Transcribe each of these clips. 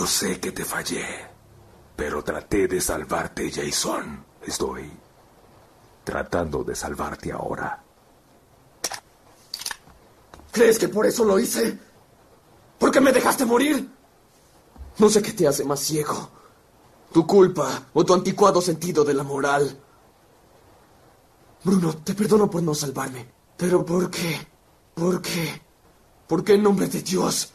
Yo sé que te fallé, pero traté de salvarte, Jason. Estoy tratando de salvarte ahora. ¿Crees que por eso lo hice? ¿Por qué me dejaste morir? No sé qué te hace más ciego. Tu culpa o tu anticuado sentido de la moral. Bruno, te perdono por no salvarme. Pero ¿por qué? ¿Por qué? ¿Por qué en nombre de Dios?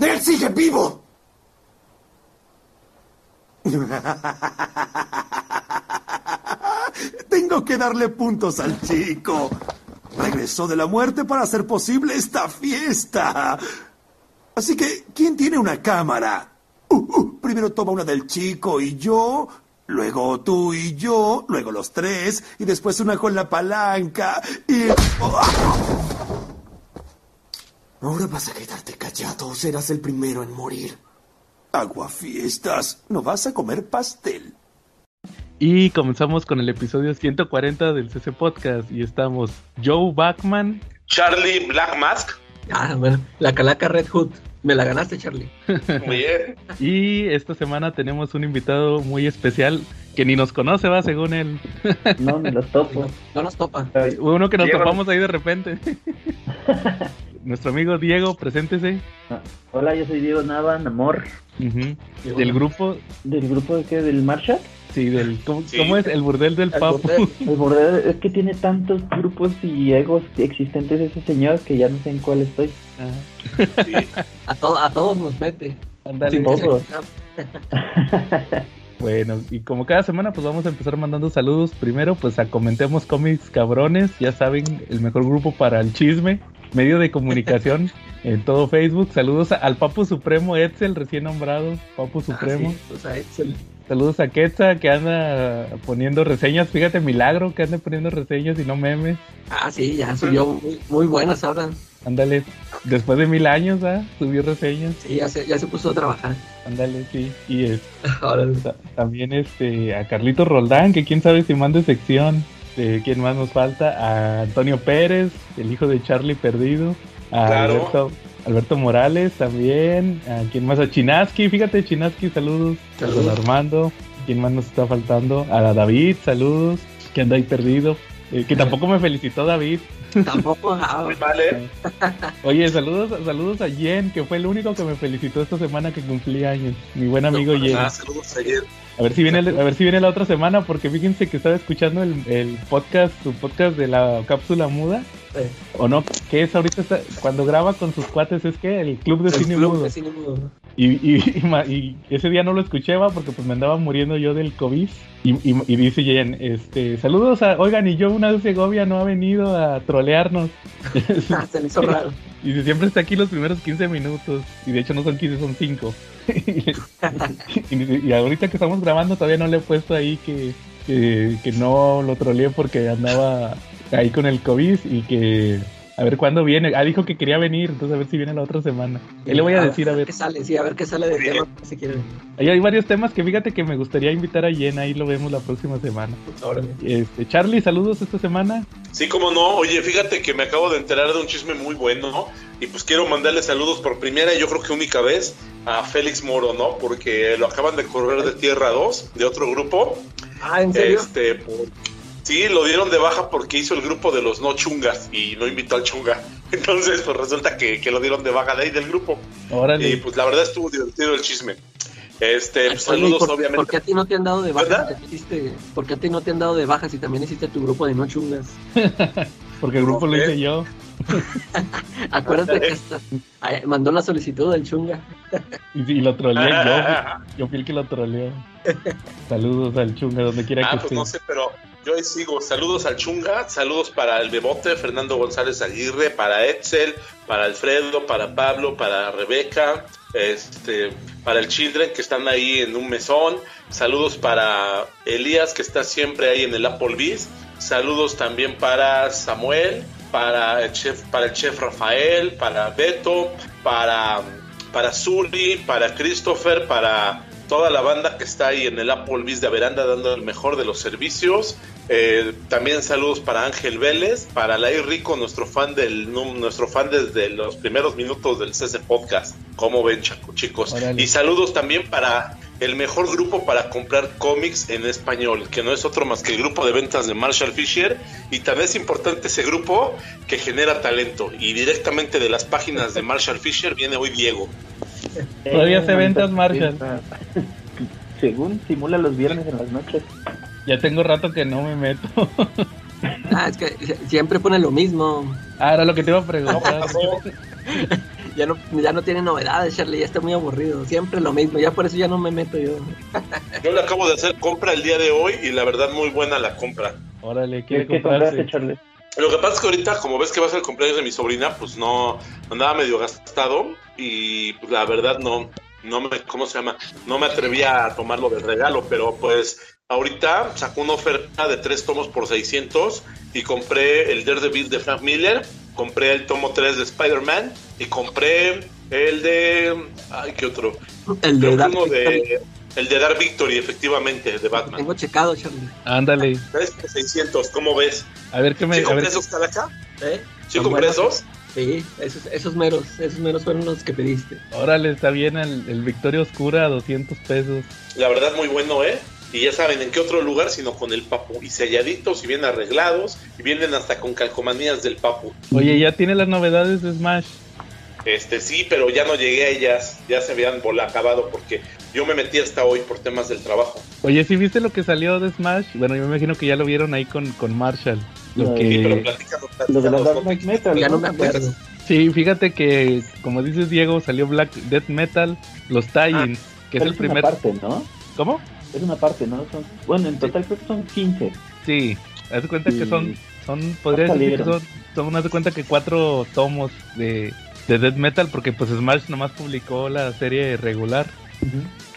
¡Él sigue vivo! Tengo que darle puntos al chico. Regresó de la muerte para hacer posible esta fiesta. Así que, ¿quién tiene una cámara? Uh, uh, primero toma una del chico y yo, luego tú y yo, luego los tres, y después una con la palanca y... Ahora vas a quedarte callado o serás el primero en morir. Aguafiestas, no vas a comer pastel. Y comenzamos con el episodio 140 del CC Podcast y estamos Joe Backman, Charlie Black Mask. Ah, bueno, la calaca Red Hood. Me la ganaste, Charlie. Muy bien. y esta semana tenemos un invitado muy especial que ni nos conoce, va, según él. No, ni los topo. No, no nos topa. Uno que nos topamos ahí de repente. Nuestro amigo Diego, preséntese. Ah, Hola, yo soy Diego Nava. Diego. Del grupo, ¿Del grupo de qué? ¿Del Marshall? sí, del. ¿Cómo, Sí. cómo es? El burdel del El Papu. burdel. El bordero es que tiene tantos grupos y egos existentes ese señor que ya no sé en cuál estoy. Ajá. Sí. A, to- a todos nos mete. Todos. Bueno, y como cada semana, pues vamos a empezar mandando saludos. Primero, pues a Comentemos Cómics Cabrones, ya saben, el mejor grupo para el chisme, medio de comunicación en todo Facebook. Saludos a- al Papu Supremo Edsel, recién nombrado, Papu Supremo. Ah, sí, o sea, es el- Saludos a Quetza, que anda poniendo reseñas. Fíjate, milagro que anda poniendo reseñas y no memes. ah, sí, ya subió muy, muy buenas ahora. Ándale, después de mil años, ¿ah? Subió reseñas. Sí, ya se, ya se puso a trabajar. Ándale, sí. Y es, Ahora, También este a Carlitos Roldán, que quién sabe si mande sección. Eh, ¿Quién más nos falta? A Antonio Pérez, el hijo de Charlie perdido. A Claro. Alberto, Alberto Morales también. ¿A quién más? A Chinaski, fíjate, Chinaski, saludos. A Saludos. don Armando. ¿Quién más nos está faltando? A David, saludos. Que anda ahí perdido. Eh, que tampoco me felicitó David. Tampoco. ah, Muy mal, ¿eh? Oye, saludos, saludos a Jen, que fue el único que me felicitó esta semana que cumplí años. Mi buen amigo Jen. Ah, saludos ayer. A ver si viene, el- a ver si viene la otra semana, porque fíjense que estaba escuchando el, el podcast, su podcast de la cápsula muda, eh, o no, que es ahorita está- cuando graba con sus cuates es que el club de el cine club mudo. de cine mudo. Y, y, y ma- y ese día no lo escuché, va, porque pues me andaba muriendo yo del COVID. Y, dice Jen, este, saludos a, oigan, y yo una de Segovia no ha venido a trolearnos. Ah, se le hizo raro. Y siempre está aquí los primeros 15 minutos. Y de hecho no son 15, son 5. y, ahorita que estamos grabando todavía no le he puesto ahí que, que, que no lo troleé porque andaba ahí con el COVID y que a ver cuándo viene. Ah, dijo que quería venir, entonces a ver si viene la otra semana. Ahí le voy a decir a ver. qué sale, sí, a ver qué sale de tema que se quiere. Ahí hay varios temas que fíjate que me gustaría invitar a Jen, ahí lo vemos la próxima semana. Órale. Este, Charlie, saludos esta semana. Sí, como no. Oye, fíjate que me acabo de enterar de un chisme muy bueno, ¿no? Y pues quiero mandarle saludos por primera y yo creo que única vez a Félix Moro, ¿no? Porque lo acaban de correr de Tierra 2, de otro grupo. Ah, ¿en serio? Este, por- sí, lo dieron de baja porque hizo el grupo de los no chungas y no invitó al chunga. Entonces, pues resulta que, que lo dieron de baja de ahí del grupo. Órale. Y pues la verdad estuvo divertido el chisme. Este, pues, saludos, ¿por, obviamente. ¿Por qué a ti no te han dado de baja? Si hiciste- ¿Por qué a ti no te han dado de baja si también hiciste tu grupo de no chungas? Porque el grupo lo hice yo. Acuérdate que hasta mandó la solicitud del chunga. Y, y lo troleé yo. Yo fui el que lo troleó. Saludos al chunga, donde quiera Ah, que pues esté. no sé, pero yo ahí sigo. Saludos al Chunga, saludos para el Bebote, Fernando González Aguirre, para Edsel, para Alfredo, para Pablo, para Rebeca, este, para el Children que están ahí en un mesón. Saludos para Elías que está siempre ahí en el Applebee's. Saludos también para Samuel, para el chef, para el chef Rafael, para Beto, para para Zully, para Christopher, para toda la banda que está ahí en el Applebee's de Veranda dando el mejor de los servicios. Eh, también saludos para Ángel Vélez, para Lai Rico, nuestro fan del nuestro fan desde los primeros minutos del CC Podcast. ¿Cómo ven, chaco, chicos? Órale. Y saludos también para el mejor grupo para comprar cómics en español, que no es otro más que el grupo de ventas de Marshall Fisher. Y también es importante ese grupo que genera talento. Y directamente de las páginas de Marshall Fisher viene hoy Diego. Todavía se ventas, Marshall. Según simula los viernes en las noches. Ya tengo rato que no me meto. Ah, es que siempre pone lo mismo. ah, era lo que te iba a preguntar. Ya no, ya no tiene novedades, Charlie, ya está muy aburrido. Siempre lo mismo, ya por eso ya no me meto yo. Yo le acabo de hacer compra el día de hoy y la verdad muy buena la compra. Órale, ¿Qué, quiere qué compraste, comprarse. Charlie? Lo que pasa es que ahorita, como ves que va a ser el cumpleaños de mi sobrina, pues no andaba medio gastado y pues, la verdad no, no me, ¿cómo se llama? No me atrevía a tomarlo de regalo, pero pues ahorita sacó una oferta de tres tomos por 600 y compré el Daredevil de Frank Miller, compré el tomo 3 de Spider-Man y compré el de... Ay, ¿qué otro? El Creo de que uno de... El de Dark Victory, efectivamente, de Batman. Tengo checado, Charlie. Ándale. Tres por 600, ¿cómo ves? A ver qué me. ¿Sí compré ver, esos Calaca? ¿Eh? ¿Sí compré buenos. esos? Sí, esos, esos meros, esos meros fueron los que pediste. órale, está bien el, el Victoria Oscura a 200 pesos. La verdad, muy bueno, ¿eh? Y ya saben en qué otro lugar, sino con el Papu. Y selladitos, y bien arreglados, y vienen hasta con calcomanías del Papu. Oye, ya tiene las novedades de Smash. Este sí, pero ya no llegué a ellas, ya se habían bola acabado porque yo me metí hasta hoy por temas del trabajo. Oye, ¿sí viste lo que salió de Smash? Bueno, yo me imagino que ya lo vieron ahí con, con Marshall. Lo Sí, pero que... platícanos, Lo de la Dark Knight Metal. Ya no me acuerdo. Sí, fíjate que, como dices Diego, salió Black Death Metal, los tie-ins, que es el primer... una parte, ¿no? ¿Cómo? Es una parte, ¿no? Son... Bueno, en total creo que son 15. Sí, haz de cuenta que son, son, podría decir que son, son, haz de cuenta que cuatro tomos de, de Death Metal, porque pues Smash nomás publicó la serie regular.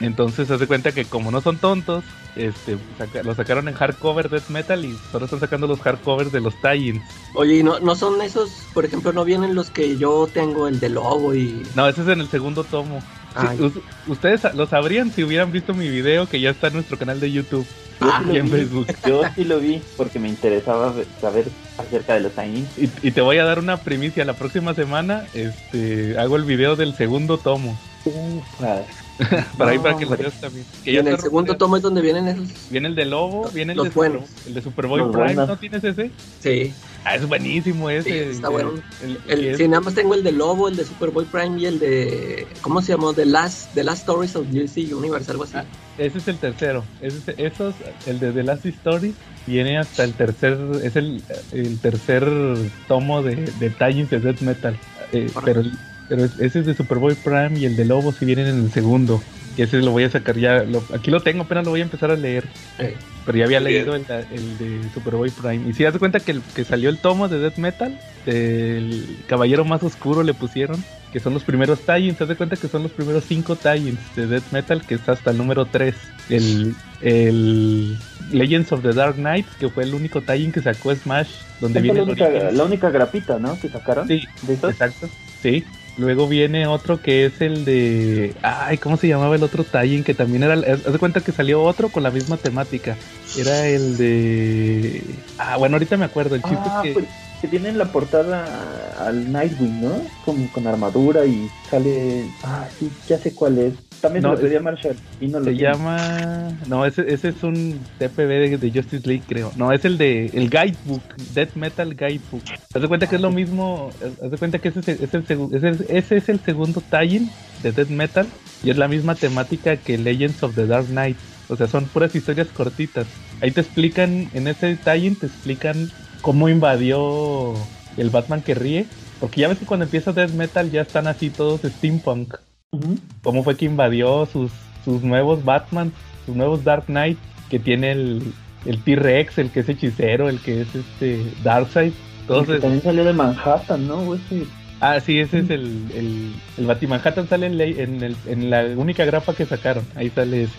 Entonces, haz de cuenta que como no son tontos, este, saca- lo sacaron en hardcover Death Metal y solo están sacando los hardcovers de los tie-ins. Oye, ¿y no, no son esos, por ejemplo, no vienen los que yo tengo, el de Lobo y... No, ese es en el segundo tomo. Sí, ustedes lo sabrían si hubieran visto mi video que ya está en nuestro canal de YouTube Yo Ah, sí y lo en vi. Facebook. Yo sí lo vi porque me interesaba ver- saber acerca de los Ain. Y, y te voy a dar una primicia. La próxima semana este, hago el video del segundo tomo. Ufas. Para ahí No, para que lo veas también. Que Y en el segundo tomo es donde vienen esos... Viene el de Lobo, viene el Los de, buenos. el de Superboy Los Prime. ¿No tienes ese? Sí. Ah, es buenísimo ese. Sí, está El- bueno. el- sí, nada más tengo el de Lobo, el de Superboy Prime y el de... ¿Cómo se llamó? The Last, The Last Stories of DC Universe, algo así. Ah, Ese es el tercero. Ese es- esos, el de The Last Story, viene hasta el tercer. Es el, el tercer tomo de, de de Death Metal. Eh, pero pero es- ese es de Superboy Prime y el de Lobo si vienen en el segundo. Que ese lo voy a sacar ya. lo- aquí lo tengo, apenas lo voy a empezar a leer. Eh, Pero ya había leído el, el de Superboy Prime. Y si das cuenta que, el, que salió el tomo de Death Metal, del Caballero Más Oscuro le pusieron, que son los primeros tie-ins. Te das cuenta que son los primeros cinco tie-ins de Death Metal, que está hasta el número 3. El, el Legends of the Dark Knight, que fue el único tie-in que sacó Smash, donde Esa viene la única, la única grapita, ¿no? Que sacaron. Sí, De exacto. Sí. Luego viene otro que es el de. Ay, ¿cómo se llamaba el otro tie-in? Que también era. Haz de cuenta que salió otro con la misma temática. Era el de. Ah, bueno, ahorita me acuerdo. El chiste Ah, es que. pues, que tienen la portada al Nightwing, ¿no? Como con armadura y sale. Ah, sí, ya sé cuál es. También No, se lo pedí es- a Marshall y no lo Se tiene. llama. No, ese, ese es un TPB de, de Justice League, creo. No, es el de. El Guidebook. Death Metal Guidebook. Haz de cuenta que es lo mismo. Haz de cuenta que ese es el, es el ese es- ese es el segundo tie-in de Death Metal. Y es la misma temática que Legends of the Dark Knight. O sea, son puras historias cortitas. Ahí te explican. En ese tie-in te explican cómo invadió el Batman que ríe. Porque ya ves que cuando empieza Death Metal ya están así todos steampunk cómo fue que invadió sus, sus nuevos Batman, sus nuevos Dark Knight, que tiene el, el T-Rex, el que es hechicero, el que es este Darkseid. Esos. también salió de Manhattan, ¿no? Ese- Ah, sí, ese es el, el, el Batimanhattan sale en, la- en, el- en la única grapa que sacaron. Ahí sale ese.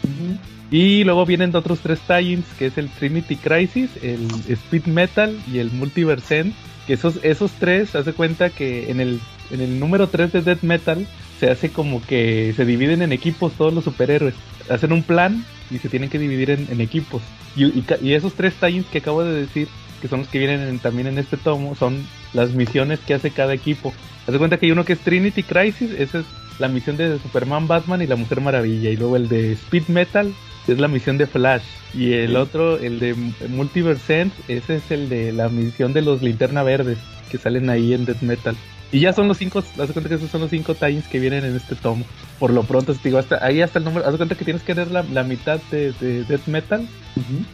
Y luego vienen otros tres tie-ins, que es el Trinity Crisis, el Speed Metal y el Multiverse End, que esos, esos tres, haz de cuenta que en el, en el número 3 de Death Metal se hace como que se dividen en equipos todos los superhéroes. Hacen un plan y se tienen que dividir en, en equipos. Y, y y esos tres tie que acabo de decir, que son los que vienen en- también en este tomo, son las misiones que hace cada equipo. Haz de cuenta que hay uno que es Trinity Crisis, esa es la misión de Superman, Batman y la Mujer Maravilla. Y luego el de Speed Metal es la misión de Flash. Y el otro, el de Multiverse Sense, ese es el de la misión de los Linterna Verdes, que salen ahí en Death Metal. Y ya son los cinco, haz cuenta que esos son los cinco tie que vienen en este tomo. Por lo pronto, te digo, hasta ahí hasta el número, haz cuenta que tienes que leer la, la mitad de, de Death Metal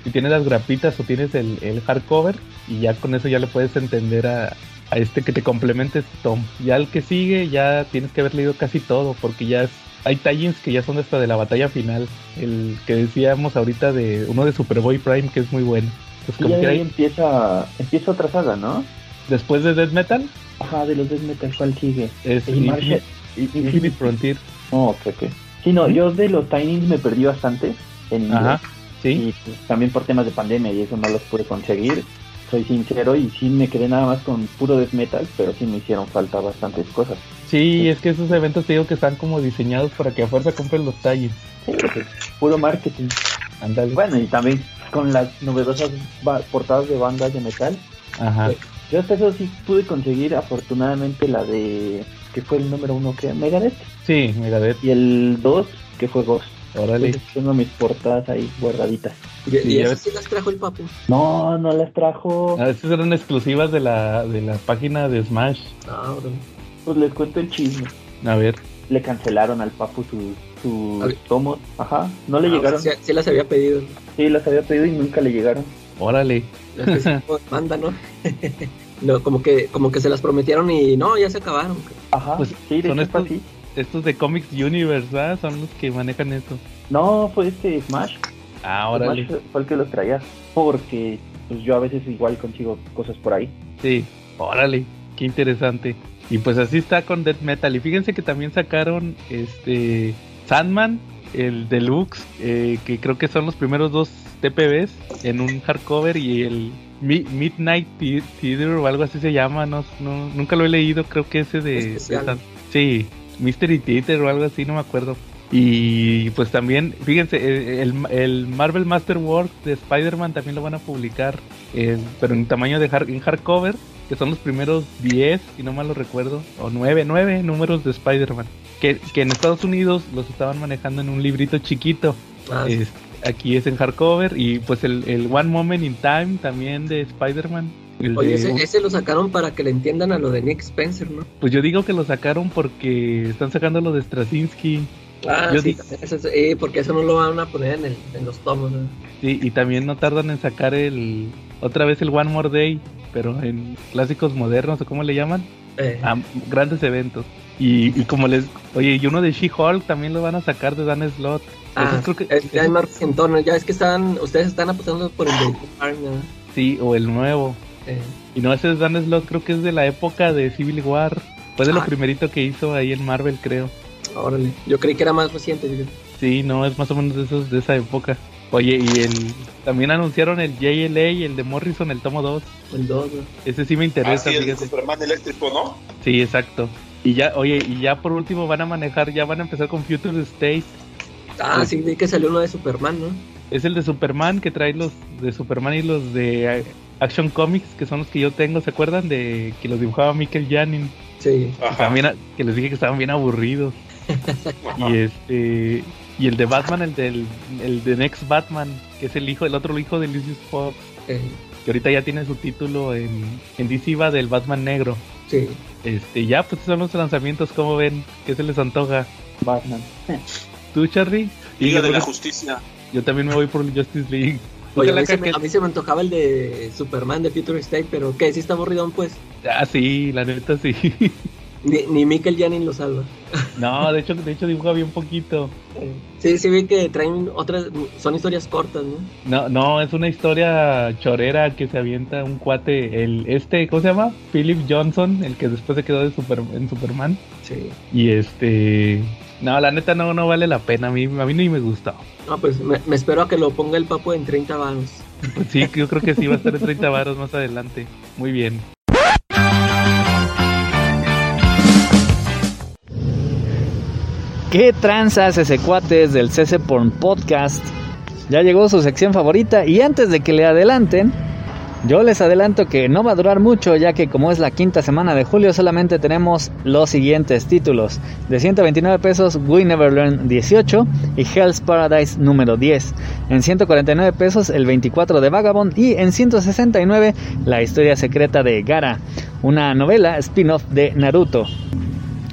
si tienes las grapitas o tienes el, el hardcover y ya con eso ya le puedes entender a, a este que te complemente este tomo. Ya el que sigue ya tienes que haber leído casi todo porque ya es, hay tie que ya son hasta de la batalla final. El que decíamos ahorita de uno de Superboy Prime que es muy bueno. Pues Y como que ahí hay, empieza, empieza otra saga, ¿no? después de Death Metal Ajá, de los Death Metal, ¿cuál sigue? es. Infinite, Infinite Frontier. Oh, ok, ok. Sí, no, yo de los Tinings me perdí bastante en inglés. Ajá, sí. Y pues, también por temas de pandemia y eso no los pude conseguir. Soy sincero y sí me quedé nada más con puro death metal, pero sí me hicieron falta bastantes cosas. Sí, es que esos eventos te digo que están como diseñados para que a fuerza compren los talles. Sí, pues, puro marketing. Ándale. Bueno, y también con las novedosas portadas de bandas de metal. Ajá. Yo hasta eso sí pude conseguir afortunadamente la de que fue el número uno que Megadeth Sí, Megadeth. y el 2 que fue Ghost. Órale. Entonces, tengo mis portadas ahí guardaditas. Y, Sí, y esas sí las trajo el papu. No, no las trajo. Ah, estas eran exclusivas de la, de la página de Smash. Ah, órale. Pues les cuento el chisme. A ver. Le cancelaron al Papu sus sus A tomos. Ajá, no le Ah, llegaron. o sea, sí, sí las había pedido. Sí, las había pedido y nunca le llegaron. Órale. Banda, ¿no? como que, como que se las prometieron y no, ya se acabaron. Ajá, Pues, sí, de son estos- así. Estos de Comics Universe, ¿verdad? Son los que manejan eso. No, fue este Smash. Ah, órale. Smash fue el que los traía. Porque pues yo a veces igual consigo cosas por ahí. Sí. Órale. Qué interesante. Y pues así está con Death Metal. Y fíjense que también sacaron este Sandman, el Deluxe, eh, que creo que son los primeros dos TPBs en un hardcover y el Mi- Midnight Thea- Theater o algo así se llama. No, no, nunca lo he leído. Creo que ese de, de Especial. San- Sí, Mystery Theater o algo así, no me acuerdo. Y pues también, fíjense, el, el Marvel Masterwork de Spider-Man también lo van a publicar, eh, pero en tamaño de hard- en hardcover, que son los primeros 10, si no mal lo recuerdo, o 9, 9 números de Spider-Man. Que, que en Estados Unidos los estaban manejando en un librito chiquito. Ah. Es- aquí es en hardcover y pues el, el One Moment in Time también de Spider-Man. Oye, de- ese, ese lo sacaron para que le entiendan a lo de Nick Spencer, ¿no? Pues yo digo que lo sacaron porque están sacando lo de Straczynski. Ah, Yo sí, di- también ese- ese- eh, porque eso no lo van a poner en, el, en los tomos, ¿no? Sí, y también no tardan en sacar el otra vez el One More Day, pero en clásicos modernos o como le llaman, Eh, a grandes eventos. Y, y como les, oye, y uno de She-Hulk también lo van a sacar de Dan Slot. ah, creo que- es- ya hay más ya es que están, ustedes están apostando por el de. Sí, o el nuevo. Eh, Y no, ese es Dan Slot, creo que es de la época de Civil War. Fue de lo Ah. primerito que hizo ahí en Marvel, creo. órale, yo creí que era más reciente. fíjate. Sí, no, es más o menos de, esos, de esa época. Oye, y el también anunciaron el JLA y el de Morrison, el tomo 2. El 2, ¿no? Ese sí me interesa, Así el fíjate. Superman eléctrico, ¿no? Sí, exacto. Y ya, oye, y ya por último van a manejar, ya van a empezar con Future State. Ah, sí, vi que salió uno de Superman, ¿no? Es el de Superman que trae los de Superman y los de eh, Action Comics, que son los que yo tengo, ¿se acuerdan? De que los dibujaba Michael Janin. Sí. A- que les dije que estaban bien aburridos. Ajá. Y este y el de Batman, el del el de Next Batman, que es el hijo, el otro hijo de Lucius Fox, eh, que ahorita ya tiene su título en, en DC va del Batman negro. sí. Este, ya pues son los lanzamientos, como ven? ¿Qué se les antoja? Batman. ¿Tú, Charlie? Y Liga de la que- Justicia. yo también me voy por el Justice League. Oye, a mí, se que- me, a mí se me antojaba el de Superman de Future State, pero ¿qué? ¿Sí está aburridón, pues? Ah, sí, la neta sí. Ni, ni Michael Janin lo salva. No, de hecho, de hecho dibuja bien poquito. Sí, sí vi que traen otras, son historias cortas, ¿no? No, no, es una historia chorera que se avienta un cuate, el este, ¿cómo se llama? Philip Johnson, el que después se quedó de Super, en Superman. Sí. Y este, no, la neta no, no vale la pena. A mí, a mí ni me gustó. No, pues me, me espero a que lo ponga el papo en 30 varos. Pues sí, yo creo que sí va a estar en 30 varos más adelante. Muy bien. ¿Qué tranzas ese cuates del CC Porn Podcast? Ya llegó su sección favorita y antes de que le adelanten, yo les adelanto que no va a durar mucho ya que como es la quinta semana de julio solamente tenemos los siguientes títulos. De 129 pesos We Never Learn 18 y Hell's Paradise número 10. En 149 pesos el 24 de Vagabond y en 169 La historia secreta de Gara, una novela spin-off de Naruto.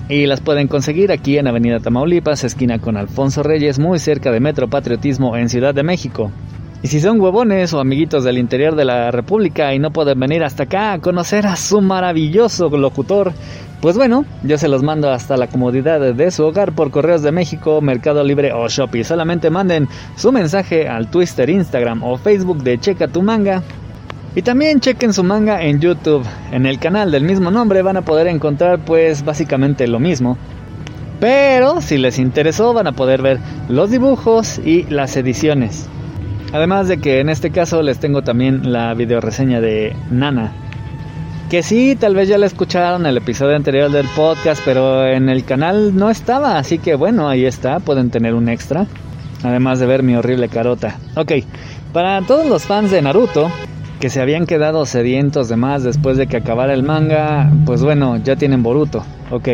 Y las pueden conseguir aquí en Avenida Tamaulipas, esquina con Alfonso Reyes, muy cerca de Metro Patriotismo en Ciudad de México. Y si son huevones o amiguitos del interior de la República y no pueden venir hasta acá a conocer a su maravilloso locutor, pues bueno, yo se los mando hasta la comodidad de su hogar por Correos de México, Mercado Libre o Shopee. Solamente manden su mensaje al Twitter, Instagram o Facebook de Checa tu manga. Y también chequen su manga en YouTube. En el canal del mismo nombre van a poder encontrar pues básicamente lo mismo. Pero si les interesó van a poder ver los dibujos y las ediciones. Además de que en este caso les tengo también la video reseña de Nana. Que sí, tal vez ya la escucharon el episodio anterior del podcast, pero en el canal no estaba, así que bueno, ahí está, pueden tener un extra. Además de ver mi horrible carota. Ok, para todos los fans de Naruto, que se habían quedado sedientos de más después de que acabara el manga, pues bueno, ya tienen Boruto, ok.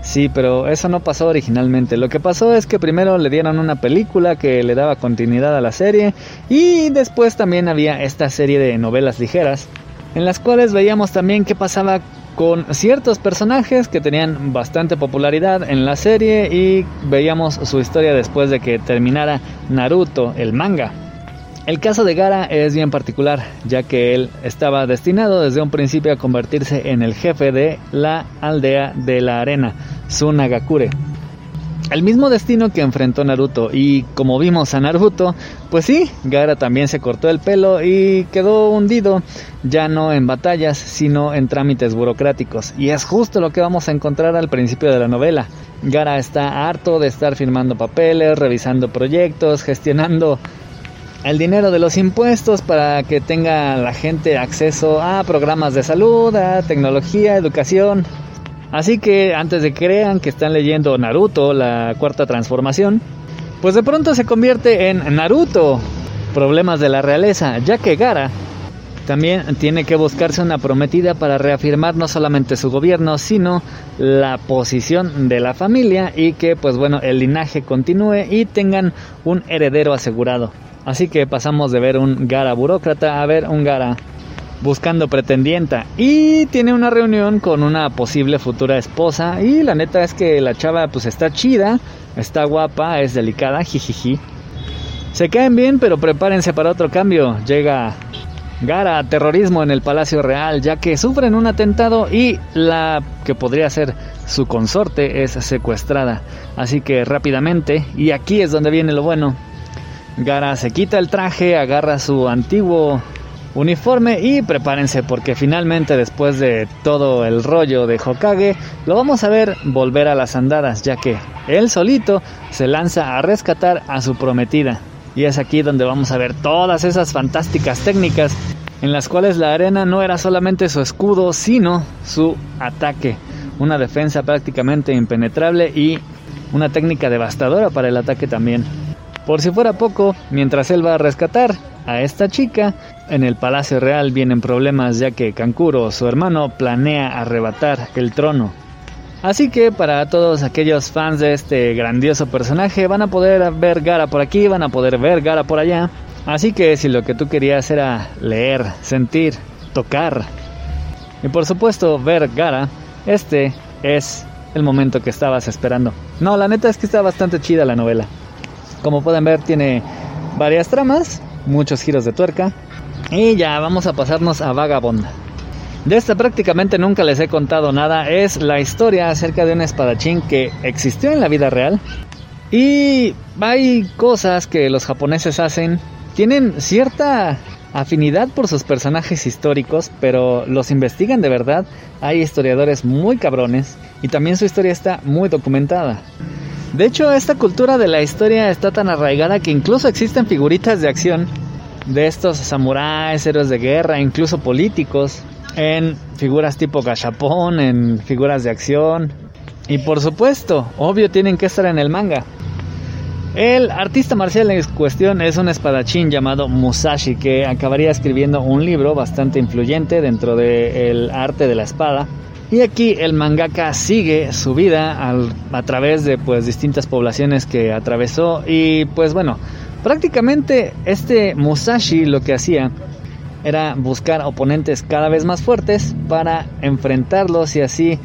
Sí, pero eso no pasó originalmente. Lo que pasó es que primero le dieron una película que le daba continuidad a la serie y después también había esta serie de novelas ligeras en las cuales veíamos también qué pasaba con ciertos personajes que tenían bastante popularidad en la serie y veíamos su historia después de que terminara Naruto, el manga. El caso de Gara es bien particular, ya que él estaba destinado desde un principio a convertirse en el jefe de la aldea de la arena, Sunagakure. El mismo destino que enfrentó Naruto y como vimos a Naruto, pues sí, Gara también se cortó el pelo y quedó hundido, ya no en batallas, sino en trámites burocráticos. Y es justo lo que vamos a encontrar al principio de la novela. Gara está harto de estar firmando papeles, revisando proyectos, gestionando el dinero de los impuestos para que tenga la gente acceso a programas de salud, a tecnología, educación. Así que antes de que crean que están leyendo Naruto, la cuarta transformación, pues de pronto se convierte en Naruto, problemas de la realeza, ya que Gara también tiene que buscarse una prometida para reafirmar no solamente su gobierno, sino la posición de la familia y que pues bueno, el linaje continúe y tengan un heredero asegurado. Así que pasamos de ver un Gara burócrata a ver un Gara buscando pretendienta y tiene una reunión con una posible futura esposa y la neta es que la chava pues está chida, está guapa, es delicada, jijiji. Se caen bien, pero prepárense para otro cambio. Llega Gara, terrorismo en el Palacio Real, ya que sufren un atentado y la que podría ser su consorte es secuestrada. Así que rápidamente, y aquí es donde viene lo bueno, Gara se quita el traje, agarra su antiguo uniforme y prepárense porque finalmente después de todo el rollo de Hokage lo vamos a ver volver a las andadas ya que él solito se lanza a rescatar a su prometida. Y es aquí donde vamos a ver todas esas fantásticas técnicas en las cuales la arena no era solamente su escudo sino su ataque. Una defensa prácticamente impenetrable y una técnica devastadora para el ataque también por si fuera poco, mientras él va a rescatar a esta chica, en el Palacio Real vienen problemas ya que Kankuro, su hermano, planea arrebatar el trono. Así que para todos aquellos fans de este grandioso personaje van a poder ver Gara por aquí, van a poder ver Gara por allá. Así que si lo que tú querías era leer, sentir, tocar y por supuesto ver Gara, este es el momento que estabas esperando. No, la neta es que está bastante chida la novela. Como pueden ver tiene varias tramas, muchos giros de tuerca. Y ya vamos a pasarnos a Vagabond. De esta prácticamente nunca les he contado nada. Es la historia acerca de un espadachín que existió en la vida real. Y hay cosas que los japoneses hacen. Tienen cierta afinidad por sus personajes históricos, pero los investigan de verdad. Hay historiadores muy cabrones y también su historia está muy documentada. De hecho, esta cultura de la historia está tan arraigada que incluso existen figuritas de acción de estos samuráis, héroes de guerra, incluso políticos, en figuras tipo gachapón, en figuras de acción. Y por supuesto, obvio tienen que estar en el manga. El artista marcial en cuestión es un espadachín llamado Musashi que acabaría escribiendo un libro bastante influyente dentro del arte de la espada. Y aquí el mangaka sigue su vida a través de pues distintas poblaciones que atravesó y pues bueno, prácticamente este Musashi lo que hacía era buscar oponentes cada vez más fuertes para enfrentarlos y así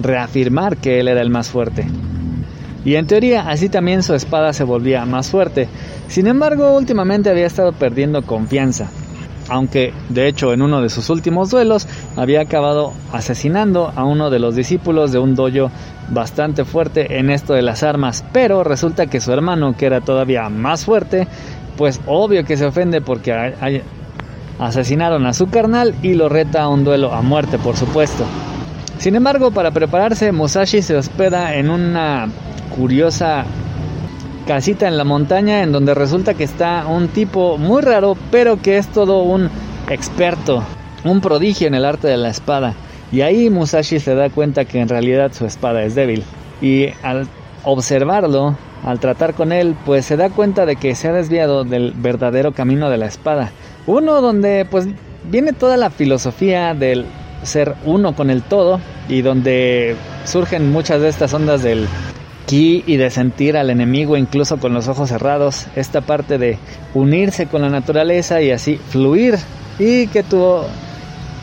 reafirmar que él era el más fuerte. Y en teoría así también su espada se volvía más fuerte. Sin embargo, últimamente había estado perdiendo confianza. Aunque, de hecho, en uno de sus últimos duelos había acabado asesinando a uno de los discípulos de un dojo bastante fuerte en esto de las armas. Pero resulta que su hermano, que era todavía más fuerte, pues obvio que se ofende porque asesinaron a su carnal y lo reta a un duelo a muerte, por supuesto. Sin embargo, para prepararse, Musashi se hospeda en una curiosa casita en la montaña en donde resulta que está un tipo muy raro, pero que es todo un experto, un prodigio en el arte de la espada. Y ahí Musashi se da cuenta que en realidad su espada es débil. Y al observarlo, al tratar con él, pues se da cuenta de que se ha desviado del verdadero camino de la espada. Uno donde pues viene toda la filosofía del ser uno con el todo y donde surgen muchas de estas ondas del y de sentir al enemigo incluso con los ojos cerrados, esta parte de unirse con la naturaleza y así fluir y que tú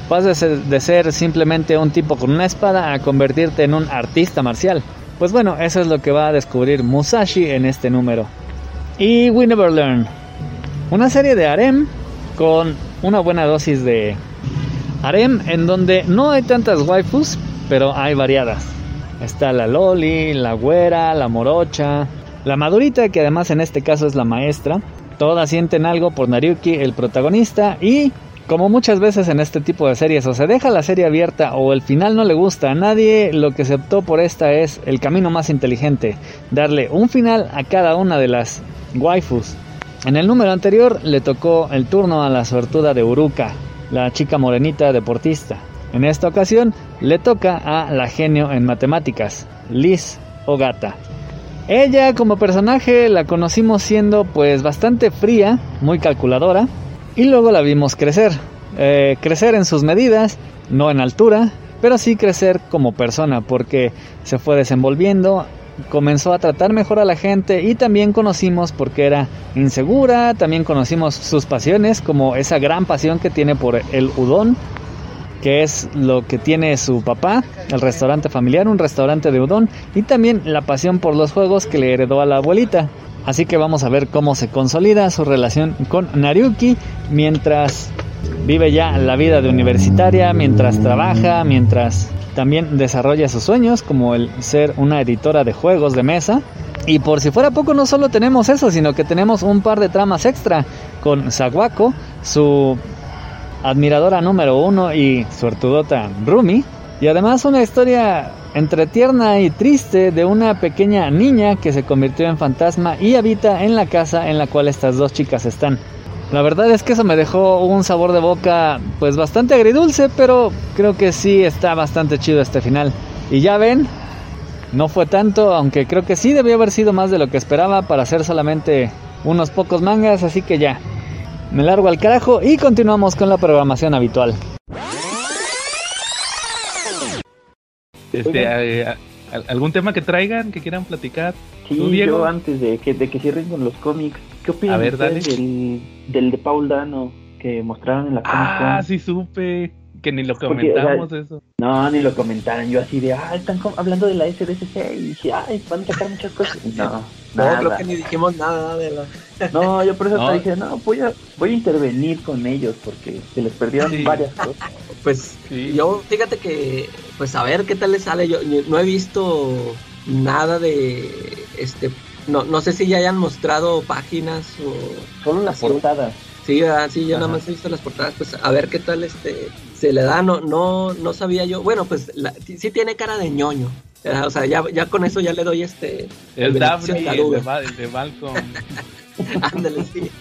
pases de ser simplemente un tipo con una espada a convertirte en un artista marcial. Pues bueno, eso es lo que va a descubrir Musashi en este número. Y We Never Learn, una serie de harem con una buena dosis de harem en donde no hay tantas waifus, pero hay variadas. Está la Loli, la güera, la morocha, la madurita, que además en este caso es la maestra. Todas sienten algo por Nariuki, el protagonista, y como muchas veces en este tipo de series, o se deja la serie abierta o el final no le gusta a nadie, lo que se optó por esta es el camino más inteligente, darle un final a cada una de las waifus. En el número anterior le tocó el turno a la suertuda de Uruka, la chica morenita deportista. En esta ocasión le toca a la genio en matemáticas, Liz Ogata. Ella como personaje la conocimos siendo pues bastante fría, muy calculadora, y luego la vimos crecer. Eh, crecer en sus medidas, no en altura, pero sí crecer como persona, porque se fue desenvolviendo, comenzó a tratar mejor a la gente y también conocimos porque era insegura, también conocimos sus pasiones, como esa gran pasión que tiene por el udon, que es lo que tiene su papá, el restaurante familiar, un restaurante de udon, y también la pasión por los juegos que le heredó a la abuelita. Así que vamos a ver cómo se consolida su relación con Nariuki mientras vive ya la vida de universitaria, mientras trabaja, mientras también desarrolla sus sueños como el ser una editora de juegos de mesa. Y por si fuera poco, no solo tenemos eso, sino que tenemos un par de tramas extra con Sawako, su admiradora número uno y suertudota Rumi. Y además una historia entre tierna y triste de una pequeña niña que se convirtió en fantasma y habita en la casa en la cual estas dos chicas están. La verdad es que eso me dejó un sabor de boca pues bastante agridulce, pero creo que sí está bastante chido este final. Y ya ven, no fue tanto, aunque creo que sí debió haber sido más de lo que esperaba para hacer solamente unos pocos mangas, así que ya, me largo al carajo y continuamos con la programación habitual. Este, eh, ¿Algún tema que traigan, que quieran platicar? Sí, yo antes de que, de que cierren con los cómics, ¿qué opinan del, del de Paul Dano que mostraron en la Comic Ah, sí supe que ni lo comentamos eso. No, ni lo comentaron. Yo así de, ah, están hablando de la SDCC y dije, ay, van a sacar muchas cosas. No, no, creo que ni dijimos nada de la... No, yo por eso te dije, no, voy a, voy a intervenir con ellos porque se les perdieron varias cosas. Pues yo, fíjate que, pues a ver qué tal les sale. Yo, no he visto nada de, este, no, no sé si ya hayan mostrado páginas o... Solo las portadas. Sí, sí, yo nada más he visto las portadas, pues a ver qué tal este se le da, no, no, no sabía yo, bueno, pues sí tiene cara de ñoño, o sea, ya, ya con eso ya le doy este... El Daphne, el de, el de Malcolm. Ándale, sí.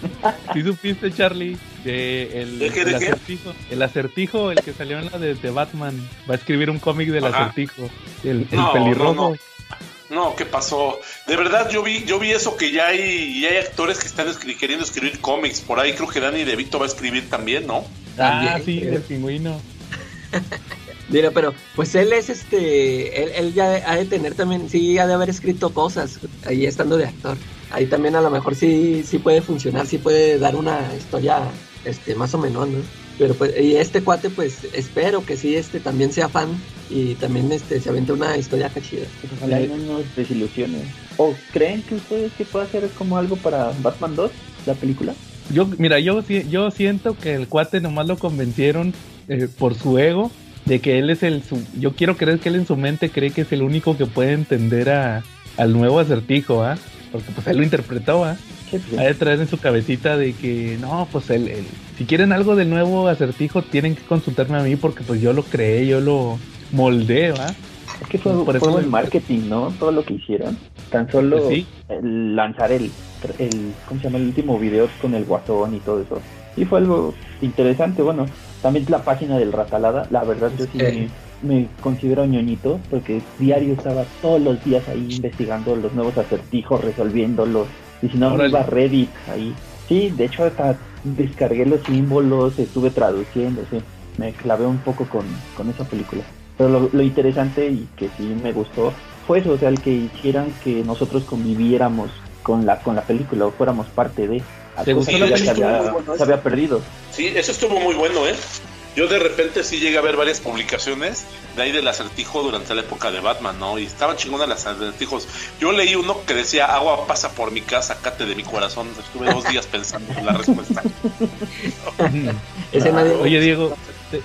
¿Sí supiste, Charlie? De el, el acertijo. El acertijo, el que salió en la de, Batman. Va a escribir un cómic del acertijo. El, el pelirrojo. No, No, ¿qué pasó? De verdad, yo vi, yo vi eso que ya hay, ya hay actores que están escri- queriendo escribir cómics. Por ahí creo que Danny DeVito va a escribir también, ¿no? Ah, sí, pero- el pingüino. Mira, pero pues él es este, él, él ya ha de tener también, sí, ha de haber escrito cosas ahí estando de actor. Ahí también a lo mejor sí, sí puede funcionar, sí puede dar una historia, este, más o menos, ¿no? Pero pues, y este cuate, pues, espero que sí, este, también sea fan y también, este, se avente una historia acá chida. Pues ojalá no nos desilusione. ¿O creen que ustedes que pueda ser como algo para Batman 2, la película? Yo, mira, yo, yo siento que el cuate nomás lo convencieron eh, por su ego de que él es el. Su, yo quiero creer que él en su mente cree que es el único que puede entender a, al nuevo acertijo, ¿ah? Porque pues él lo interpretó, ¿ah? Sí, pues, Ha de traer en su cabecita de que no, pues él, él- si quieren algo del nuevo acertijo tienen que consultarme a mí porque pues yo lo creé, yo lo moldeé, ¿va? Es que fue, Por fue eso buen me- marketing, ¿no? Todo lo que hicieron. Tan solo Pues sí. el lanzar el, el, ¿cómo se llama? El último video con el guasón y todo eso. Y fue algo interesante. Bueno, también la página del Ratalada, la verdad yo sí Eh. me, me considero ñoñito porque diario estaba todos los días ahí investigando los nuevos acertijos, resolviéndolos. Y si no, me Órale. iba a Reddit ahí. Sí, de hecho hasta descargué los símbolos, estuve traduciendo, sí. Me clavé un poco con, con esa película. Pero lo, lo interesante y que sí me gustó fue eso, o sea, el que hicieran que nosotros conviviéramos con la con la película o fuéramos parte de. ¿Te cosa gustó la se bueno había perdido. Sí, eso estuvo muy bueno, ¿eh? Yo de repente sí llegué a ver varias publicaciones de ahí del acertijo durante la época de Batman, ¿no? Y estaban chingonas las acertijos. Yo leí uno que decía, agua pasa por mi casa, cate de mi corazón. Estuve dos días pensando en la respuesta. Ese Ah, nadie... Oye, Diego, ¿te-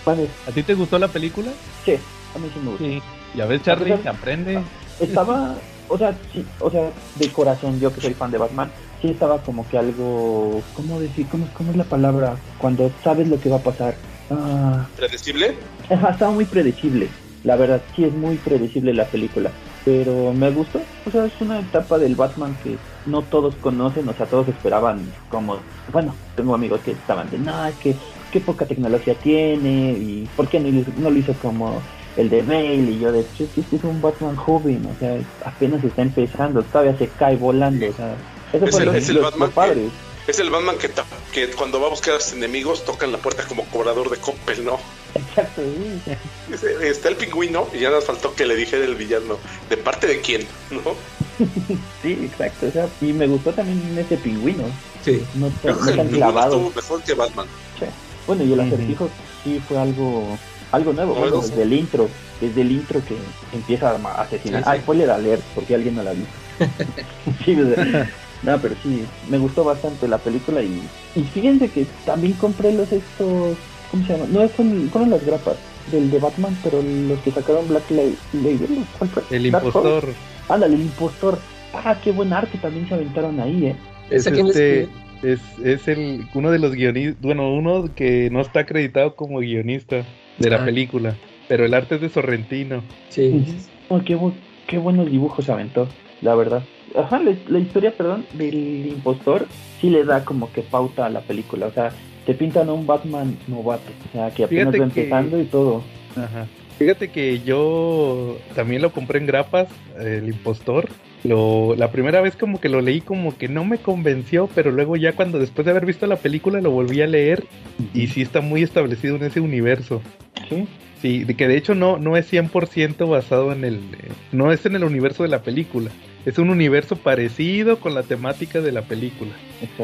¿a ti te gustó la película? sí, a mí sí me gustó. Sí. Ya ves, Charlie, se aprende. Estaba, o sea, sí, o sea, de corazón, yo que soy fan de Batman, sí estaba como que algo, ¿cómo decir? ¿Cómo, cómo es la palabra? Cuando sabes lo que va a pasar. Ah, ¿Predecible? Ajá, estaba muy predecible. La verdad, sí es muy predecible la película. Pero me gustó. O sea, es una etapa del Batman que no todos conocen. O sea, todos esperaban como... Bueno, tengo amigos que estaban de, no, es que qué poca tecnología tiene. Y ¿por qué no, lo hizo- no lo hizo como el de Bale? Y yo de, "Pues es que este es un Batman joven. O sea, apenas está empezando. Todavía se cae volando. O sea, eso Es fue el- lo, es el lo- Batman que- padre. Es el Batman que, ta- que cuando va a buscar a sus enemigos toca en la puerta como cobrador de Coppel, ¿no? Exacto, Está el pingüino y ya nos faltó que le dijera el villano. ¿De parte de quién? ¿No? Sí, exacto. O sea, y me gustó también ese pingüino. Sí. No, no el tan pingüino clavado. estuvo mejor que Batman. Sí. Bueno, y el acertijo sí fue algo algo nuevo, bueno, desde el intro, desde el intro que empieza a asesinar. Sí, sí. Ah, spoiler alert, porque alguien no la vio. sí, sea, no, pero sí, me gustó bastante la película y, y fíjense que también compré los estos, ¿cómo se llama? No, fueron, fueron las grapas del de Batman, pero los que sacaron Black La- Label, ¿cuál fue? El Dark Horse. impostor. Ándale, el impostor. Ah, qué buen arte también se aventaron ahí, eh. Es, ¿Ese quién le este, es, es el, uno de los guionistas, bueno, uno que no está acreditado como guionista de la Ah. película, pero el arte es de Sorrentino. Sí. Oh, qué, bu- qué buenos dibujos se aventó, la verdad. Ajá, la, la historia, perdón, del impostor sí le da como que pauta a la película. O sea, te pintan a un Batman novato, o sea, que apenas Fíjate va que- empezando y todo. Ajá. Fíjate que yo también lo compré en grapas, el impostor. Lo, la primera vez como que lo leí como que no me convenció, pero luego ya cuando después de haber visto la película lo volví a leer y sí está muy establecido en ese universo. Sí, Sí, de que de hecho no, no es 100% basado en el... no es en el universo de la película. Es un universo parecido con la temática de la película.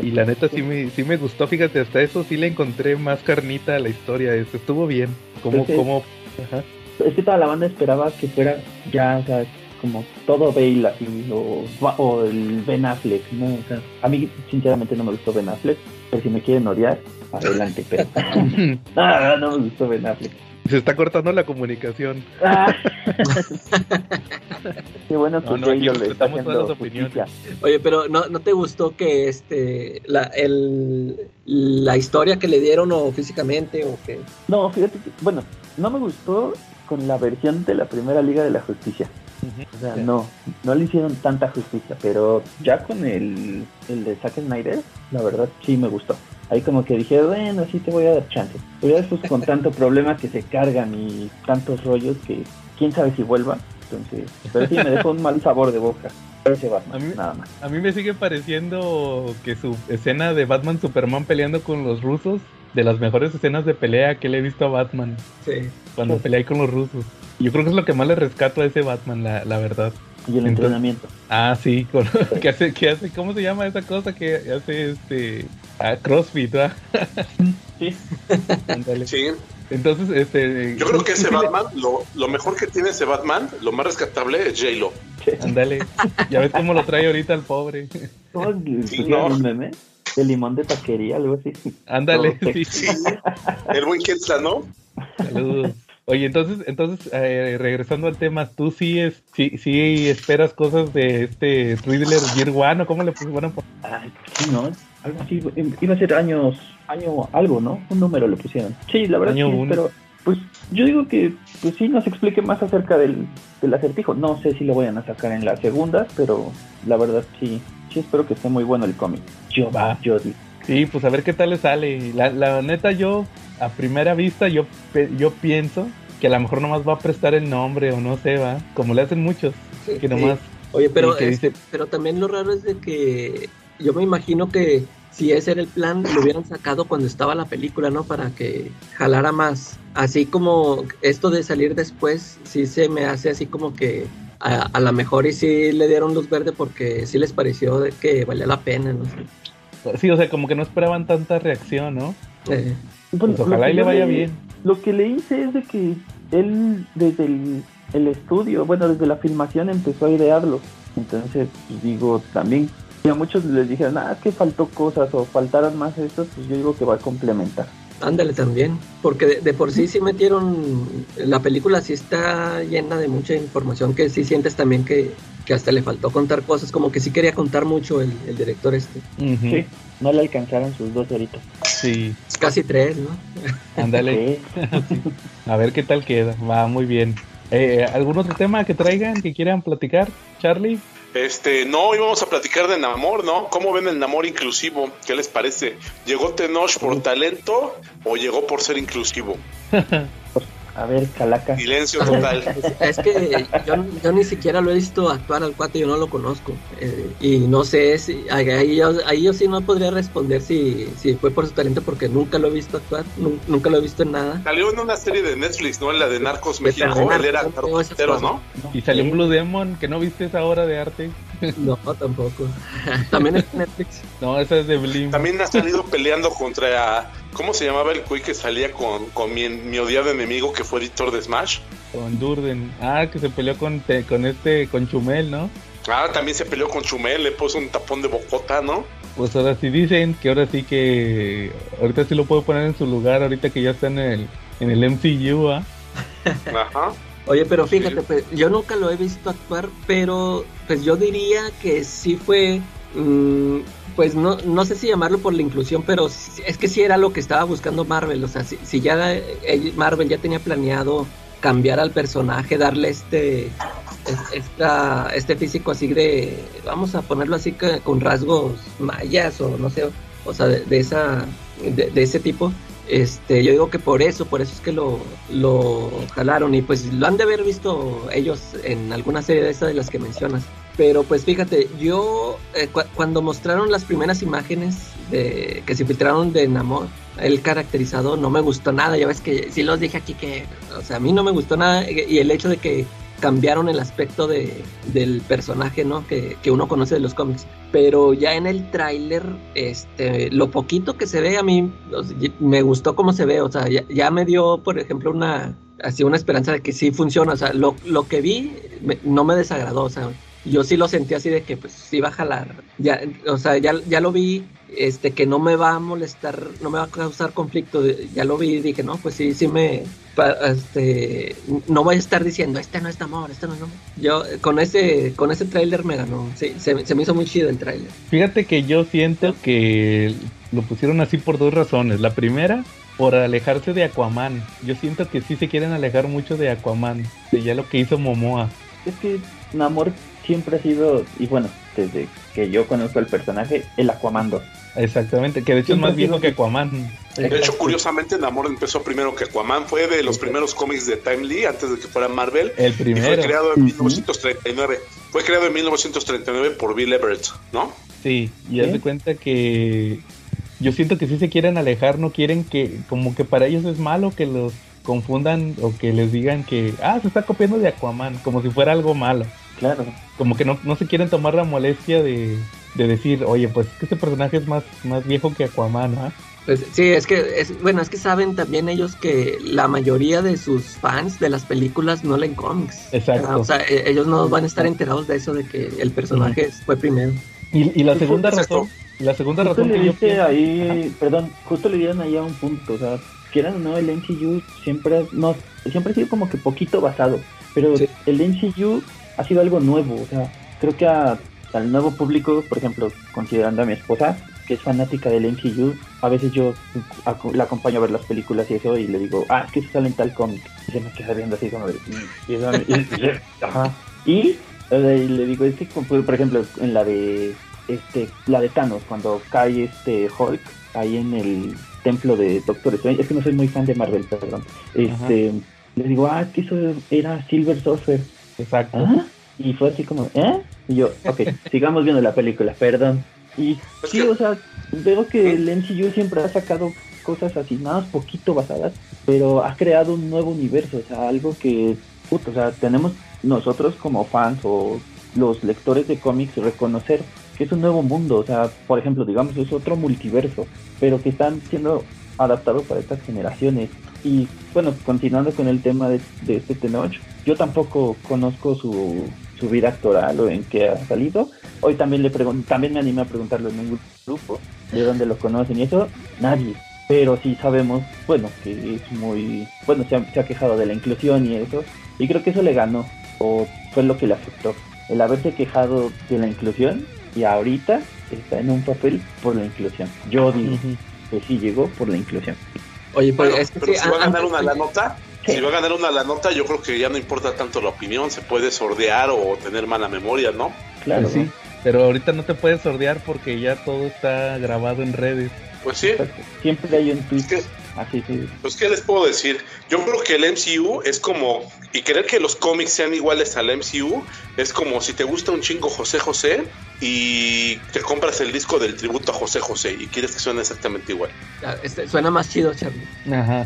Y la neta sí me, sí me gustó, fíjate, hasta eso sí le encontré más carnita a la historia. Eso estuvo bien. Como, es- como... Ajá. Es que toda la banda esperaba que fuera ya, o sea, como todo Bale así, o, o el Ben Affleck, ¿no? O sea, a mí sinceramente no me gustó Ben Affleck, pero si me quieren odiar, adelante, pero... no me gustó Ben Affleck. Se está cortando la comunicación. Ah. Qué bueno que No, no, le está todas haciendo las opiniones. justicia. Oye, pero ¿no, ¿no te gustó que este la, el, la historia que le dieron o físicamente o que No, fíjate que, bueno, no me gustó con la versión de la primera Liga de la Justicia. O sea, Ya. no, no le hicieron tanta justicia, pero ya con el, el de Zack Snyder, la verdad sí me gustó. Ahí como que dije, bueno, sí te voy a dar chance. Pero ya después con tanto problema que se cargan y tantos rollos que quién sabe si vuelva, Entonces, pero sí me dejó un mal sabor de boca. Batman, A mí- nada más. A mí me sigue pareciendo que su escena de Batman Superman peleando con los rusos, de las mejores escenas de pelea que le he visto a Batman, Sí. cuando pelea ahí con los rusos. Yo creo que es lo que más le rescato a ese Batman, la, la verdad. Y el Entonces- entrenamiento. Ah, sí, con, que hace, que hace, ¿cómo se llama esa cosa que hace este ah, CrossFit, ¿verdad? Sí. Entonces, este Yo creo que ese Batman, lo, lo mejor que tiene ese Batman, lo más rescatable es J-Lo. Ándale. Ya ves cómo lo trae ahorita el pobre. ¿Cómo le Sí, no. un meme? De limón de taquería, algo así. Ándale, sí. Sí. El buen Quetzal, ¿no? Saludos. Oye, entonces, entonces eh, regresando al tema, ¿tú sí, es, sí, sí esperas cosas de este Riddler Year One o cómo le pusieron? Ay, sí, ¿no? Algo así. Iba a ser años, año algo, ¿no? Un número le pusieron. Sí, la verdad Año sí, uno. pero pues yo digo que pues sí nos explique más acerca del, del acertijo. No sé si lo vayan a sacar en la segunda, pero la verdad sí, sí espero que esté muy bueno el cómic. Yo Va. yo digo. Sí, pues a ver qué tal le sale. La, la neta, yo, a primera vista, yo, pe- yo pienso que a lo mejor nomás va a prestar el nombre o no sé, va, como le hacen muchos, Sí, que sí. nomás... Oye, pero, que este, dice- pero también lo raro es de que yo me imagino que si ese era el plan, lo hubieran sacado cuando estaba la película, ¿no? Para que jalara más. Así como esto de salir después, sí se me hace así como que a, a lo mejor y sí le dieron luz verde porque sí les pareció que valía la pena, ¿no? Sí, o sea, como que no esperaban tanta reacción, ¿no? Eh, Bueno, Pues ojalá lo que y le vaya bien. Lo que le hice es de que él desde el, el estudio, bueno, desde la filmación empezó a idearlo. Entonces, pues, digo, también y a muchos les dijeron, ah, que faltó cosas o faltaron más estos, pues yo digo que va a complementar. ándale también, porque de, de por sí sí metieron, la película sí está llena de mucha información que sí sientes también que, que hasta le faltó contar cosas, como que sí quería contar mucho el, el director este. Sí, no le alcanzaron sus dos horitas. Sí, Casi tres, ¿no? ándale. Sí. A ver qué tal queda. Va muy bien. Eh, ¿Algún otro tema que traigan, que quieran platicar, Charlie? Este, no, íbamos a platicar de Namor, ¿no? ¿Cómo ven el Namor inclusivo? ¿Qué les parece? ¿Llegó Tenoch por talento o llegó por ser inclusivo? A ver, Calaca. Silencio total. Es que yo, yo ni siquiera lo he visto actuar al cuate, yo no lo conozco. Eh, y no sé si. Ahí, ahí yo, ahí yo sí no podría responder si, si fue por su talento, porque nunca lo he visto actuar, nun- nunca lo he visto en nada. Salió en una serie de Netflix, ¿no? En la de Narcos México. Narcos, Él era carpintero, ¿no? Y salió un Blue Demon, que no viste esa obra de arte. No, tampoco. También es Netflix. No, esa es de Blim. También ha salido peleando contra. ¿Cómo se llamaba el cuy que salía con, con mi, mi odiado enemigo que fue editor de Smash? Con Durden. Ah, que se peleó con, te- con este, con Chumel, ¿no? Ah, también se peleó con Chumel, le puso un tapón de bocota, ¿no? Pues ahora sí dicen que ahora sí que. Ahorita sí lo puedo poner en su lugar, ahorita que ya está en el, en el MCU, ¿ah? Ajá. Oye, pero fíjate, pues, yo nunca lo he visto actuar, pero pues yo diría que sí fue, mm, pues no, no sé si llamarlo por la inclusión, pero es que sí era lo que estaba buscando Marvel, o sea, si, ya eh, Marvel ya tenía planeado cambiar al personaje, darle este, es- esta, este físico así de, vamos a ponerlo así con rasgos mayas o no sé, o sea, de, esa, de ese tipo. Este, yo digo que por eso, por eso es que lo, lo jalaron y pues lo han de haber visto ellos en alguna serie de esas de las que mencionas. Pero pues fíjate, yo eh, cu- cuando mostraron las primeras imágenes de que se filtraron de Namor, el caracterizado no me gustó nada. Ya ves que sí los dije aquí que, o sea, a mí no me gustó nada y el hecho de que cambiaron el aspecto de, del personaje, ¿no? Que, que uno conoce de los cómics. Pero ya en el tráiler, este, lo poquito que se ve a mí me gustó cómo se ve, o sea, ya, ya me dio, por ejemplo, una así una esperanza de que sí funciona, o sea, lo, lo que vi me- no me desagradó, o sea, yo sí lo sentí así de que pues sí va a jalar. Ya, o sea, ya, ya lo vi, este, que no me va a molestar, no me va a causar conflicto. Ya lo vi y dije, no, pues sí, sí me, este, no voy a estar diciendo, este no es amor, este no es amor. Yo con ese, con ese tráiler me ganó, sí, se, se me hizo muy chido el tráiler. Fíjate que yo siento que lo pusieron así por dos razones. La primera, por alejarse de Aquaman. Yo siento que sí se quieren alejar mucho de Aquaman, de ya lo que hizo Momoa. Es que Namor siempre ha sido, y bueno, desde que yo conozco el personaje, el Aquamando. Exactamente, que de hecho es más viejo que Aquaman. De hecho, curiosamente, Namor empezó primero que Aquaman. Fue de los primeros cómics de Time Lee antes de que fuera Marvel. El Y primero. fue creado en 1939. Fue creado en 1939 por Bill Everett, ¿no? Sí, y haz de cuenta que yo siento que sí se quieren alejar, no quieren que, como que para ellos es malo que los confundan o que les digan que, ah, se está copiando de Aquaman, como si fuera algo malo. Claro. Como que no, no se quieren tomar la molestia de, de decir, oye, pues es que este personaje es más, más viejo que Aquaman, ¿ah? Pues sí, es que, es, bueno, es que saben también ellos que la mayoría de sus fans de las películas no leen cómics. Exacto. O sea, e- ellos no van a estar enterados de eso, de que el personaje fue primero. Y, y la segunda Exacto. razón, la segunda Justo razón le que yo dice pienso- ahí, perdón, justo le dieron ahí a un punto, o sea, quieran o no, el MCU siempre, no, siempre ha sido como que poquito basado, pero Sí. el MCU ha sido algo nuevo, o sea, creo que a- al nuevo público, por ejemplo, considerando a mi esposa, que es fanática del MCU, a veces yo la acompaño a ver las películas y eso, y le digo, ah, es que eso sale en tal cómic, y se me queda viendo así como de, y, eso- y- y- ajá, y le digo, es que, como, por ejemplo, en la de este la de Thanos, cuando cae este Hulk ahí en el templo de Doctor Strange, es que no soy muy fan de Marvel, perdón. Este, le digo, ah, es que eso era Silver Surfer. Exacto. ¿Ah? Y fue así como, ¿eh? Y yo, ok, sigamos viendo la película, perdón. Y Es sí, que- o sea, veo que el MCU siempre ha sacado cosas así, nada más poquito basadas, pero ha creado un nuevo universo, o sea, algo que, puto, o sea, tenemos nosotros como fans o los lectores de cómics reconocer que es un nuevo mundo, o sea, por ejemplo, digamos, es otro multiverso, pero que están siendo adaptados para estas generaciones. Y bueno, continuando con el tema de, de este Tenoch, yo tampoco conozco su, su vida actoral o en qué ha salido. Hoy también le pregun- también me animé a preguntarlo en un grupo de dónde lo conocen y eso, nadie. Pero sí sabemos, bueno, que es muy, bueno, se ha, se ha quejado de la inclusión y eso, y creo que eso le ganó, o fue lo que le afectó, el haberse quejado de la inclusión y ahorita está en un papel por la inclusión. Yo digo que sí llegó por la inclusión. Oye, pues Bueno, es que pero sí, si va a ganar una la nota, si va a ganar una la nota, yo creo que ya no importa tanto la opinión, se puede sordear o tener mala memoria, ¿no? Claro, Pues sí, ¿no? pero ahorita no te puedes sordear porque ya todo está grabado en redes. Pues sí. Siempre hay un tweet es que así, sí. Pues, ¿qué les puedo decir? Yo creo que el MCU es como. Y querer que los cómics sean iguales al MCU es como si te gusta un chingo José José y te compras el disco del tributo a José José y quieres que suene exactamente igual. este, suena más chido, Charlie. Ajá.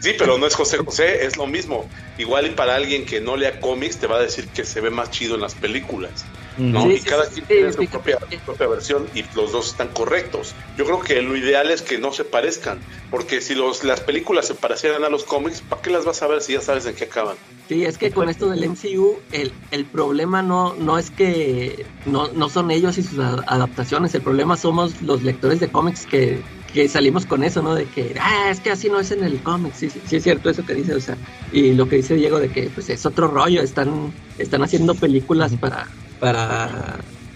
Sí, pero no es José José, es lo mismo. Igual y para alguien que no lea cómics te va a decir que se ve más chido en las películas. ¿No? Sí, y sí, cada sí, quien sí, tiene su sí, propia, sí. propia versión y los dos están correctos. Yo creo que lo ideal es que no se parezcan, porque si los, las películas se parecieran a los cómics, ¿para qué las vas a ver si ya sabes en qué acaban? Sí, es que con esto del MCU, el, el problema no, no es que no, no son ellos y sus a- adaptaciones, el problema somos los lectores de cómics que, que salimos con eso, ¿no? De que, ah, es que así no es en el cómic, sí, sí, sí es cierto eso que dice, o sea, y lo que dice Diego de que pues es otro rollo, están, están haciendo películas para, para,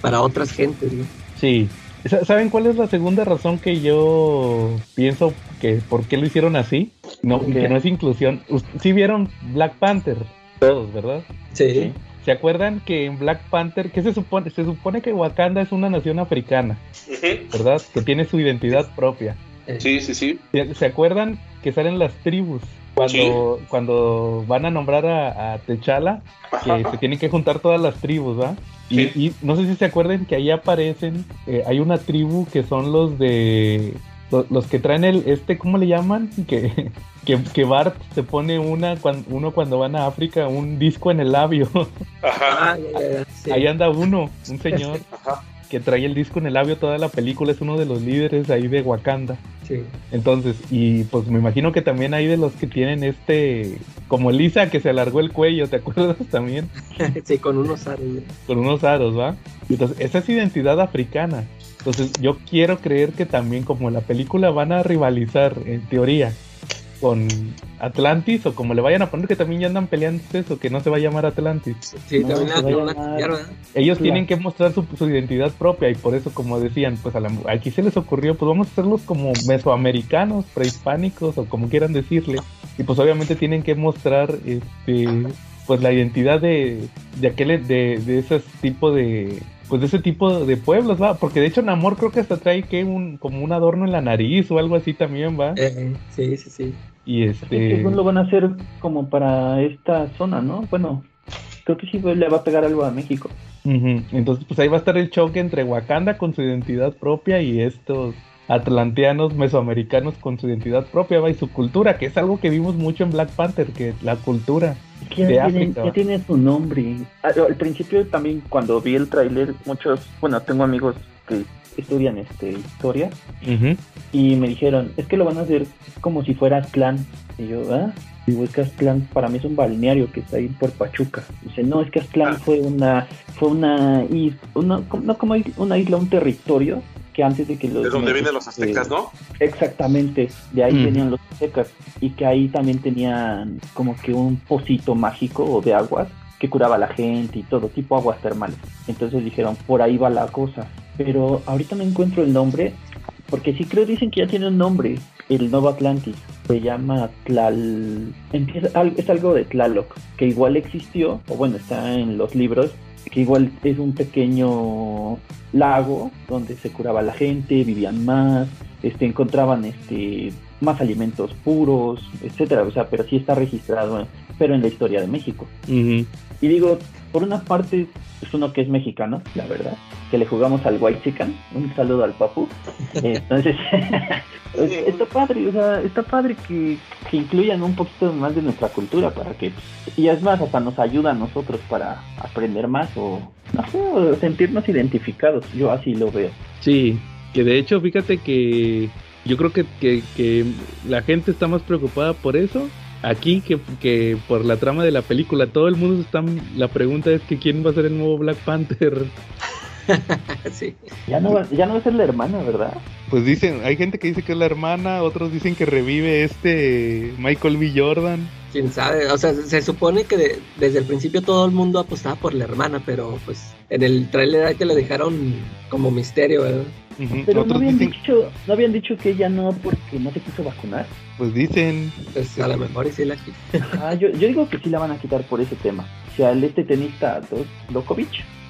para otras gentes, ¿no? Sí. Sa- ¿Saben cuál es la segunda razón que yo pienso que por qué lo hicieron así? No, ¿Por qué? que no es inclusión. Us- Sí vieron Black Panther, todos, ¿verdad? Sí. ¿Se acuerdan que en Black Panther, que se supone? Se supone que Wakanda es una nación africana, ¿verdad? Que tiene su identidad propia. Sí, sí, sí. ¿Se, se acuerdan que salen las tribus? Cuando, cuando van a nombrar a, a T'Challa, que se tienen que juntar todas las tribus, ¿va? Y, Sí. y no sé si se acuerdan que ahí aparecen, eh, hay una tribu que son los de, lo- los, que traen el, este, ¿cómo le llaman? Que, que, que Bart se pone una, cuan- uno cuando van a África, un disco en el labio. Ajá. Ah. Ahí anda uno, un señor Ajá. Que trae el disco en el labio toda la película, es uno de los líderes ahí de Wakanda. Sí. Entonces, y pues me imagino que también hay de los que tienen este, como Lisa que se alargó el cuello, ¿te acuerdas también? sí, con unos aros. Con unos aros, ¿va? Entonces, esa es identidad africana. Entonces, yo quiero creer que también como la película van a rivalizar, en teoría, con Atlantis, o como le vayan a poner que también ya andan peleando eso, que no se va a llamar Atlantis. Sí, No, también a llamar-. Ellos Claro. tienen que mostrar su, su identidad propia y por eso, como decían, pues a la- aquí se les ocurrió, pues vamos a hacerlos como mesoamericanos, prehispánicos o como quieran decirle. Y pues obviamente tienen que mostrar este pues la identidad de, de aquel de, de ese tipo de, pues de ese tipo de pueblos, va, porque de hecho Namor creo que hasta trae que un como un adorno en la nariz o algo así también, va. Eh, sí, sí, sí. Y este Según lo van a hacer como para esta zona, ¿no? Bueno, creo que sí le va a pegar algo a México. Entonces, pues ahí va a estar el choque entre Wakanda con su identidad propia y estos atlanteanos mesoamericanos con su identidad propia ¿va? y su cultura, que es algo que vimos mucho en Black Panther, que la cultura. Ya, De tiene, África. ya tiene su nombre. Al, al principio también cuando vi el tráiler, muchos, bueno, tengo amigos que estudian este historia y me dijeron, es que lo van a hacer como si fuera Aztlán. Y yo, ¿ah? Digo, es que Aztlán para mí es un balneario que está ahí por Pachuca. Dice, no, es que Aztlán Ah. fue una, fue una isla, una, no como is- una isla, un territorio que antes de que los... De donde vienen los aztecas, ¿no? Exactamente, de ahí Ujú. venían los aztecas y que ahí también tenían como que un pocito mágico de aguas que curaba a la gente y todo, tipo aguas termales. Entonces dijeron, por ahí va la cosa. Pero ahorita no encuentro el nombre, porque sí creo dicen que ya tiene un nombre, el Nuevo Atlantis. Se llama Tlal... Empieza, al- es algo de Tlaloc, que igual existió, o bueno, está en los libros, que igual es un pequeño lago donde se curaba la gente, vivían más, este, encontraban este, más alimentos puros, etcétera, o sea, pero sí está registrado, pero en la historia de México. Y digo, por una parte, es uno que es mexicano, la verdad, que le jugamos al White Chicken, un saludo al Papu. Entonces, está padre, o sea, está padre que, que incluyan un poquito más de nuestra cultura para que, y es más, hasta nos ayuda a nosotros para aprender más o, no sé, o sentirnos identificados, yo así lo veo. Sí, que de hecho, fíjate que yo creo que, que, que la gente está más preocupada por eso aquí que, que por la trama de la película. Todo el mundo está. La pregunta es que quién va a ser el nuevo Black Panther. sí. Ya no, va, ya no va a ser la hermana, ¿verdad? Pues dicen, hay gente que dice que es la hermana, otros dicen que revive este Michael B. Jordan. Quién sabe, o sea, se supone que de- desde el principio todo el mundo apostaba por la hermana, pero pues en el trailer ahí te lo dejaron como misterio, ¿verdad? Pero no habían, dicen, dicho, no habían dicho que ella no porque no se quiso vacunar. pues dicen, Pues a lo mejor sí la Ah, yo, yo digo que sí la van a quitar por ese tema. O sea, el este tenista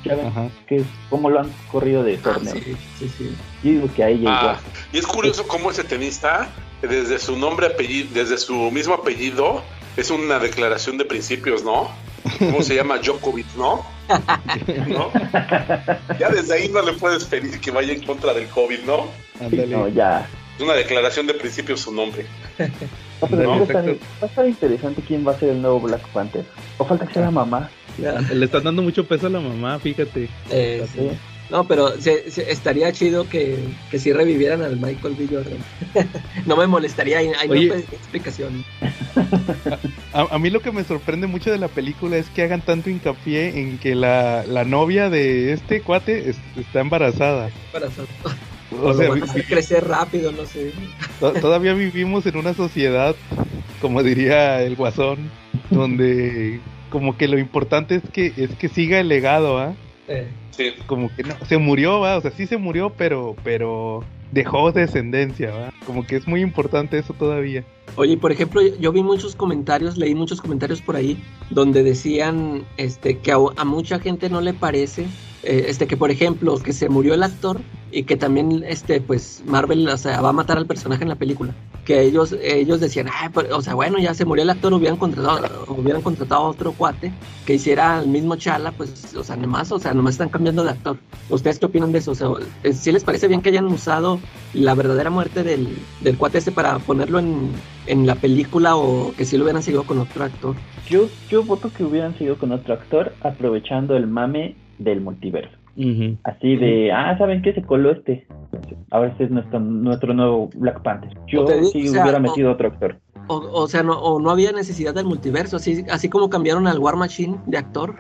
ajá. que cómo lo han corrido de Ah, torneo. sí, sí, sí. Yo digo que a ella Ah, igual. y es curioso cómo ese tenista, desde su nombre, apellido, desde su mismo apellido, es una declaración de principios, ¿no? ¿Cómo se llama Djokovic, no? ¿No? Ya desde ahí no le puedes pedir que vaya en contra del COVID, ¿no? No, ya. Es una declaración de principios su nombre. No, pero No, sí va a estar- perfecto. va a estar interesante quién va a ser el nuevo Black Panther. O falta que sea la mamá. Le están dando mucho peso a la mamá, fíjate. Eh, sí. ¿Sí? No, pero se- se- estaría chido que, que si revivieran al Michael B. Jordan. no me molestaría, Oye. no explicación. A, a mí lo que me sorprende mucho de la película es que hagan tanto hincapié en que la, la novia de este cuate es- está embarazada. Hacer- O sea, van a hacer crecer rápido, no sé. to- todavía vivimos en una sociedad, como diría el guasón, donde como que lo importante es que es que siga el legado, ¿ah? Eh, Sí. Como que no, se murió, ¿va? O sea, sí se murió, pero pero dejó descendencia, ¿va? Como que es muy importante eso todavía. Oye, por ejemplo, yo vi muchos comentarios, leí muchos comentarios por ahí donde decían este que a, a mucha gente no le parece eh, este que por ejemplo que se murió el actor y que también este pues Marvel o sea, va a matar al personaje en la película. Que ellos ellos decían, "Ay, pero, o sea, bueno, ya se murió el actor, hubieran contratado hubieran contratado a otro cuate que hiciera el mismo charla, pues o sea, nomás, o sea, nomás están cambiando de actor. ¿Ustedes qué opinan de eso? O sea, eh, ¿sí les parece bien que hayan usado la verdadera muerte del, del cuate este para ponerlo en, en la película o que si lo hubieran seguido con otro actor? Yo, yo voto que hubieran seguido con otro actor aprovechando el mame del multiverso. Así de, ah, ¿saben qué? Se coló este. Ahora este es nuestro, nuestro nuevo Black Panther. Yo O digo, sí o sea, hubiera o- metido otro actor. O, o sea, no, o no había necesidad del multiverso, así, así como cambiaron al War Machine de actor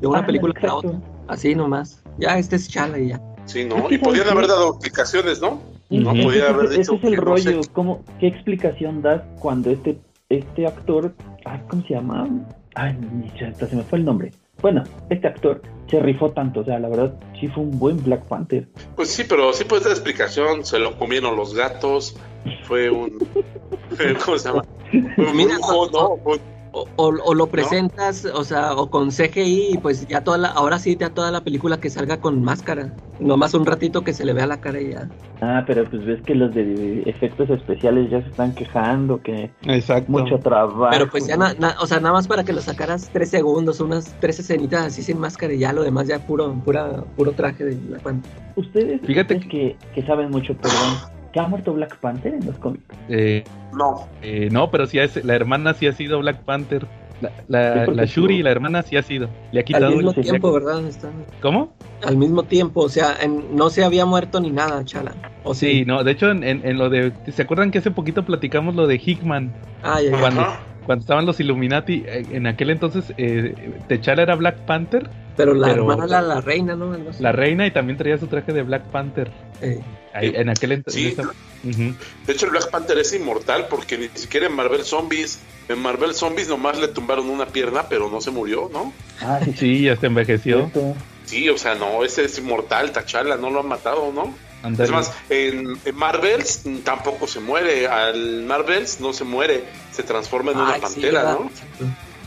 de una Ah, película a la otra. Así nomás. Ya, este es Chala y ya. Sí, ¿no? Y podían haber dado explicaciones, ¿no? No Ese podía haber ese dicho es el que no rollo. sé. ¿cómo, ¿Qué explicación das cuando este, este actor, ay, ¿cómo se llama? Ay, hasta se me fue el nombre. Bueno, este actor se rifó tanto, o sea, la verdad, sí fue un buen Black Panther. Pues sí, pero sí puedes dar explicación. Se lo comieron los gatos. Fue un. ¿Cómo se llama? Fue un brujo, ¿no? O, o- o lo presentas, o sea, o con CGI y pues ya toda la, ahora sí ya toda la película que salga con máscara. Nomás un ratito que se le vea la cara y ya. Ah, pero pues ves que los de efectos especiales ya se están quejando, que Exacto. mucho trabajo. Pero pues ya, na- na- o sea, nada más para que lo sacaras tres segundos, unas tres escenitas así sin máscara y ya lo demás ya puro, pura, puro traje de Black Panther. Ustedes, Fíjate ustedes que, que saben mucho, perdón, ¿que ha muerto Black Panther en los cómics? Eh, No. eh, no, pero sí es, la hermana sí ha sido Black Panther. La, la, Sí, porque la Shuri, la hermana sí ha sido. Le ha Al quitado. mismo sí, tiempo. ¿verdad? Está- ¿Cómo? al mismo tiempo, o sea, en- no se había muerto ni nada, Chala. O Sí, no, de hecho en, en- en lo de... ¿Se acuerdan que hace poquito platicamos lo de Hickman? Ah, ya, ya. Cuando, Ajá. Cuando estaban los Illuminati, eh, en aquel entonces eh, T'Challa era Black Panther, Pero la pero- hermana era la reina, ¿no? La reina, y también traía su traje de Black Panther. Eh, Ahí, en aquel entonces... Sí. De hecho, el Black Panther es inmortal porque ni siquiera en Marvel Zombies. En Marvel Zombies nomás le tumbaron una pierna, pero no se murió, ¿no? Ah, sí, ya se envejeció. cierto. Sí, o sea, no, ese es inmortal, Tachala, no lo han matado, ¿no? Ándale. Es más, en, en Marvels tampoco se muere. Al Marvels no se muere, se transforma en una ay, pantera. ¿no?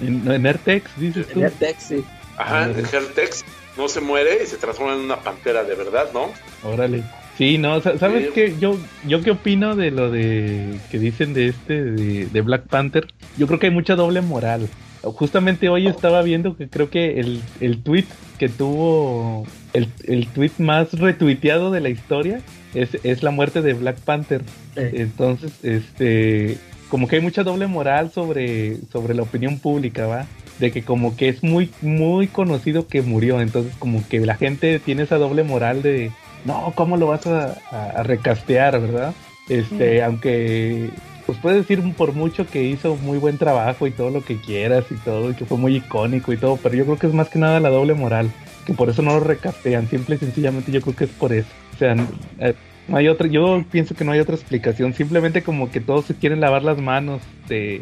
En, en Airtex, dices tú. En el Tex, sí. Ajá, en Helltex no se muere y se transforma en una pantera de verdad, ¿no? Órale. Sí, no, sa- ¿sabes Sí. qué? Yo, yo qué opino de lo de que dicen de este, de, de Black Panther. Yo creo que hay mucha doble moral. Justamente hoy estaba viendo que creo que el, el tweet que tuvo, el, el tweet más retuiteado de la historia es, es la muerte de Black Panther. Eh, Entonces, este, como que hay mucha doble moral sobre, sobre la opinión pública, ¿va? De que como que es muy, muy conocido que murió, entonces como que la gente tiene esa doble moral de, no, ¿cómo lo vas a, a- a recastear, verdad? Este, aunque, pues puedes decir por mucho que hizo muy buen trabajo y todo lo que quieras y todo, y que fue muy icónico y todo, pero yo creo que es más que nada la doble moral, que por eso no lo recastean, simple y sencillamente yo creo que es por eso. O sea, eh, no hay otra, yo pienso que no hay otra explicación, simplemente como que todos se quieren lavar las manos de,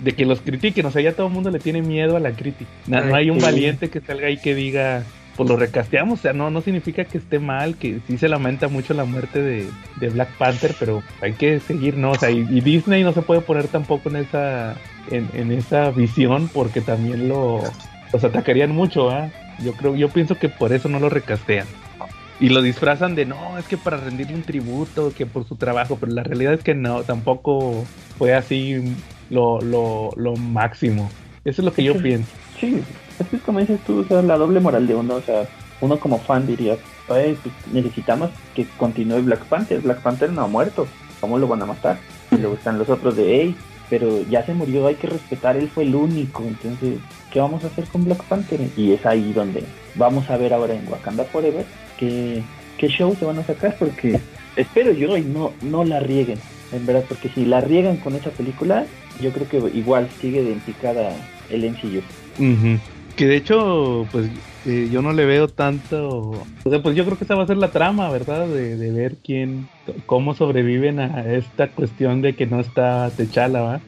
de que los critiquen, o sea, ya todo el mundo le tiene miedo a la crítica. No, no hay un valiente que salga ahí que diga, pues lo recasteamos, o sea, no, no significa que esté mal, que sí se lamenta mucho la muerte de, de Black Panther, pero hay que seguir, ¿no? O sea, y, y Disney no se puede poner tampoco en esa, en, en esa visión porque también lo, los atacarían mucho, ¿ah? Yo creo, yo pienso que por eso no lo recastean. Y lo disfrazan de no, es que para rendirle un tributo, que por su trabajo, pero la realidad es que no, tampoco fue así lo, lo, lo máximo. Eso es lo que yo pienso. Sí, es que como dices tú, o sea, la doble moral de uno, o sea, uno como fan diría, "Oye, pues necesitamos que continúe Black Panther, Black Panther no ha muerto, ¿cómo lo van a matar? Y luego están los otros de, hey, pero ya se murió, hay que respetar, él fue el único, entonces, ¿qué vamos a hacer con Black Panther? Y es ahí donde vamos a ver ahora en Wakanda Forever qué, qué show se van a sacar, porque espero yo y no, no la rieguen, en verdad, porque si la riegan con esa película, yo creo que igual sigue de picada el MCU. Que de hecho, pues eh, yo no le veo tanto. O sea, pues yo creo que esa va a ser la trama, ¿verdad? De, de ver quién, cómo sobreviven a esta cuestión de que no está Techala, ¿va?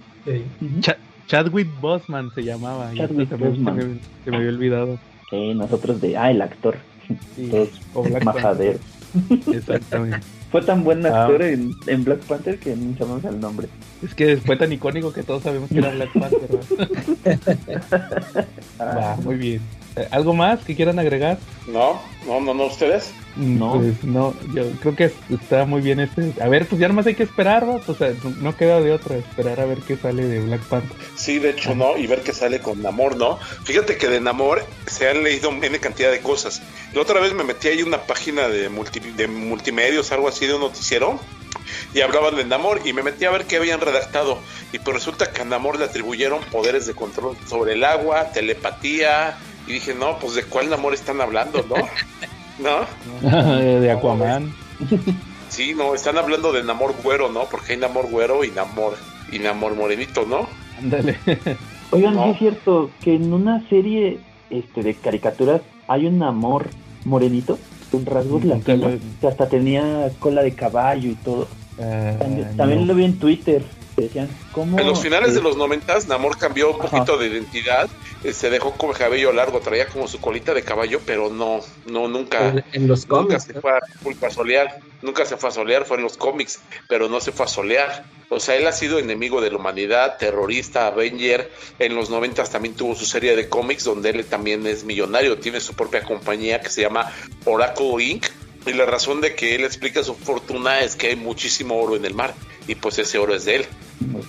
Cha- Chadwick Boseman se llamaba. Chadwick Boseman. Se me, se me había olvidado. Eh, nosotros de, ah, el actor, Sí, todos o Black majadero. Exactamente. Fue tan buen Ah. actor en, en Black Panther que ni sabemos el nombre. Es que fue tan icónico que todos sabemos que era Black Panther. ¿va? Va, muy bien. Eh, ¿Algo más que quieran agregar? No, no, no, no, ustedes. No. Pues no, yo creo que está muy bien este. A ver, pues ya nomás hay que esperar, ¿va? O sea, no- no queda de otra, esperar a ver qué sale de Black Panther. Sí, de hecho, no, y ver qué sale con Namor, ¿no? Fíjate que de Namor se han leído N cantidad de cosas. La otra vez me metí ahí en una página de, multi, de multimedios, algo así, de un noticiero, y hablaban de Namor, y me metí a ver qué habían redactado. Y pues resulta que a Namor le atribuyeron poderes de control sobre el agua, telepatía, y dije, no, pues de cuál Namor están hablando, ¿no? ¿No? de Aquaman. Sí, no, están hablando de Namor güero, ¿no? Porque hay Namor güero y Namor, y Namor morenito, ¿no? Ándale. Oigan, No. ¿sí es cierto que en una serie este, de caricaturas hay un amor morenito con rasgos latinos, que hasta tenía cola de caballo y todo. También, no. también lo vi en Twitter. Decían, ¿cómo? En los finales eh, de los noventas, Namor cambió un Ajá. poquito de identidad, eh, se dejó con el cabello largo, traía como su colita de caballo, pero no, no, nunca, En, en los nunca cómics. se ¿no? fue a, fue a solear, nunca se fue a solear, fue en los cómics, pero no se fue a solear. O sea, él ha sido enemigo de la humanidad, terrorista, Avenger. En los noventas también tuvo su serie de cómics donde él también es millonario, tiene su propia compañía que se llama Oracle Inc. Y la razón de que él explica su fortuna es que hay muchísimo oro en el mar y pues ese oro es de él.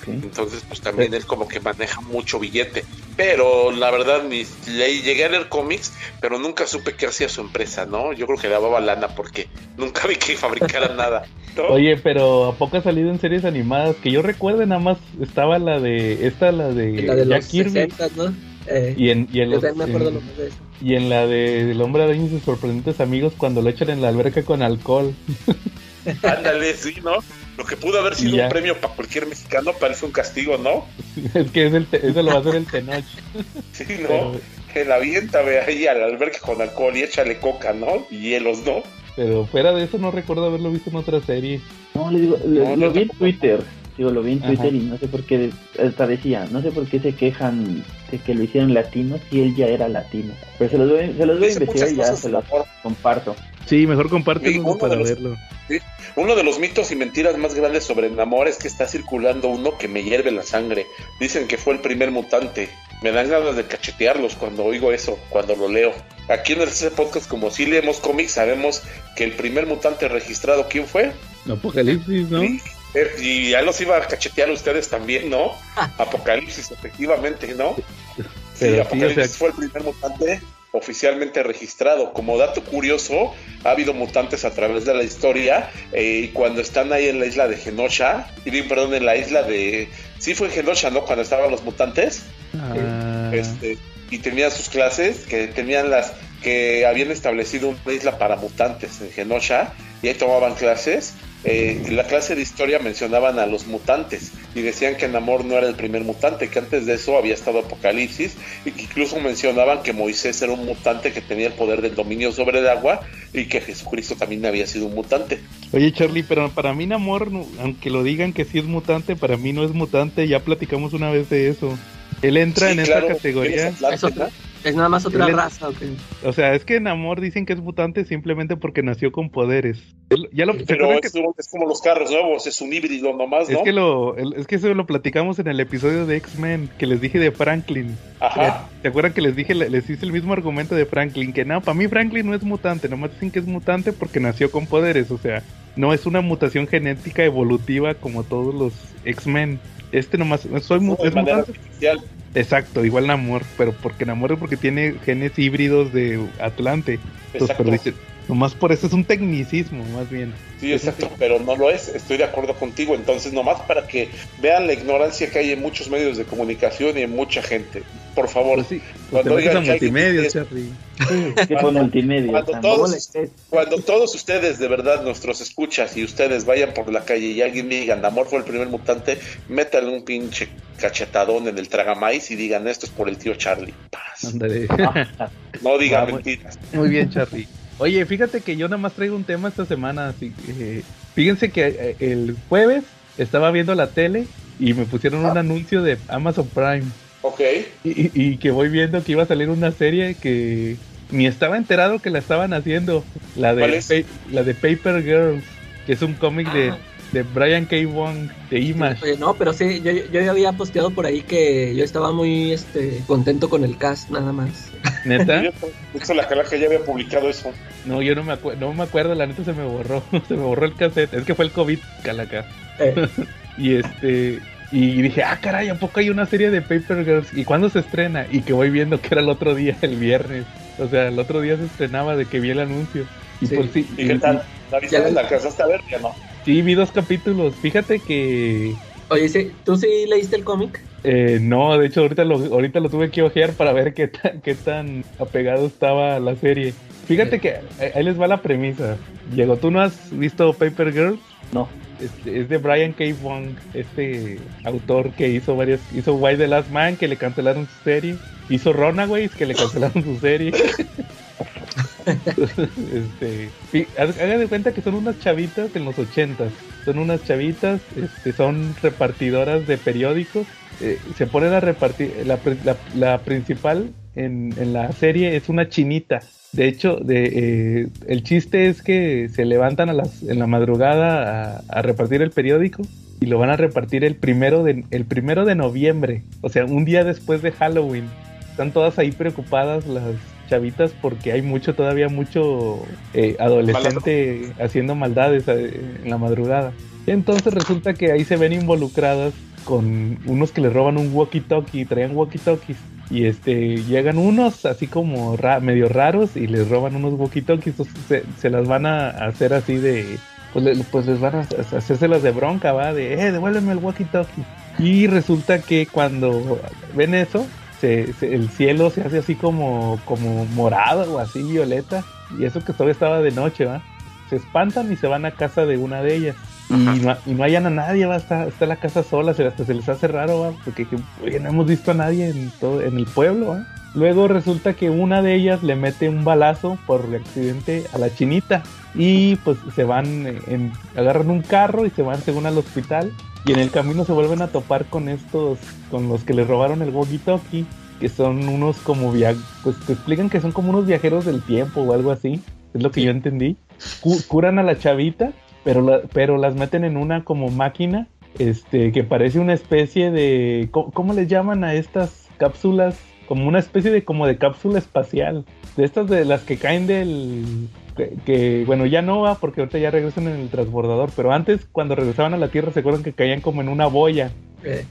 Entonces, pues también él como que maneja mucho billete. Pero la verdad, ni le, llegué a leer cómics, pero nunca supe qué hacía su empresa, ¿no? Yo creo que lavaba lana porque nunca vi que fabricara nada. ¿no? Oye, pero ¿a poco ha salido en series animadas? Que yo recuerde, nada más estaba la de. Esta, la de, La de Jack los Kirby. 60, ¿no? Eh, Y en, y en los- me acuerdo en- lo más de eso. Y en la de El hombre araña y sus sorprendentes amigos cuando lo echan en la alberca con alcohol. Ándale, sí, ¿no? Lo que pudo haber sido Ya. un premio para cualquier mexicano parece un castigo, ¿no? es que es el te- eso lo va a hacer el Tenoch. Sí, ¿no? Pero, Que la avienta, ve ahí al albergue con alcohol y échale coca, ¿no? Y hielos, ¿no? pero fuera de eso no recuerdo haberlo visto en otra serie. No, le digo, lo, No, lo vi en tampoco. Twitter. Digo, lo vi en Ajá. Twitter y no sé por qué, hasta decía, no sé por qué se quejan de que lo hicieron latino si él ya era latino. Pero se los voy, se los voy a investigar y ya se los amor. comparto. Sí, mejor compártelo Sí, uno para de los- verlo. Uno de los mitos y mentiras más grandes sobre Namor es que está circulando uno que me hierve la sangre. Dicen que fue el primer mutante. Me dan ganas de cachetearlos cuando oigo eso, cuando lo leo. Aquí en el CC Podcast, como si leemos cómics, sabemos que el primer mutante registrado, ¿quién fue? Apocalipsis, ¿no? Y, eh, y ya los iba a cachetear ustedes también, ¿no? Apocalipsis, efectivamente, ¿no? Sí, o Apocalipsis sea- fue el primer mutante oficialmente registrado. Como dato curioso, ha habido mutantes a través de la historia eh, y cuando están ahí en la isla de Genosha, y bien, perdón, en la isla de... Sí fue en Genosha, ¿no? Cuando estaban los mutantes. Ah, Este, y tenían sus clases, que tenían las... que habían establecido una isla para mutantes en Genosha y ahí tomaban clases. Eh, en la clase de historia mencionaban a los mutantes y decían que Namor no era el primer mutante, que antes de eso había estado Apocalipsis y que incluso mencionaban que Moisés era un mutante que tenía el poder del dominio sobre el agua y que Jesucristo también había sido un mutante. Oye, Charlie, pero para mí Namor, aunque lo digan que sí es mutante, para mí no es mutante. Ya platicamos una vez de eso. Él entra Sí, en claro, esa categoría. Atlante, Es nada más otra Él es- raza, ¿ok? O sea, es que Namor dicen que es mutante simplemente porque nació con poderes. Él- ya lo, ¿se Pero que, es, es como los carros nuevos, es un híbrido nomás, es ¿no? que lo, es que eso lo platicamos en el episodio de X-Men que les dije de Franklin. Ajá. ¿Se acuerdan que les dije, les hice el mismo argumento de Franklin? Que no, para mí Franklin no es mutante, nomás dicen que es mutante porque nació con poderes, o sea, no es una mutación genética evolutiva como todos los X-Men. Este nomás, soy es mutante. artificial. Exacto, igual Namor, pero porque Namor es porque tiene genes híbridos de Atlante. Entonces, Exacto. pero dice, nomás por eso es un tecnicismo, más bien. Sí, exacto, pero no lo es, estoy de acuerdo contigo. Entonces, nomás para que vean la ignorancia que hay en muchos medios de comunicación y en mucha gente. Por favor, Pues sí, pues Cuando oigan que multimedia. Cuando todos- ustedes, de verdad, nuestros escuchas y ustedes vayan por la calle y alguien diga, Namor fue el primer mutante, métanle un pinche cachetadón en el tragamais y digan, esto es por el tío Charlie. Paz. Ah, No digan Vamos. mentiras. Muy bien, Charlie. Oye, fíjate que yo nada más traigo un tema esta semana. Así, que, eh, fíjense que eh, el jueves estaba viendo la tele y me pusieron un anuncio de Amazon Prime. Ok. Y, que voy viendo que iba a salir una serie que ni estaba enterado que la estaban haciendo. La ¿Cuál de? Pa- la de Paper Girls, que es un cómic de, Ah. de Brian K. Wong, de Image. Oye, no, pero sí, yo, yo ya había posteado por ahí que yo estaba muy este, contento con el cast, nada más. ¿Neta? Hecho, la calaca ya había publicado eso. No, yo no me, acuerdo no me acuerdo, la neta se me borró. se me borró el cassette. Es que fue el COVID, calaca. Eh, Y este. Y dije, ah, caray, ¿a poco hay una serie de Paper Girls? ¿Y cuándo se estrena? Y que voy viendo que era el otro día, el viernes. O sea, el otro día se estrenaba de que vi el anuncio. Y Sí. pues sí. ¿Y qué tal? ¿La viste? La- ¿La alcanzaste a ver? Ya no. Sí, vi dos capítulos. Fíjate que. oye, sí, ¿tú sí leíste el cómic? Eh, no, de hecho, ahorita lo, ahorita lo tuve que ojear para ver qué tan, qué tan apegado estaba a la serie. Fíjate que eh, ahí les va la premisa. Diego, ¿tú no has visto Paper Girls? no. Este, es de Brian K. Wong, este autor que hizo varias, hizo Why the Last Man, que le cancelaron su serie, hizo Runaways, que le cancelaron su serie. este, fi- haz- haga de cuenta que son unas chavitas en los ochentas, son unas chavitas, este, son repartidoras de periódicos. Eh, se ponen a repartir, la, la- la principal en, en la serie es una chinita. De hecho, de, eh, el chiste es que se levantan a las, en la madrugada a, a repartir el periódico y lo van a repartir el primero, de, el primero de noviembre, o sea, un día después de Halloween. Están todas ahí preocupadas las chavitas porque hay mucho, todavía mucho eh, adolescente haciendo maldades eh, en la madrugada. Entonces resulta que ahí se ven involucradas con unos que les roban un walkie-talkie, traían walkie-talkies. Y este, llegan unos así como ra- medio raros y les roban unos walkie-talkies. Entonces se, las van a hacer así de. Pues, le- pues les van a a- hacérselas de bronca, va, de, eh, devuélveme el walkie-talkie. Y resulta que cuando ven eso, se- se- el cielo se hace así como, como morado o así violeta. Y eso que todavía estaba de noche, va. Se espantan y se van a casa de una de ellas. Y no, y no hayan a nadie, va, está, está la casa sola, se, hasta se les hace raro, va, porque oye, no hemos visto a nadie en todo, en el pueblo, va. Luego resulta que una de ellas le mete un balazo por accidente a la chinita y pues se van, eh, en- agarran un carro y se van según al hospital y en el camino se vuelven a topar con estos, con los que le robaron el walkie-talkie, que son unos como via pues te explican que son como unos viajeros del tiempo o algo así, es lo que yo entendí. Cu- curan a la chavita pero, la- pero las meten en una como máquina este que parece una especie de ¿cómo, cómo les llaman a estas cápsulas? Como una especie de como de cápsula espacial, de estas de las que caen del que, que, bueno, ya no va porque ahorita ya regresan en el transbordador, pero antes cuando regresaban a la Tierra se acuerdan que caían como en una boya. Eh,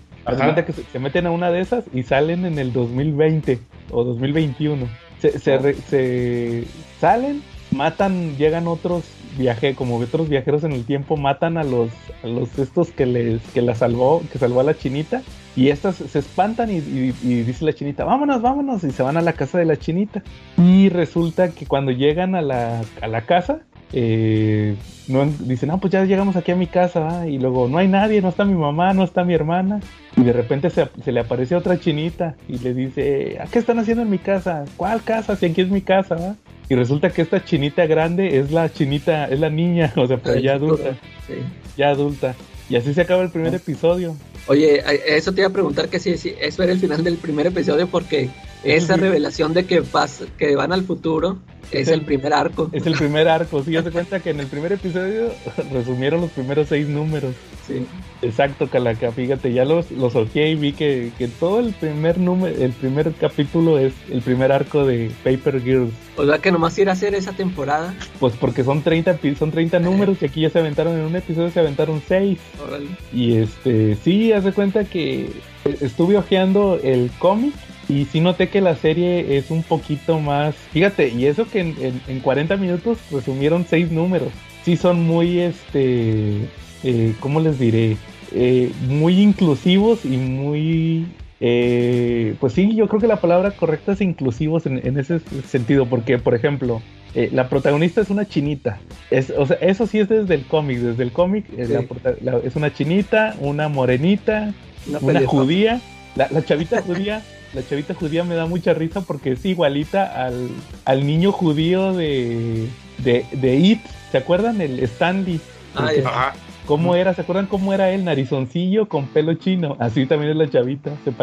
que se, se meten a una de esas y salen en el 2020 o 2021. Se, se, re- se salen, matan, llegan otros viajeros, como otros viajeros en el tiempo, matan a los, a los estos que les, que la salvó, que salvó a la chinita, y estas se espantan y, y- y dice la chinita, vámonos, vámonos, y se van a la casa de la chinita. Y resulta que cuando llegan a la, a la casa, eh, no, dicen, ah, pues ya llegamos aquí a mi casa, ¿va?". y luego no hay nadie, no está mi mamá, no está mi hermana, y de repente se, se le aparece otra chinita y le dice, ¿a qué están haciendo en mi casa? ¿Cuál casa? Si aquí es mi casa, ¿va?". Y resulta que esta chinita grande es la chinita, es la niña, o sea, pero Ay, ya adulta, sí. ya adulta. Y así se acaba el primer episodio. Oye, eso te iba a preguntar que si, si eso era el final del primer episodio porque esa revelación de que que van al futuro es Es el el- primer arco. Es el primer arco, sí, ya se cuenta que en el primer episodio resumieron los primeros seis números. Sí. Exacto, Calaca, fíjate, ya los, los ojeé y vi que, que todo el primer número, el primer capítulo es el primer arco de Paper Girls. O sea que nomás ir a hacer esa temporada. Pues porque son 30, epi- son 30 números y aquí ya se aventaron en un episodio, se aventaron 6. Órale. Y este, sí, haz de cuenta que estuve hojeando el cómic y sí noté que la serie es un poquito más. Fíjate, y eso que en, en- en 40 minutos resumieron 6 números. Sí, son muy, este, eh, ¿cómo les diré? Eh, muy inclusivos y muy. eh, pues sí, yo creo que la palabra correcta es inclusivos en, en ese sentido, porque, por ejemplo, eh, la protagonista es una chinita. Es, o sea, eso sí es desde el cómic. Desde el cómic eh, Sí. la la- es una chinita, una morenita, Una una judía. La, la chavita judía, la chavita judía me da mucha risa porque es igualita al, al niño judío de, de, de It. ¿Se acuerdan? El Stanley. Ah, El. Ajá. ¿Cómo era? ¿Se acuerdan cómo era él? Narizoncillo con pelo chino. Así también es la chavita. Se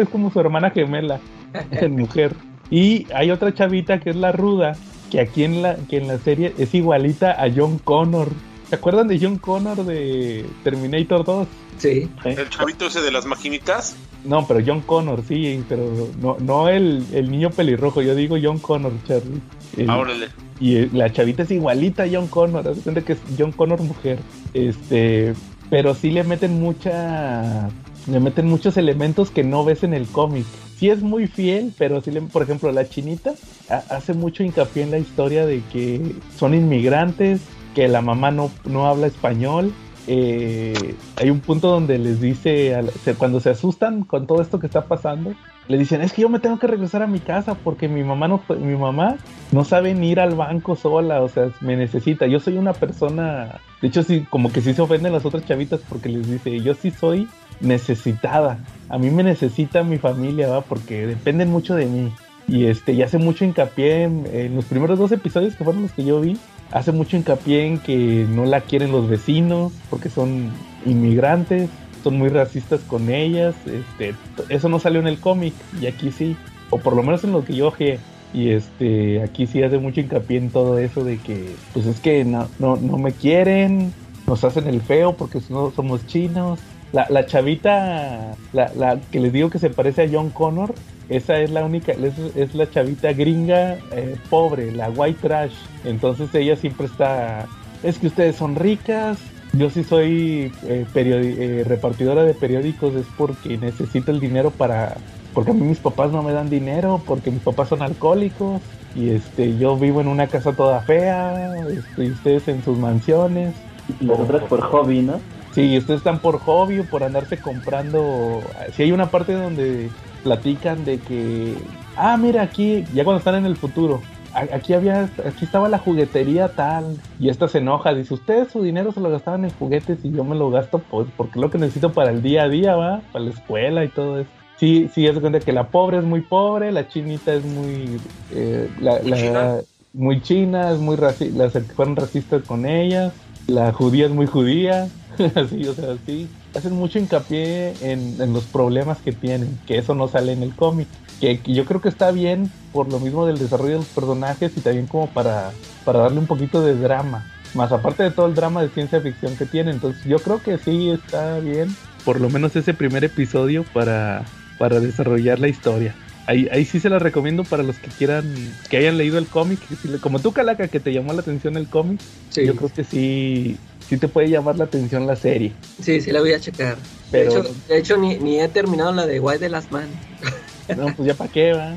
es como su hermana gemela en mujer. Y hay otra chavita que es la ruda, que aquí en la, que en la serie es igualita a John Connor. ¿Se acuerdan de John Connor de Terminator 2? Sí. El chavito ese de las maquinitas. No, pero John Connor, sí, pero no, no el, el niño pelirrojo, yo digo John Connor, Charlie. El- Ah, órale. y la chavita es igualita a John Connor, haz de cuenta que es John Connor mujer. Este, pero sí le meten mucha le meten muchos elementos que no ves en el cómic. Sí es muy fiel, pero sí le, por ejemplo, la chinita ha- hace mucho hincapié en la historia de que son inmigrantes, que la mamá no, no habla español. Eh, hay un punto donde les dice, cuando se asustan con todo esto que está pasando, le dicen, es que yo me tengo que regresar a mi casa porque mi mamá no, mi mamá no sabe ni ir al banco sola, o sea, me necesita. Yo soy una persona, de hecho sí, como que sí se ofenden las otras chavitas porque les dice, yo sí soy necesitada. A mí me necesita mi familia, ¿va? Porque dependen mucho de mí. Y este, y hace mucho hincapié en, en los primeros dos episodios que fueron los que yo vi, hace mucho hincapié en que no la quieren los vecinos porque son inmigrantes, son muy racistas con ellas. Este, eso no salió en el cómic y aquí sí, o por lo menos en lo que yo ojé. Y este, aquí sí hace mucho hincapié en todo eso de que, pues es que no, no, no me quieren, nos hacen el feo porque no somos chinos. La, la chavita, la, la que les digo que se parece a John Connor, esa es la única, es, la chavita gringa eh, pobre, la white trash. Entonces ella siempre está, es que ustedes son ricas, yo sí soy eh, eh, repartidora de periódicos, es porque necesito el dinero para, porque a mí mis papás no me dan dinero, porque mis papás son alcohólicos y este, yo vivo en una casa toda fea, este, y ustedes en sus mansiones. Y las otras por hobby, ¿no? Sí, ustedes están por hobby o por andarse comprando. Si hay una parte donde platican de que, ah, mira aquí, ya cuando están en el futuro, aquí había, aquí estaba la juguetería tal, y esta se enoja, dice, ustedes su dinero se lo gastaban en juguetes y yo me lo gasto pues, porque es lo que necesito para el día a día, va, para la escuela y todo eso. Sí, sí, es cuenta que la pobre es muy pobre, la chinita es muy, eh, la, Muy la- china. muy china, es muy raci las que fueron racistas con ellas, la judía es muy judía, así, o sea, sí, hacen mucho hincapié en, en los problemas que tienen, que eso no sale en el cómic, que, que yo creo que está bien por lo mismo del desarrollo de los personajes y también como para, para darle un poquito de drama, más aparte de todo el drama de ciencia ficción que tiene, entonces yo creo que sí está bien, por lo menos ese primer episodio para, para desarrollar la historia. Ahí, ahí sí se la recomiendo para los que quieran, que hayan leído el cómic, como tú, Calaca, que te llamó la atención el cómic, Sí, yo creo que sí, sí te puede llamar la atención la serie. sí, sí la voy a checar. Pero- De hecho, de hecho ni, ni he terminado la de White de las Man. No, pues ya para qué va.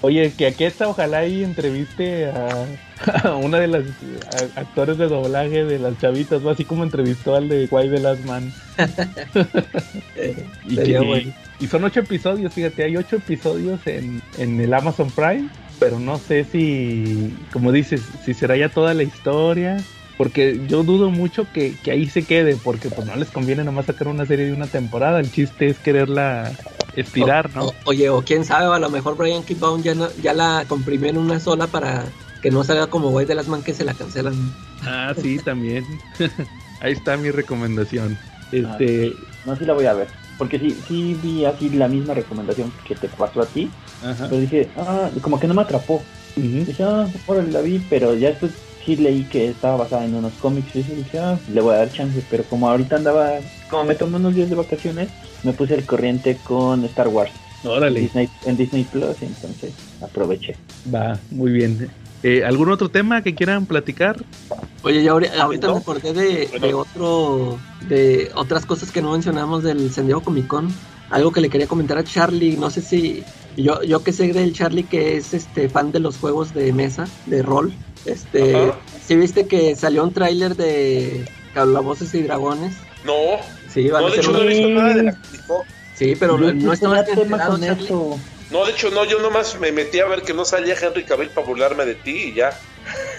Oye, que aquí está, ojalá y entreviste a, a una de las a- actores de doblaje de las chavitas, ¿no? así como entrevistó al de Guay de las Man. y, Sería que- bueno. y son ocho episodios, fíjate, hay ocho episodios en, en el Amazon Prime, pero no sé si, como dices, si será ya toda la historia. Porque yo dudo mucho que, que ahí se quede, porque pues no les conviene nomás sacar una serie de una temporada. El chiste es quererla estirar, ¿no? O- oye, o quién sabe, a lo mejor Brian Keaton ya, no- ya la comprimió en una sola para que no salga como White de las Man que se la cancelan. Ah, sí, también. Ahí está mi recomendación. Este, No, sí la voy a ver. Porque sí, sí vi así la misma recomendación que te pasó a ti. ajá. Pero dije, ah, como que no me atrapó. Dije, ah, órale, la vi, pero ya después sí leí que estaba basada en unos cómics y eso dije, ah, le voy a dar chance. Pero como ahorita andaba, como me tomé unos días de vacaciones, me puse al corriente con Star Wars en Órale, Disney, en Disney Plus, entonces aproveché. va, muy bien. Eh, ¿Algún otro tema que quieran platicar? Oye, yo ahori- ahorita ¿no? me acordé de, Bueno. de otro, de otras cosas que no mencionamos del San Diego Comic Con. Algo que le quería comentar a Charlie, no sé si yo, yo que sé del Charlie que es este fan de los juegos de mesa, de rol. Este, Ajá. ¿sí viste que salió un tráiler de Calabozos y Dragones? No, Sí, van no, a de ser no he un- visto nada de la Comic Con. Sí, pero no, no estabas No, de hecho no, yo nomás me metí a ver que no salía Henry Cavill para burlarme de ti y ya.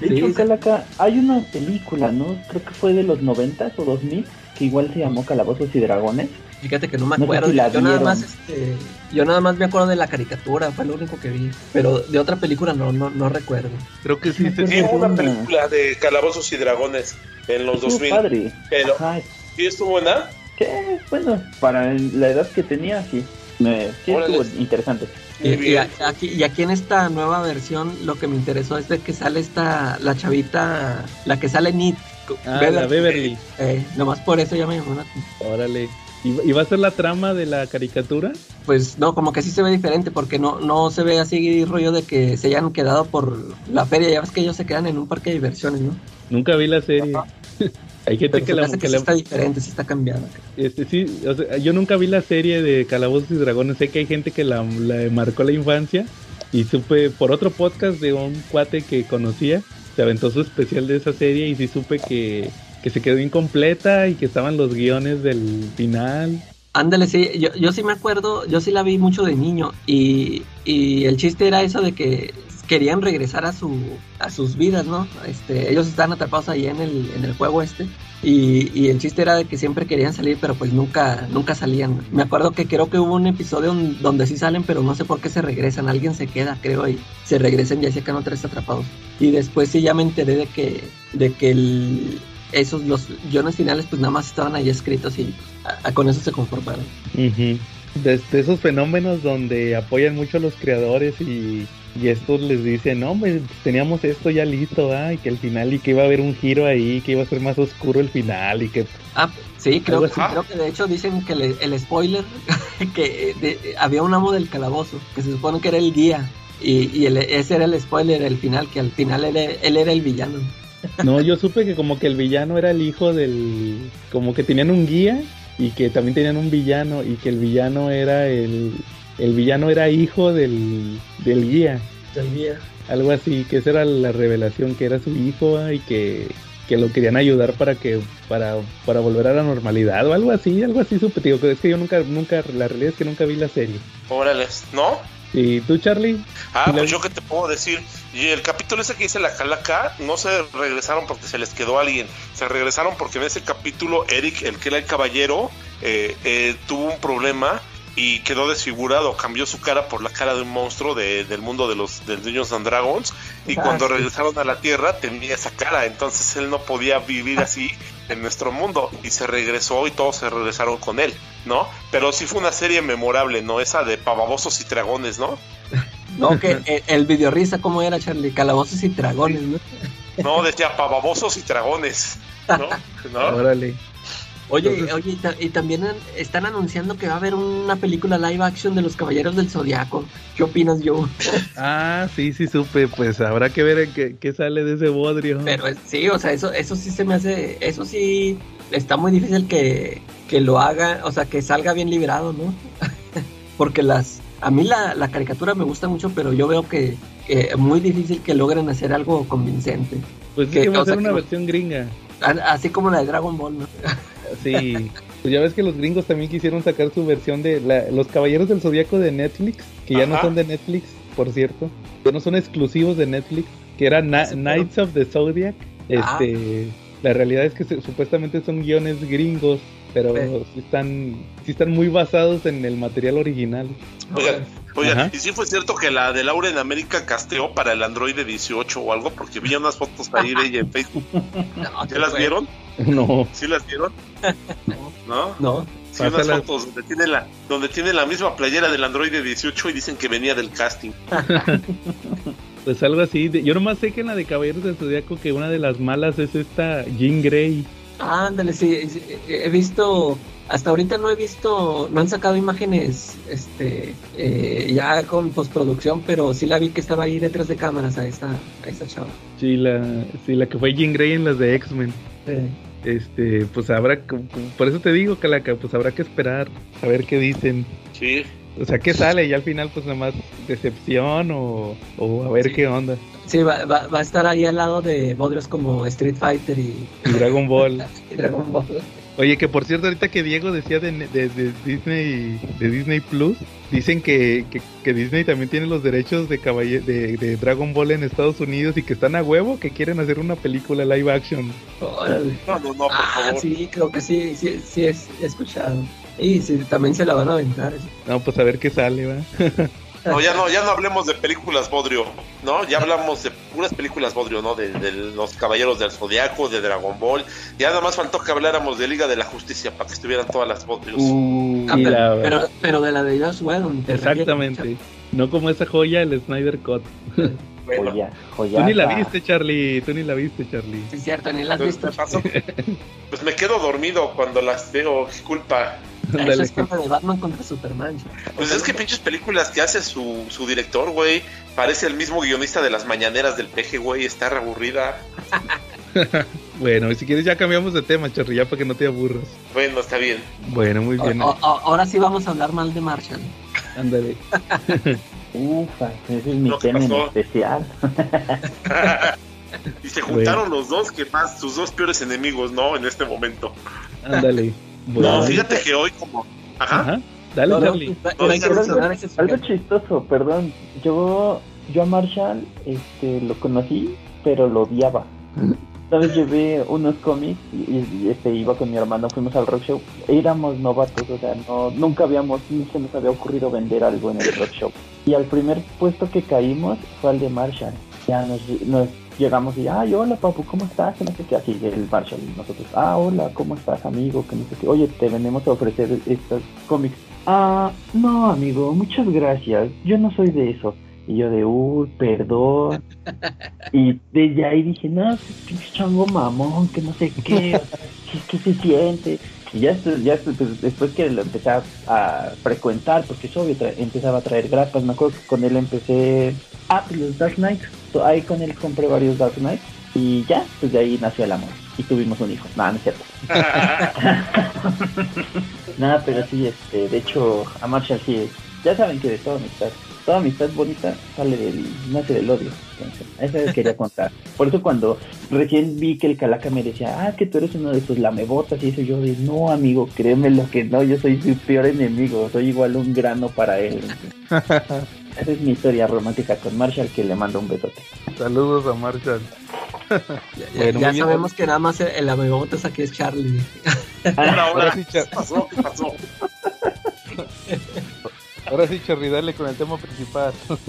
De hecho, sí. Calaca, hay una película, ¿no? Creo que fue de los 90 o 2000, que igual se llamó Calabozos y Dragones. Fíjate que no me No sé acuerdo. si la yo nada más este, yo nada más me acuerdo de la caricatura, fue lo único que vi. Pero de otra película no, no, no recuerdo. Creo que sí. Sí, una una. película de Calabozos y Dragones en los Estuvo 2000. padre. Pero, Ajá, ¿sí estuvo buena? que bueno, para la edad que tenía, sí. Me, sí estuvo interesante. Y, y bien. a- aquí, y aquí en esta nueva versión lo que me interesó es de que sale esta, la chavita, la que sale Nit. Ah, la Beverly. Eh, nomás por eso ya me llamó la atención. Órale. ¿Y, y va a ser la trama de la caricatura? Pues no, como que sí se ve diferente porque no, no se ve así rollo de que se hayan quedado por la feria. Ya ves que ellos se quedan en un parque de diversiones, ¿no? Nunca vi la serie. Hay gente Pero que la, que que la- está diferente, sí está cambiada. este, sí, o sea, yo nunca vi la serie de Calabozos y Dragones. Sé que hay gente que la, la marcó la infancia y supe por otro podcast de un cuate que conocía, se aventó su especial de esa serie y sí supe que, que se quedó incompleta y que estaban los guiones del final. Ándale, sí, yo, yo sí me acuerdo, yo sí la vi mucho de niño y, y el chiste era eso de que querían regresar a su a sus vidas, ¿no? Este, ellos estaban atrapados ahí en el, en el juego este y, y el chiste era de que siempre querían salir, pero pues nunca nunca salían. Me acuerdo que creo que hubo un episodio donde sí salen, pero no sé por qué se regresan. Alguien se queda, creo, y se regresan y así quedan otra vez atrapados. Y después sí ya me enteré de que de que esos los guiones finales pues nada más estaban ahí escritos y a- con eso se conformaron. Ujú. De, de esos fenómenos donde apoyan mucho a los creadores y, y estos les dicen, no, teníamos esto ya listo, ah, y que al final, y que iba a haber un giro ahí, que iba a ser más oscuro el final, y que Ah, sí, creo, que- creo que de hecho dicen que le- el spoiler, que de- había un amo del calabozo, que se supone que era el guía, y, y el- ese era el spoiler, el final, que al final él, él era el villano. No, yo supe que como que el villano era el hijo del... Como que tenían un guía y que también tenían un villano y que el villano era el... El villano era hijo del, del guía. El guía. Algo así, que esa era la revelación, que era su hijo ah, y que, que lo querían ayudar para que para, para volver a la normalidad o algo así, algo así supe, digo, es que yo nunca, nunca, la realidad es que nunca vi la serie. Órale, ¿no? ¿Y tú, Charlie? Ah, ¿Sí la pues yo qué te puedo decir. Y el capítulo ese que dice la calaca, no se regresaron porque se les quedó alguien. Se regresaron porque en ese capítulo Eric, el que era el caballero, eh, eh, tuvo un problema y quedó desfigurado. Cambió su cara por la cara de un monstruo de- del mundo de los de Dungeons and Dragons. Y Ah, cuando sí. regresaron a la Tierra tenía esa cara. Entonces él no podía vivir así en nuestro mundo. Y se regresó y todos se regresaron con él, ¿no? Pero sí fue una serie memorable, ¿no? Esa de pavabosos y dragones, ¿no? No, que el, el videorrisa, ¿cómo era, Charlie? Calabozos y dragones, ¿no? No, decía pavabosos y dragones. ¿No? ¿No? Órale. Oye, Entonces- oye, y, ta- y también están anunciando que va a haber una película live action de los Caballeros del Zodiaco. ¿Qué opinas, Joe? Ah, sí, sí supe, pues habrá que ver en qué, qué sale de ese bodrio. Pero sí, o sea, eso, eso sí se me hace, eso sí está muy difícil que, que lo haga, o sea, que salga bien liberado, ¿no? Porque las, a mí la, la caricatura me gusta mucho, pero yo veo que es muy difícil que logren hacer algo convincente. pues es que- que va a ser una versión gringa. Así como la de Dragon Ball, ¿no? Sí, pues ya ves que los gringos también quisieron sacar su versión de la- los Caballeros del Zodíaco de Netflix, que ya no son de Netflix, por cierto, que no son exclusivos de Netflix, que era Na- Knights of the Zodiac. Ah. Este, la realidad es que se- supuestamente son guiones gringos, pero Pero- sí están, sí están muy basados en el material original. Oigan, oigan, Ajá. y sí fue cierto que la de Laura en América casteó para el Android 18 o algo, porque vi unas fotos ahí de ella en Facebook. No, ¿Ya las fue- vieron? No, ¿Sí las vieron? ¿No? No, Sí, unas fotos donde tiene, la, donde tiene la misma playera del Android 18 y dicen que venía del casting. pues algo así. de- yo nomás sé que en la de Caballeros del Zodíaco que una de las malas es esta Jean Grey. ándale, sí, he visto, hasta ahorita no he visto, no han sacado imágenes, este, eh, ya con postproducción, pero sí la vi que estaba ahí detrás de cámaras a esta, a esta chava. Sí, la, sí, la que fue Jean Grey en las de X-Men. Este, pues habrá, por eso te digo, Calaca, pues habrá que esperar a ver qué dicen. Sí. O sea, qué sale y al final, pues nada más decepción o, o a ver Sí. qué onda. Sí, va, va, va a estar ahí al lado de bodrios como Street Fighter y, Y Dragon Ball. y Dragon Ball. Oye, que por cierto, ahorita que Diego decía de, de- de Disney de Disney Plus, dicen que, que, que Disney también tiene los derechos de, caballe- de, de Dragon Ball en Estados Unidos y que están a huevo que quieren hacer una película live action. Órale. No, no, no, por Ah, favor. sí, creo que sí, sí, sí, es- he escuchado. Y sí, también se la van a aventar. No, pues a ver qué sale, va. No, ya no, ya no hablemos de películas Bodrio, ¿no? Ya hablamos de puras películas Bodrio, ¿no? De, de los Caballeros del Zodiaco, de Dragon Ball. Ya nada más faltó que habláramos de Liga de la Justicia para que estuvieran todas las Bodrios. Ah, Sí, pero, pero, pero de la de Joss Whedon. te refieres, Exactamente. No como esa joya, el Snyder Cut. Bueno, Joya, Tú ni la viste, Charlie. Tú ni la viste, Charlie. Sí, es cierto, ni la has pues, visto. pues me quedo dormido cuando las veo, qué culpa. Eso es culpa de Batman contra Superman. Pues es que pinches películas que hace su, su director, güey. Parece el mismo guionista de las mañaneras del peje, güey. Está reaburrida. Bueno, y si quieres ya cambiamos de tema, Charlie, ya para que no te aburras. Bueno, está bien. Bueno, muy bien. O- o- ahora sí vamos a hablar mal de Marshall. Ándale. Ufa, ese es mi tema en especial. y se juntaron los dos que más, sus dos peores enemigos, ¿no? En este momento. Ándale. No, Bueno. fíjate que hoy como... Ajá. Ajá. Dale, No, no, Charlie. no, No, no algo- chistoso, perdón. Yo yo a Marshall este, lo conocí, pero lo odiaba. Entonces llevé unos cómics y, este, iba con mi hermano, fuimos al rock show. Éramos novatos, o sea, no, nunca habíamos, no se nos había ocurrido vender algo en el rock show. Y al primer puesto que caímos fue al de Marshall. Ya nos, nos llegamos y, ay, hola papu, ¿cómo estás? Que no sé qué, así el Marshall y nosotros, ah, hola, ¿cómo estás amigo? Que no sé qué, oye, te venimos a ofrecer estos cómics. Ah, no amigo, muchas gracias, yo no soy de eso. Y yo de, uy, perdón. Y desde ahí dije, no, pinche chango mamón, que no sé qué, ¿qué, se siente? Y ya, ya pues, después que lo empecé a, frecuentar, porque obvio, empezaba a traer grapas, me acuerdo que con él empecé, ah, pues los Dark Knights, ahí con él compré varios Dark Knights, y ya, pues de ahí nació el amor, y tuvimos un hijo, nada, no es cierto. nada, pero sí, este, de hecho, a Marshall sí, ya saben que de todo amistad toda amistad bonita sale del, nace del odio. Entonces, eso quería contar. Por eso cuando recién vi que el calaca me decía, ah, que tú eres uno de esos lamebotas y eso, yo dije, no, amigo, créeme lo que no, yo soy su peor enemigo, soy igual un grano para él. Esa es mi historia romántica con Marshall, que le mando un besote. Saludos a Marshall. ya, sabemos que nada más el lamebotas aquí es Charlie. ahora, sí, ¿Qué pasó? ¿Qué pasó? Ahora sí, Cherry, con el tema principal.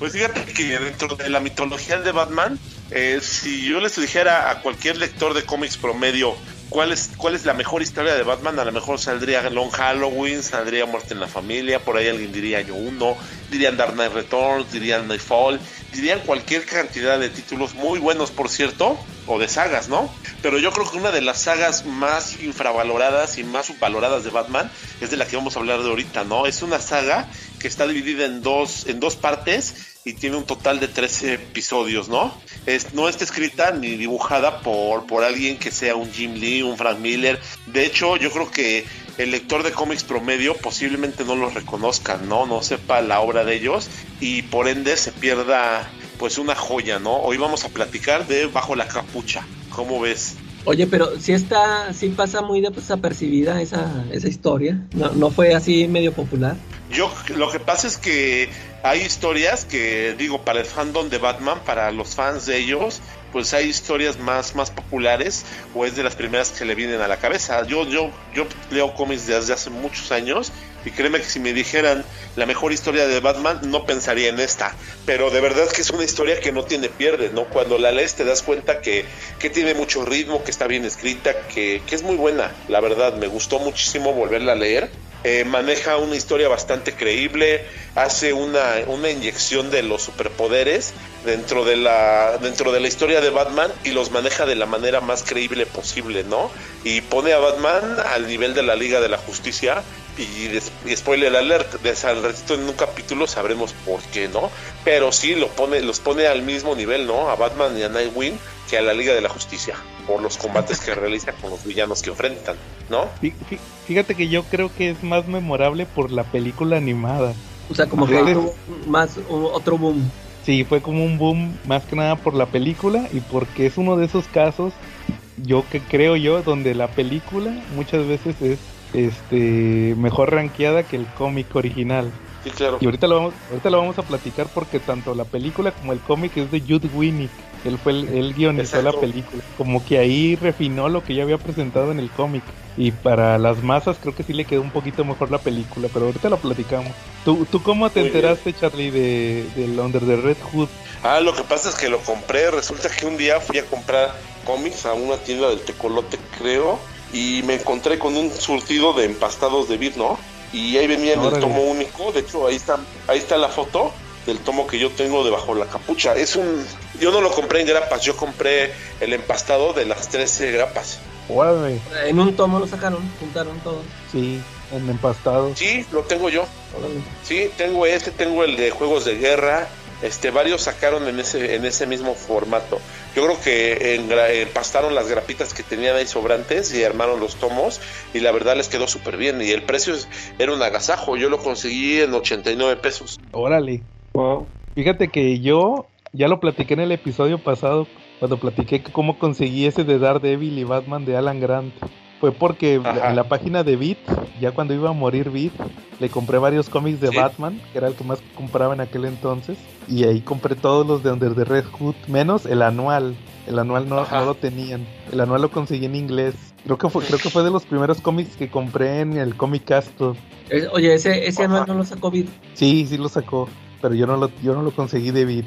Pues fíjate que dentro de la mitología de Batman, eh, si yo les dijera a cualquier lector de cómics promedio cuál es, cuál es la mejor historia de Batman, a lo mejor saldría Long Halloween, saldría Muerte en la Familia, por ahí alguien diría Año 1, dirían Dark Knight Returns, dirían Nightfall, dirían cualquier cantidad de títulos muy buenos, por cierto, o de sagas, ¿no? Pero yo creo que una de las sagas más infravaloradas y más subvaloradas de Batman es de la que vamos a hablar de ahorita, ¿no? Es una saga que está dividida en dos, en dos partes y tiene un total de 13 episodios, ¿no? Es, no está escrita ni dibujada por, por alguien que sea un Jim Lee, un Frank Miller. De hecho, yo creo que el lector de cómics promedio posiblemente no los reconozca, ¿no? No sepa la obra de ellos y por ende se pierda pues una joya, ¿no? Hoy vamos a platicar de Bajo la Capucha. ¿Cómo ves? Oye, pero si está, sí pasa muy desapercibida esa, esa historia. No, no fue así medio popular. Yo lo que pasa es que hay historias que digo para el fandom de Batman, para los fans de ellos, pues hay historias más, más populares o es de las primeras que le vienen a la cabeza. Yo, yo, yo leo cómics desde hace muchos años y créeme que si me dijeran la mejor historia de Batman, no pensaría en esta. Pero de verdad que es una historia que no tiene pierde, ¿no? Cuando la lees te das cuenta que, que tiene mucho ritmo, que está bien escrita, que, que es muy buena. La verdad, me gustó muchísimo volverla a leer. Eh, maneja una historia bastante creíble, hace una, una inyección de los superpoderes dentro de la dentro de la historia de Batman y los maneja de la manera más creíble posible, ¿no? Y pone a Batman al nivel de la Liga de la Justicia y, spoiler alert, de al ratito en un capítulo sabremos por qué, ¿no? Pero sí lo pone, los pone al mismo nivel, ¿no? A Batman y a Nightwing que a la Liga de la Justicia, por los combates que realiza con los villanos que enfrentan, ¿no? Fíjate que yo creo que es más memorable por la película animada. O sea, como que más otro boom. Sí, fue como un boom más que nada por la película y porque es uno de esos casos, yo que creo yo, donde la película muchas veces es este mejor rankeada que el cómic original. Sí, claro. Y ahorita lo, vamos, ahorita lo vamos a platicar porque tanto la película como el cómic es de Jude Winnick. Él fue el, guionizó la película. Como que ahí refinó lo que ya había presentado en el cómic. Y para las masas creo que sí le quedó un poquito mejor la película, pero ahorita lo platicamos. ¿Tú, tú cómo te enteraste, Charlie, de, del Under the Red Hood? Ah, lo que pasa es que lo compré. Resulta que un día fui a comprar cómics a una tienda del Tecolote, creo y me encontré con un surtido de empastados de vid, ¿no? Y ahí venía en el tomo único, de hecho ahí está, ahí está la foto del tomo que yo tengo debajo la capucha. Es un, yo no lo compré en grapas, yo compré el empastado de las 13 grapas. En un tomo lo sacaron, juntaron todo. Sí, en empastado. Sí, lo tengo yo. Sí, tengo este, tengo el de juegos de guerra, este, varios sacaron en ese, en ese mismo formato. Yo creo que empastaron las grapitas que tenían ahí sobrantes y armaron los tomos y la verdad les quedó súper bien. Y el precio era un agasajo, yo lo conseguí en 89 pesos. Órale. Wow. Fíjate que yo ya lo platiqué en el episodio pasado cuando platiqué cómo conseguí ese de Daredevil y Batman de Alan Grant. Fue porque Ajá. en la página de Beat, ya cuando iba a morir Beat, le compré varios cómics de Sí. Batman, que era el que más compraba en aquel entonces, y ahí compré todos los de Under the Red Hood, menos el anual. El anual no, no lo tenían. El anual lo conseguí en inglés. Creo que fue, creo que fue de los primeros cómics que compré en el Comic Castro. Eh, Oye, ese, ese anual no lo sacó Vid. Sí, sí lo sacó, pero yo no lo, yo no lo conseguí de Beat.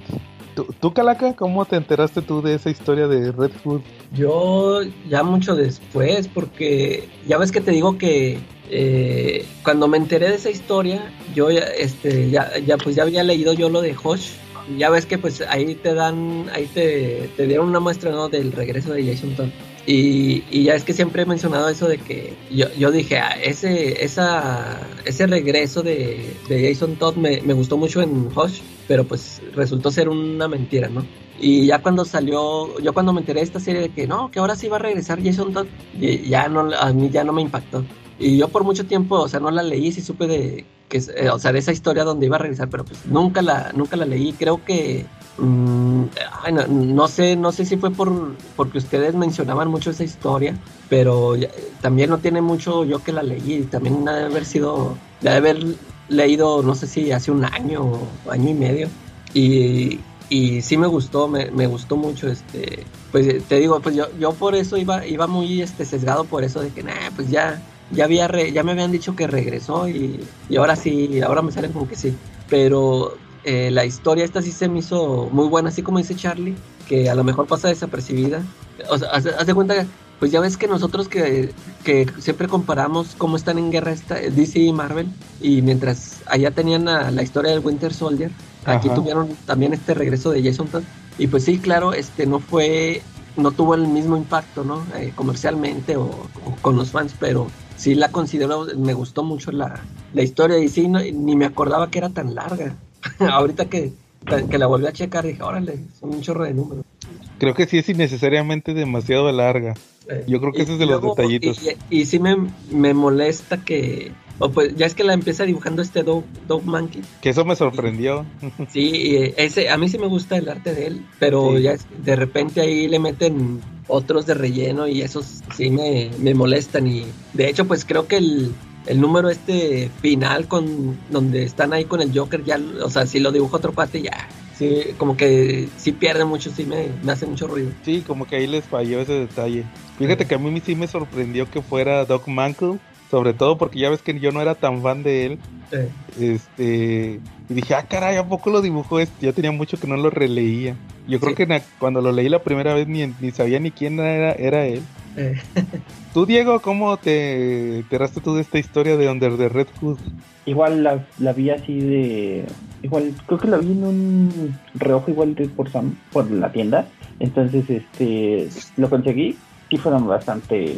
¿Tú, tú, Calaca, cómo te enteraste tú de esa historia de Red Hood? Yo ya mucho después, porque ya ves que te digo que eh, cuando me enteré de esa historia, yo ya, este, ya, ya pues ya había leído yo lo de Hosh. Ya ves que pues ahí te dan, ahí te, te dieron una muestra ¿no? del regreso de Jason Todd. Y, ya es que siempre he mencionado eso de que yo, yo dije, ah, ese, esa, ese regreso de, de Jason Todd me, me gustó mucho en Hush, pero pues resultó ser una mentira, ¿no? Y ya cuando salió, yo cuando me enteré de esta serie de que no, que ahora sí va a regresar Jason Todd, ya no, a mí ya no me impactó. Y yo por mucho tiempo, o sea, no la leí, sí supe de que, eh, o sea, de esa historia donde iba a regresar, pero pues nunca la, nunca la leí. Creo que, mm, ay, no, no sé, no sé si fue por porque ustedes mencionaban mucho esa historia, pero ya- también no tiene mucho yo que la leí. También ha de haber sido, de haber leído, no sé si hace un año o año y medio. Y, y sí me gustó, me, me gustó mucho, este, pues te digo, pues yo, yo por eso iba, iba muy este, sesgado por eso de que, nah, pues ya, ya había, re- ya me habían dicho que regresó y, y ahora sí, ahora me salen como que sí, pero eh, la historia esta sí se me hizo muy buena, así como dice Charlie, que a lo mejor pasa desapercibida, o sea, haz, haz de cuenta, pues ya ves que nosotros que, que siempre comparamos cómo están en guerra esta, DC y Marvel, y mientras allá tenían a- la historia del Winter Soldier, aquí tuvieron también este regreso de Jason Todd, y pues sí, claro, este no fue, no tuvo el mismo impacto, ¿no? Eh, comercialmente o, o con los fans, pero sí la considero, me gustó mucho la, la historia y sí, no- ni me acordaba que era tan larga. Ahorita que, que la volví a checar dije, órale, son un chorro de números. Creo que sí es innecesariamente demasiado larga. Eh, Yo creo que y ese es de los detallitos. Y, y sí me, me molesta que, o pues ya es que la empieza dibujando este Dog, Dog Monkey. Que eso me sorprendió. Sí, y ese, a mí sí me gusta el arte de él, pero Sí. ya es- de repente ahí le meten otros de relleno y esos sí me, me molestan. Y de hecho, pues creo que el, el número este final con donde están ahí con el Joker, ya, o sea, si lo dibuja otro cuate, ya. Sí, como que sí pierde mucho, sí me, me hace mucho ruido. Sí, como que ahí les falló ese detalle. Fíjate que a mí sí me sorprendió que fuera Doc Mantle, sobre todo porque ya ves que yo no era tan fan de él. Eh, Este, y dije, ah, caray, ¿a poco lo dibujó este? Ya tenía mucho que no lo releía. Yo creo Sí. que cuando lo leí la primera vez ni, ni sabía ni quién era, era él. Tú, Diego, ¿cómo te enteraste tú de esta historia de Under the Red Hood? Igual la, la vi así de. Igual, creo que la vi en un reojo igual de por, por la tienda. Entonces, este. Lo conseguí. Sí fueron bastante.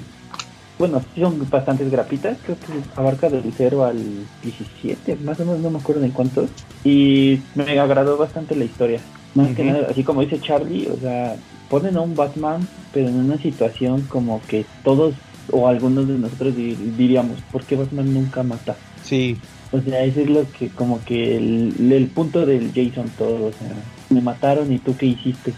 Bueno, sí son bastantes grapitas. Creo que abarca del 0 al 17. Más o menos, no me acuerdo en cuántos. Y me agradó bastante la historia. Más que nada, así como dice Charlie, o sea, ponen a un Batman, pero en una situación como que todos o algunos de nosotros di- diríamos, ¿por qué Batman nunca mata? Sí, O sea, eso es lo que, como que el, el punto del Jason todo, o sea, me mataron y tú qué hiciste.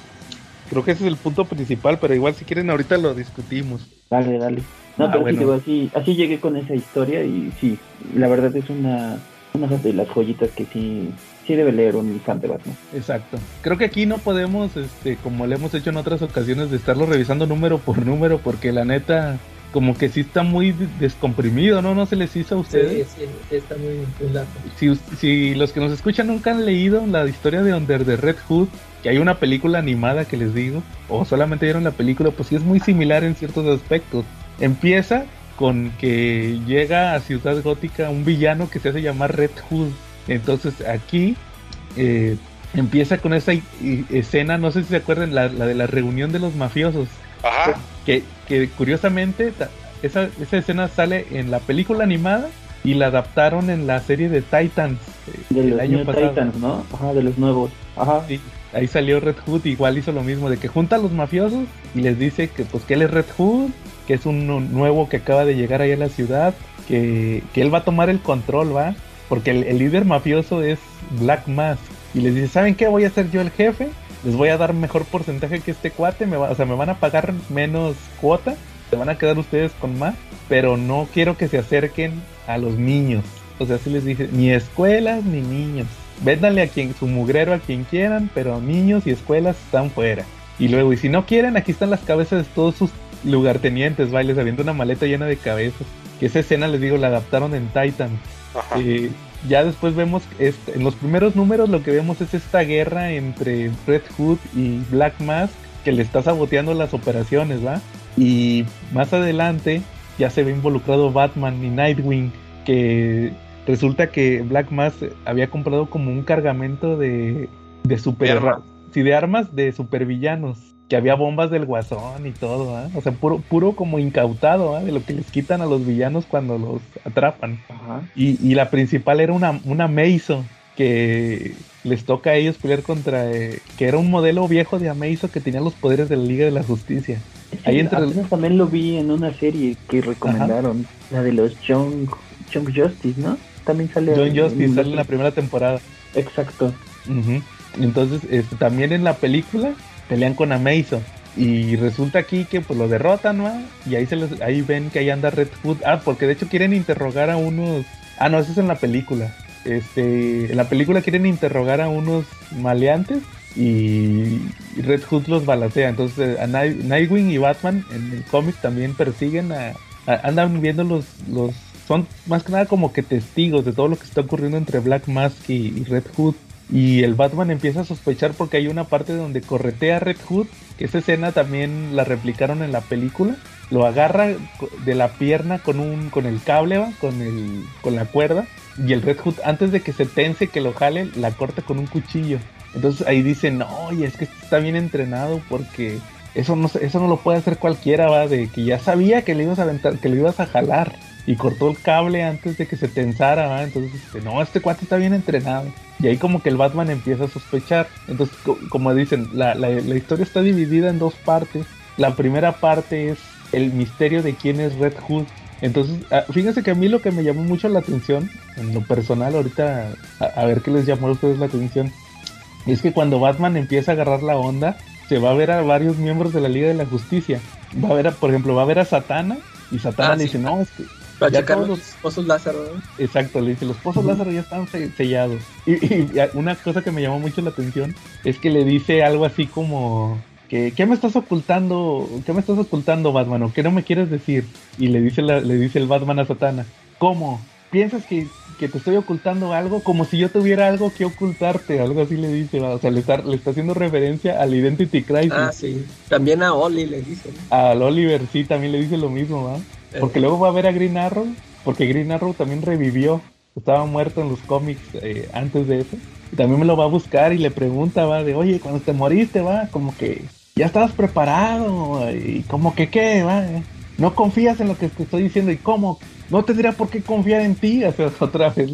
creo que ese es el punto principal, pero igual si quieren ahorita lo discutimos. Dale, dale. No, Ah, pero bueno. sí, digo, así, así llegué con esa historia y sí, la verdad es una, una de las joyitas que sí, sí debe leer un fan de Batman. Exacto. Creo que aquí no podemos, este, como le hemos hecho en otras ocasiones, de estarlo revisando número por número, porque la neta, como que sí está muy de- descomprimido, ¿no? No se les hizo a ustedes. Sí, sí, sí, está muy. Si, us- si los que nos escuchan nunca han leído la historia de Under the Red Hood, que hay una película animada que les digo, o solamente vieron la película, pues sí es muy similar en ciertos aspectos. Empieza con que llega a Ciudad Gótica un villano que se hace llamar Red Hood. Entonces aquí eh, empieza con esa escena, no sé si se acuerdan, la, la de la reunión de los mafiosos. Ajá. Que, que curiosamente esa, esa escena sale en la película animada y la adaptaron en la serie de Titans eh, De el los año pasado. Titans, ¿no? Ajá, de los nuevos. Ajá. Sí, ahí salió Red Hood, igual hizo lo mismo, de que junta a los mafiosos y les dice que pues que él es Red Hood, que es un nu- nuevo que acaba de llegar ahí a la ciudad, que, que él va a tomar el control, ¿va? Porque el, el líder mafioso es Black Mask. Y les dice, ¿saben qué? Voy a ser yo el jefe, les voy a dar mejor porcentaje que este cuate, me o sea, me van a pagar menos cuota se van a quedar ustedes con más, pero no quiero que se acerquen a los niños. O sea, así les dije, ni escuelas ni niños. Véndanle a quien su mugrero a quien quieran, pero niños y escuelas están fuera. Y luego, y si no quieren, aquí están las cabezas de todos sus lugartenientes, ¿va? Y les avienta una maleta llena de cabezas. Que esa escena, les digo, la adaptaron en Titan. Ajá. Eh, ya después vemos, este, en los primeros números lo que vemos es esta guerra entre Red Hood y Black Mask que le está saboteando las operaciones, ¿va? Y más adelante ya se ve involucrado Batman y Nightwing, que resulta que Black Mask había comprado como un cargamento de, de super... Sí, de armas de supervillanos. Que había bombas del guasón y todo, ¿ah? O sea, puro, puro como incautado, ¿ah? De lo que les quitan a los villanos cuando los atrapan. Ajá. Y, y la principal era una, una Meizo que les toca a ellos pelear contra. eh, que era un modelo viejo de Ameizo que tenía los poderes de la Liga de la Justicia. Ahí entre el- también lo vi en una serie que recomendaron, la de los Young, Young Justice, ¿no? También sale. John en- Justice en- sale en la primera temporada. Exacto. Entonces, este, también en la película pelean con Ameizo. Y resulta aquí que pues lo derrotan, ¿no? Y ahí se les, ahí ven que ahí anda Red Hood. Ah, porque de hecho quieren interrogar a unos. Ah, no, eso es en la película. Este, en la película quieren interrogar a unos maleantes y Red Hood los balacea. Entonces a Night- Nightwing y Batman en el cómic también persiguen a, a- andan viendo los los son más que nada como que testigos de todo lo que está ocurriendo entre Black Mask y Red Hood. Y el Batman empieza a sospechar porque hay una parte donde corretea a Red Hood, que esa escena también la replicaron en la película. Lo agarra de la pierna con un con el cable, ¿va? con el con la cuerda y el Red Hood antes de que se tense que lo jale la corta con un cuchillo. Entonces ahí dicen, "No, y es que está bien entrenado porque eso no eso no lo puede hacer cualquiera, va, de que ya sabía que le ibas a que ibas a jalar y cortó el cable antes de que se tensara, ¿va? entonces este, no, este cuate está bien entrenado. Y ahí como que el Batman empieza a sospechar. Entonces, co- como dicen, la, la, la historia está dividida en dos partes. La primera parte es el misterio de quién es Red Hood. Entonces, ah, fíjense que a mí lo que me llamó mucho la atención, en lo personal, ahorita a, a ver qué les llamó a ustedes la atención, es que cuando Batman empieza a agarrar la onda, se va a ver a varios miembros de la Liga de la Justicia. Va a ver, a, por ejemplo, va a ver a Satana y Satana Ah, le sí. dice, no, es que Para Ya checar los pozos Lázaro. ¿no? Exacto, le dice, los pozos Lázaro ya están se- sellados. Y, y una cosa que me llamó mucho la atención es que le dice algo así como que ¿qué me estás ocultando? ¿Qué me estás ocultando, Batman? ¿O qué no me quieres decir? Y le dice la- le dice el Batman a Satana, ¿cómo? ¿Piensas que, que te estoy ocultando algo? Como si yo tuviera algo que ocultarte, algo así le dice, o sea, le está, le está haciendo referencia al Identity Crisis. Ah, sí. También a Oli le dicen. Al Oliver sí también le dice lo mismo, ¿va? Porque luego va a ver a Green Arrow, porque Green Arrow también revivió, estaba muerto en los cómics eh, antes de eso. Y también me lo va a buscar y le pregunta, va, de, oye, cuando te moriste, va, como que ya estabas preparado, y como que qué, va, eh, no confías en lo que te estoy diciendo, y cómo, no tendría por qué confiar en ti, o sea, otra vez,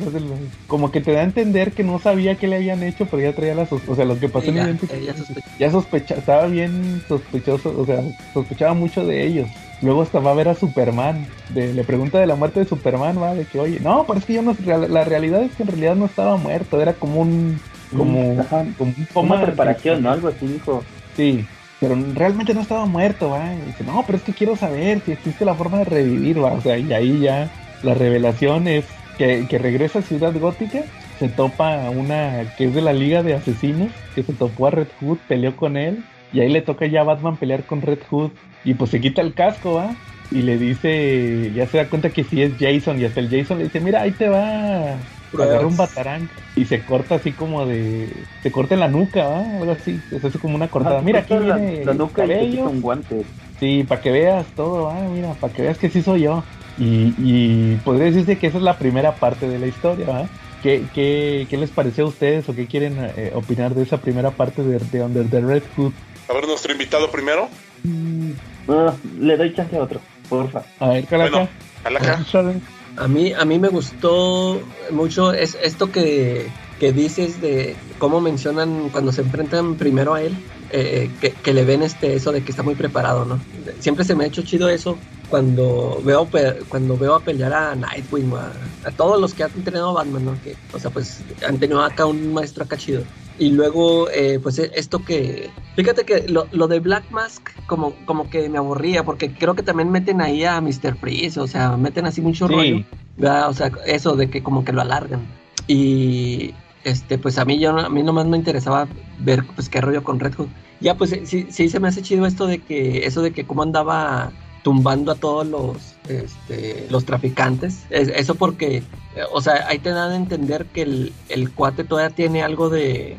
como que te da a entender que no sabía qué le habían hecho, pero ya traía la sos- o sea, lo que pasó en ella, Identity ella sospecha. ya sospecha, estaba bien sospechoso, o sea, sospechaba mucho de ellos. Luego hasta va a ver a Superman, de- le pregunta de la muerte de Superman, va, de que oye, no, pero es que yo no, la realidad es que en realidad no estaba muerto, era como un, como, Mm, Ajá. como un coma Una preparación, ¿no? Algo así dijo. Sí, pero realmente no estaba muerto, va. Dice, no, pero es que quiero saber si existe la forma de revivir, va. O sea, y ahí ya la revelación es que, que regresa a Ciudad Gótica, se topa a una que es de la Liga de Asesinos, que se topó a Red Hood, peleó con él, y ahí le toca ya a Batman pelear con Red Hood, y pues se quita el casco, va. Y le dice, ya se da cuenta que sí es Jason, y hasta el Jason le dice, mira, ahí te va. Agarra un batarán y se corta así como de. Se corta en la nuca, ¿va? Algo así. Se hace como una cortada. Ah, Mira, aquí la, viene la nuca y un guante. Sí, para que veas todo, ah, mira, para que veas que sí soy yo. Y, y podría decirse que esa es la primera parte de la historia, ¿va? ¿Qué, qué, qué les pareció a ustedes o qué quieren eh, opinar de esa primera parte de, de Under the Red Hood? A ver, nuestro invitado primero. Ah, le doy chance a otro, porfa. A ver, Calaca. Bueno, Alaja. A mí, a mí me gustó mucho es esto que, que dices de cómo mencionan cuando se enfrentan primero a él, eh, que, que le ven este eso de que está muy preparado, ¿no? Siempre se me ha hecho chido eso cuando veo cuando veo a pelear a Nightwing, o a, a todos los que han entrenado a Batman, ¿no? Que, o sea, pues han tenido acá un maestro acá chido. Y luego, eh, pues e- esto que... Fíjate que lo, lo de Black Mask como, como que me aburría, porque creo que también meten ahí a Mr. Freeze, o sea, meten así mucho Sí. rollo. ¿verdad? O sea, eso de que como que lo alargan. Y este, pues a mí yo a mí nomás me interesaba ver pues qué rollo con Red Hood. Ya pues sí, sí se me hace chido esto de que, eso de que cómo andaba tumbando a todos los, este, los traficantes. Es- eso porque, eh, o sea, ahí te dan a entender que el, el cuate todavía tiene algo de...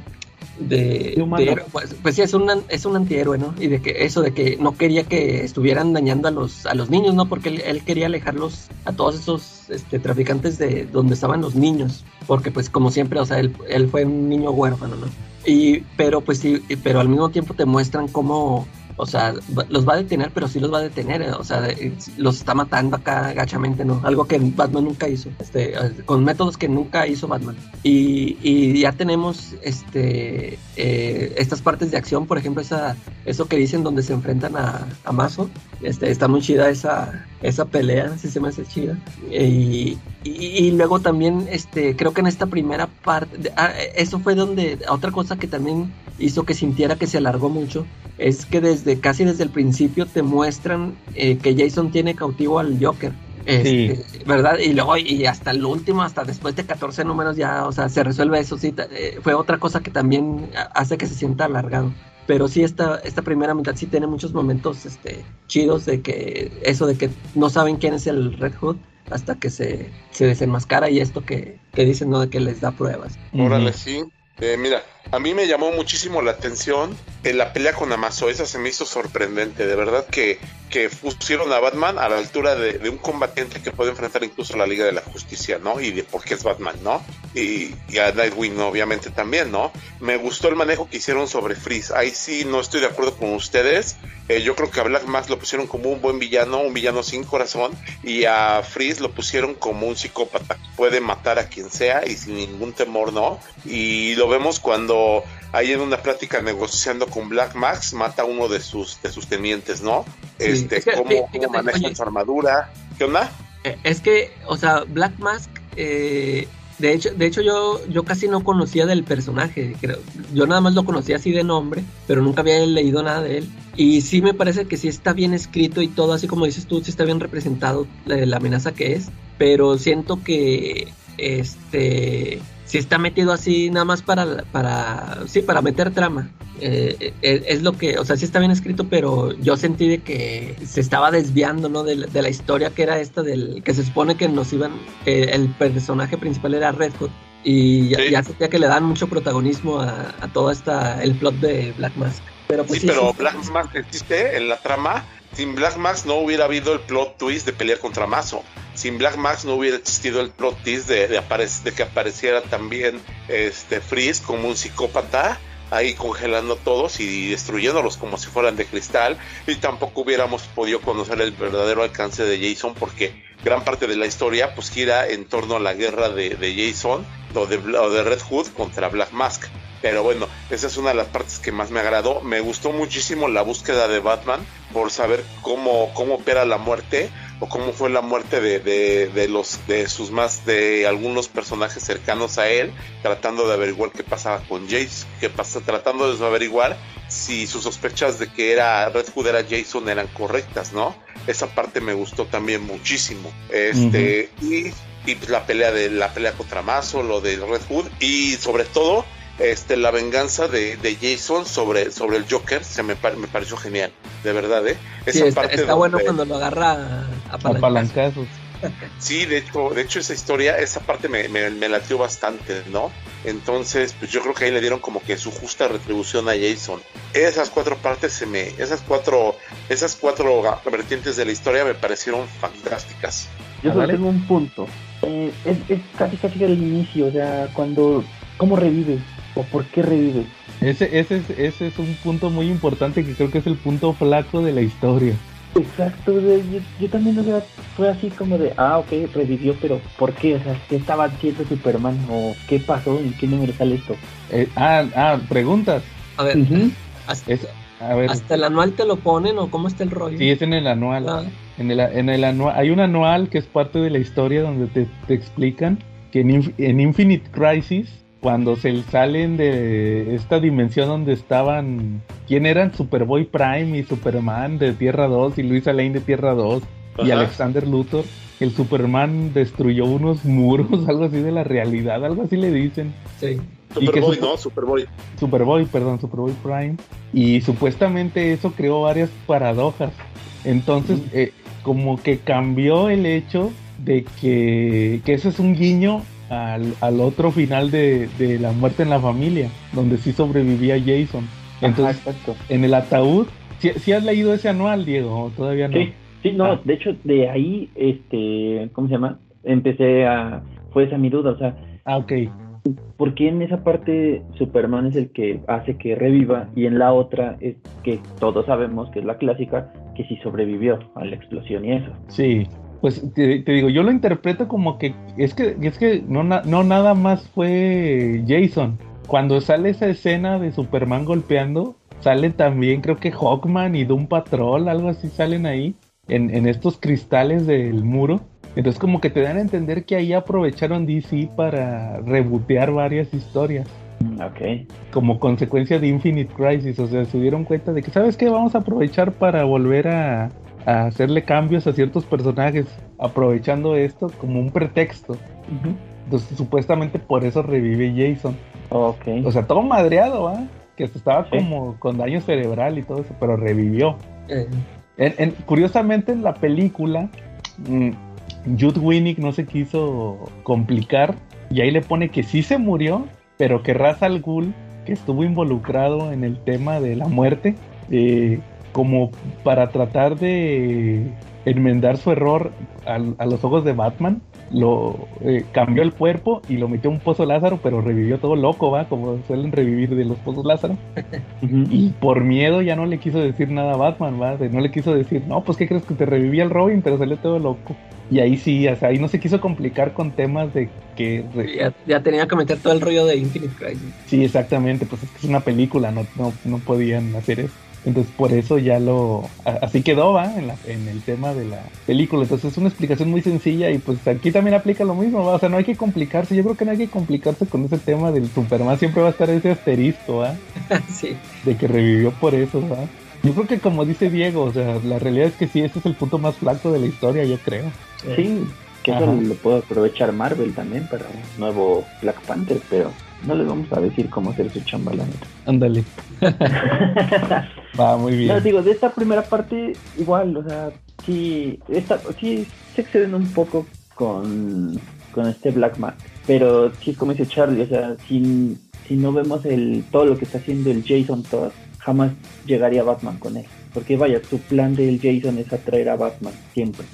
De, De pues, pues sí, es un, es un antihéroe, ¿no? Y de que eso de que no quería que estuvieran dañando a los, a los niños, ¿no? Porque él, él quería alejarlos a todos esos este, traficantes de donde estaban los niños. Porque pues como siempre, o sea, él, él fue un niño huérfano, ¿no? Y, pero pues sí, pero al mismo tiempo te muestran cómo, o sea, los va a detener, pero sí los va a detener, eh, o sea, de- los está matando acá gachamente, ¿no? Algo que Batman nunca hizo, este, eh, con métodos que nunca hizo Batman. Y, y ya tenemos este, eh, estas partes de acción, por ejemplo, esa, eso que dicen donde se enfrentan a, a Mazo, este, está muy chida esa, esa pelea, sí se me hace chida. Y, y, y luego también, este, creo que en esta primera parte, de- ah, eso fue donde, otra cosa que también hizo que sintiera que se alargó mucho, es que desde casi desde el principio te muestran eh, que Jason tiene cautivo al Joker. Este, ¿Verdad? Y luego, y hasta el último, hasta después de 14 números ya, o sea, se resuelve eso, sí, eh, fue otra cosa que también hace que se sienta alargado. Pero sí, esta, esta primera mitad sí tiene muchos momentos este, chidos de que eso de que no saben quién es el Red Hood hasta que se, se desenmascara y esto que, que dicen, ¿no? De que les da pruebas. Órale, sí. Eh, mira, a mí me llamó muchísimo la atención en la pelea con Amazo. Esa se me hizo sorprendente. De verdad que, que pusieron a Batman a la altura de, un combatiente que puede enfrentar incluso la Liga de la Justicia, ¿no? Y de por qué es Batman, ¿no? Y, y a Nightwing, obviamente, también, ¿no? Me gustó el manejo que hicieron sobre Freeze. Ahí sí no estoy de acuerdo con ustedes. Eh, yo creo que a Black Mask lo pusieron como un buen villano, un villano sin corazón, y a Freeze lo pusieron como un psicópata. Puede matar a quien sea y sin ningún temor, ¿no? Y lo vemos cuando ahí en una plática negociando con Black Max mata a uno de sus de sus tenientes, ¿no? Este, cómo, fíjate, cómo manejan oye. su armadura. ¿Qué onda? Eh, Es que, o sea, Black Mask, eh, de hecho, de hecho yo, yo casi no conocía del personaje, creo. Yo nada más lo conocía así de nombre, pero nunca había leído nada de él. Y sí me parece que sí está bien escrito y todo, así como dices tú, sí está bien representado la, la amenaza que es, pero siento que, este, sí está metido así nada más para, para, sí, para meter trama. Eh, eh, es lo que, o sea, sí está bien escrito, pero yo sentí de que se estaba desviando, ¿no? De, la- de la historia que era esta del que se supone que nos iban, eh, el personaje principal era Red Hood y ya, Sí. ya sentía que le dan mucho protagonismo a, a toda esta, el plot de Black Mask. Pero pues sí, sí, pero sí, Black Mask existe en la trama. Sin Black Mask no hubiera habido el plot twist de pelear contra Mazo. Sin Black Mask no hubiera existido el plot twist de, de, que apareciera también este Freeze como un psicópata ahí congelando todos y destruyéndolos como si fueran de cristal y tampoco hubiéramos podido conocer el verdadero alcance de Jason porque gran parte de la historia pues gira en torno a la guerra de, Jason o de, o de Red Hood contra Black Mask pero bueno, esa es una de las partes que más me agradó. Me gustó muchísimo la búsqueda de Batman por saber cómo, cómo opera la muerte o cómo fue la muerte de, de, de los de sus más de algunos personajes cercanos a él, tratando de averiguar qué pasaba con Jace, qué pasa, tratando de averiguar si sus sospechas de que era Red Hood era Jason eran correctas, ¿no? Esa parte me gustó también muchísimo. Este y, y pues la pelea de la pelea contra Mazo, lo de Red Hood y sobre todo este la venganza de, de Jason sobre, sobre el Joker se me, par- me pareció genial, de verdad, ¿eh? sí, está, parte está bueno cuando lo agarra a, palancazos. Sí, de hecho, de hecho esa historia, esa parte me, me, me latió bastante, ¿no? Entonces, pues yo creo que ahí le dieron como que su justa retribución a Jason. Esas cuatro partes se me, esas cuatro, esas cuatro vertientes de la historia me parecieron fantásticas. Yo solo tengo un punto. Eh, es, es casi casi el inicio, o sea, cuando... ¿Cómo revive? ¿O por qué revive? Ese, ese, es, ese es un punto muy importante que creo que es el punto flaco de la historia. Exacto, yo, yo también, o sea, fue así como de, ah, ok, revivió, pero ¿por qué? O sea, ¿qué estaba haciendo Superman? ¿O qué pasó? ¿En qué número sale esto? Eh, ah, ah, preguntas. A ver, hasta, Es, a ver, hasta el anual te lo ponen o cómo está el rollo. sí, es en el anual. Ah, En el, en el anual, hay un anual que es parte de la historia donde te, te explican que en, en Infinite Crisis cuando se salen de esta dimensión donde estaban, ¿quién eran? Superboy Prime y Superman de Tierra 2 y Luisa Lane de Tierra 2 y. Alexander Luthor. El Superman destruyó unos muros, algo así de la realidad, algo así le dicen. Sí. Superboy, ¿no? Superboy. Superboy, perdón, Superboy Prime. Y supuestamente eso creó varias paradojas. Entonces, eh, como que cambió el hecho de que, que ese es un guiño al, al otro final de, de la muerte en la familia, donde sí sobrevivía Jason. Entonces, en el ataúd, ¿sí, has leído ese anual, Diego? ¿O todavía no? Sí, sí, no, Ah. de hecho, de ahí, este, ¿cómo se llama? Empecé a, fue esa mi duda, o sea, Ah, ok. ¿por qué en esa parte Superman es el que hace que reviva y en la otra es que todos sabemos que es la clásica, que sí sobrevivió a la explosión y eso? Sí, pues te, te digo, yo lo interpreto como que es que es que no, no nada más fue Jason. Cuando sale esa escena de Superman golpeando, sale también creo que Hawkman y Doom Patrol, algo así salen ahí en, en estos cristales del muro. Entonces como que te dan a entender que ahí aprovecharon DC para rebotear varias historias Ok. como consecuencia de Infinite Crisis, o sea, se dieron cuenta de que, ¿sabes qué? Vamos a aprovechar para volver a, a hacerle cambios a ciertos personajes, aprovechando esto como un pretexto. Entonces, supuestamente por eso revive Jason. Ok. O sea, todo madreado, ¿va? Que estaba Sí. como con daño cerebral y todo eso, pero revivió. Eh, En- en- curiosamente, en la película, mm, Jude Winnick no se quiso complicar y ahí le pone que sí se murió, pero que Ra's al Ghul, que estuvo involucrado en el tema de la muerte, eh, como para tratar de enmendar su error a, los ojos de Batman, lo eh, cambió el cuerpo y lo metió a un pozo Lázaro, pero revivió todo loco, va, como suelen revivir de los pozos Lázaro. Y por miedo ya no le quiso decir nada a Batman, ¿va? No le quiso decir, no, pues ¿qué crees que te revivía el Robin? Pero salió todo loco. Y ahí sí, o sea, ahí no se quiso complicar con temas de que... ya tenía que meter todo el rollo de Infinite Crisis. Sí, exactamente, pues es que es una película, no, no, no podían hacer eso. Entonces por eso ya lo... Así quedó, ¿va? En, la, en el tema de la película. Entonces es una explicación muy sencilla y pues aquí también aplica lo mismo, ¿va? O sea, no hay que complicarse. Yo creo que no hay que complicarse con ese tema del Superman. Siempre va a estar ese asterisco, ¿va? sí. de que revivió por eso, ¿verdad? Yo creo que como dice Diego, o sea, la realidad es que sí, ese es el punto más flaco de la historia, yo creo. Sí, que eso Ajá. lo puedo aprovechar Marvel también para un nuevo Black Panther, pero no les vamos a decir cómo hacer su chamba, la neta. Ándale, va muy bien. No, digo, de esta primera parte, igual, o sea, sí, esta, sí se exceden un poco con, con este Blackman, pero sí es como dice Charlie, o sea, si, si no vemos el todo lo que está haciendo el Jason Todd, jamás llegaría Batman con él. Porque vaya, su plan del Jason es atraer a Batman, siempre.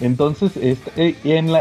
Entonces, esta- eh, y en la,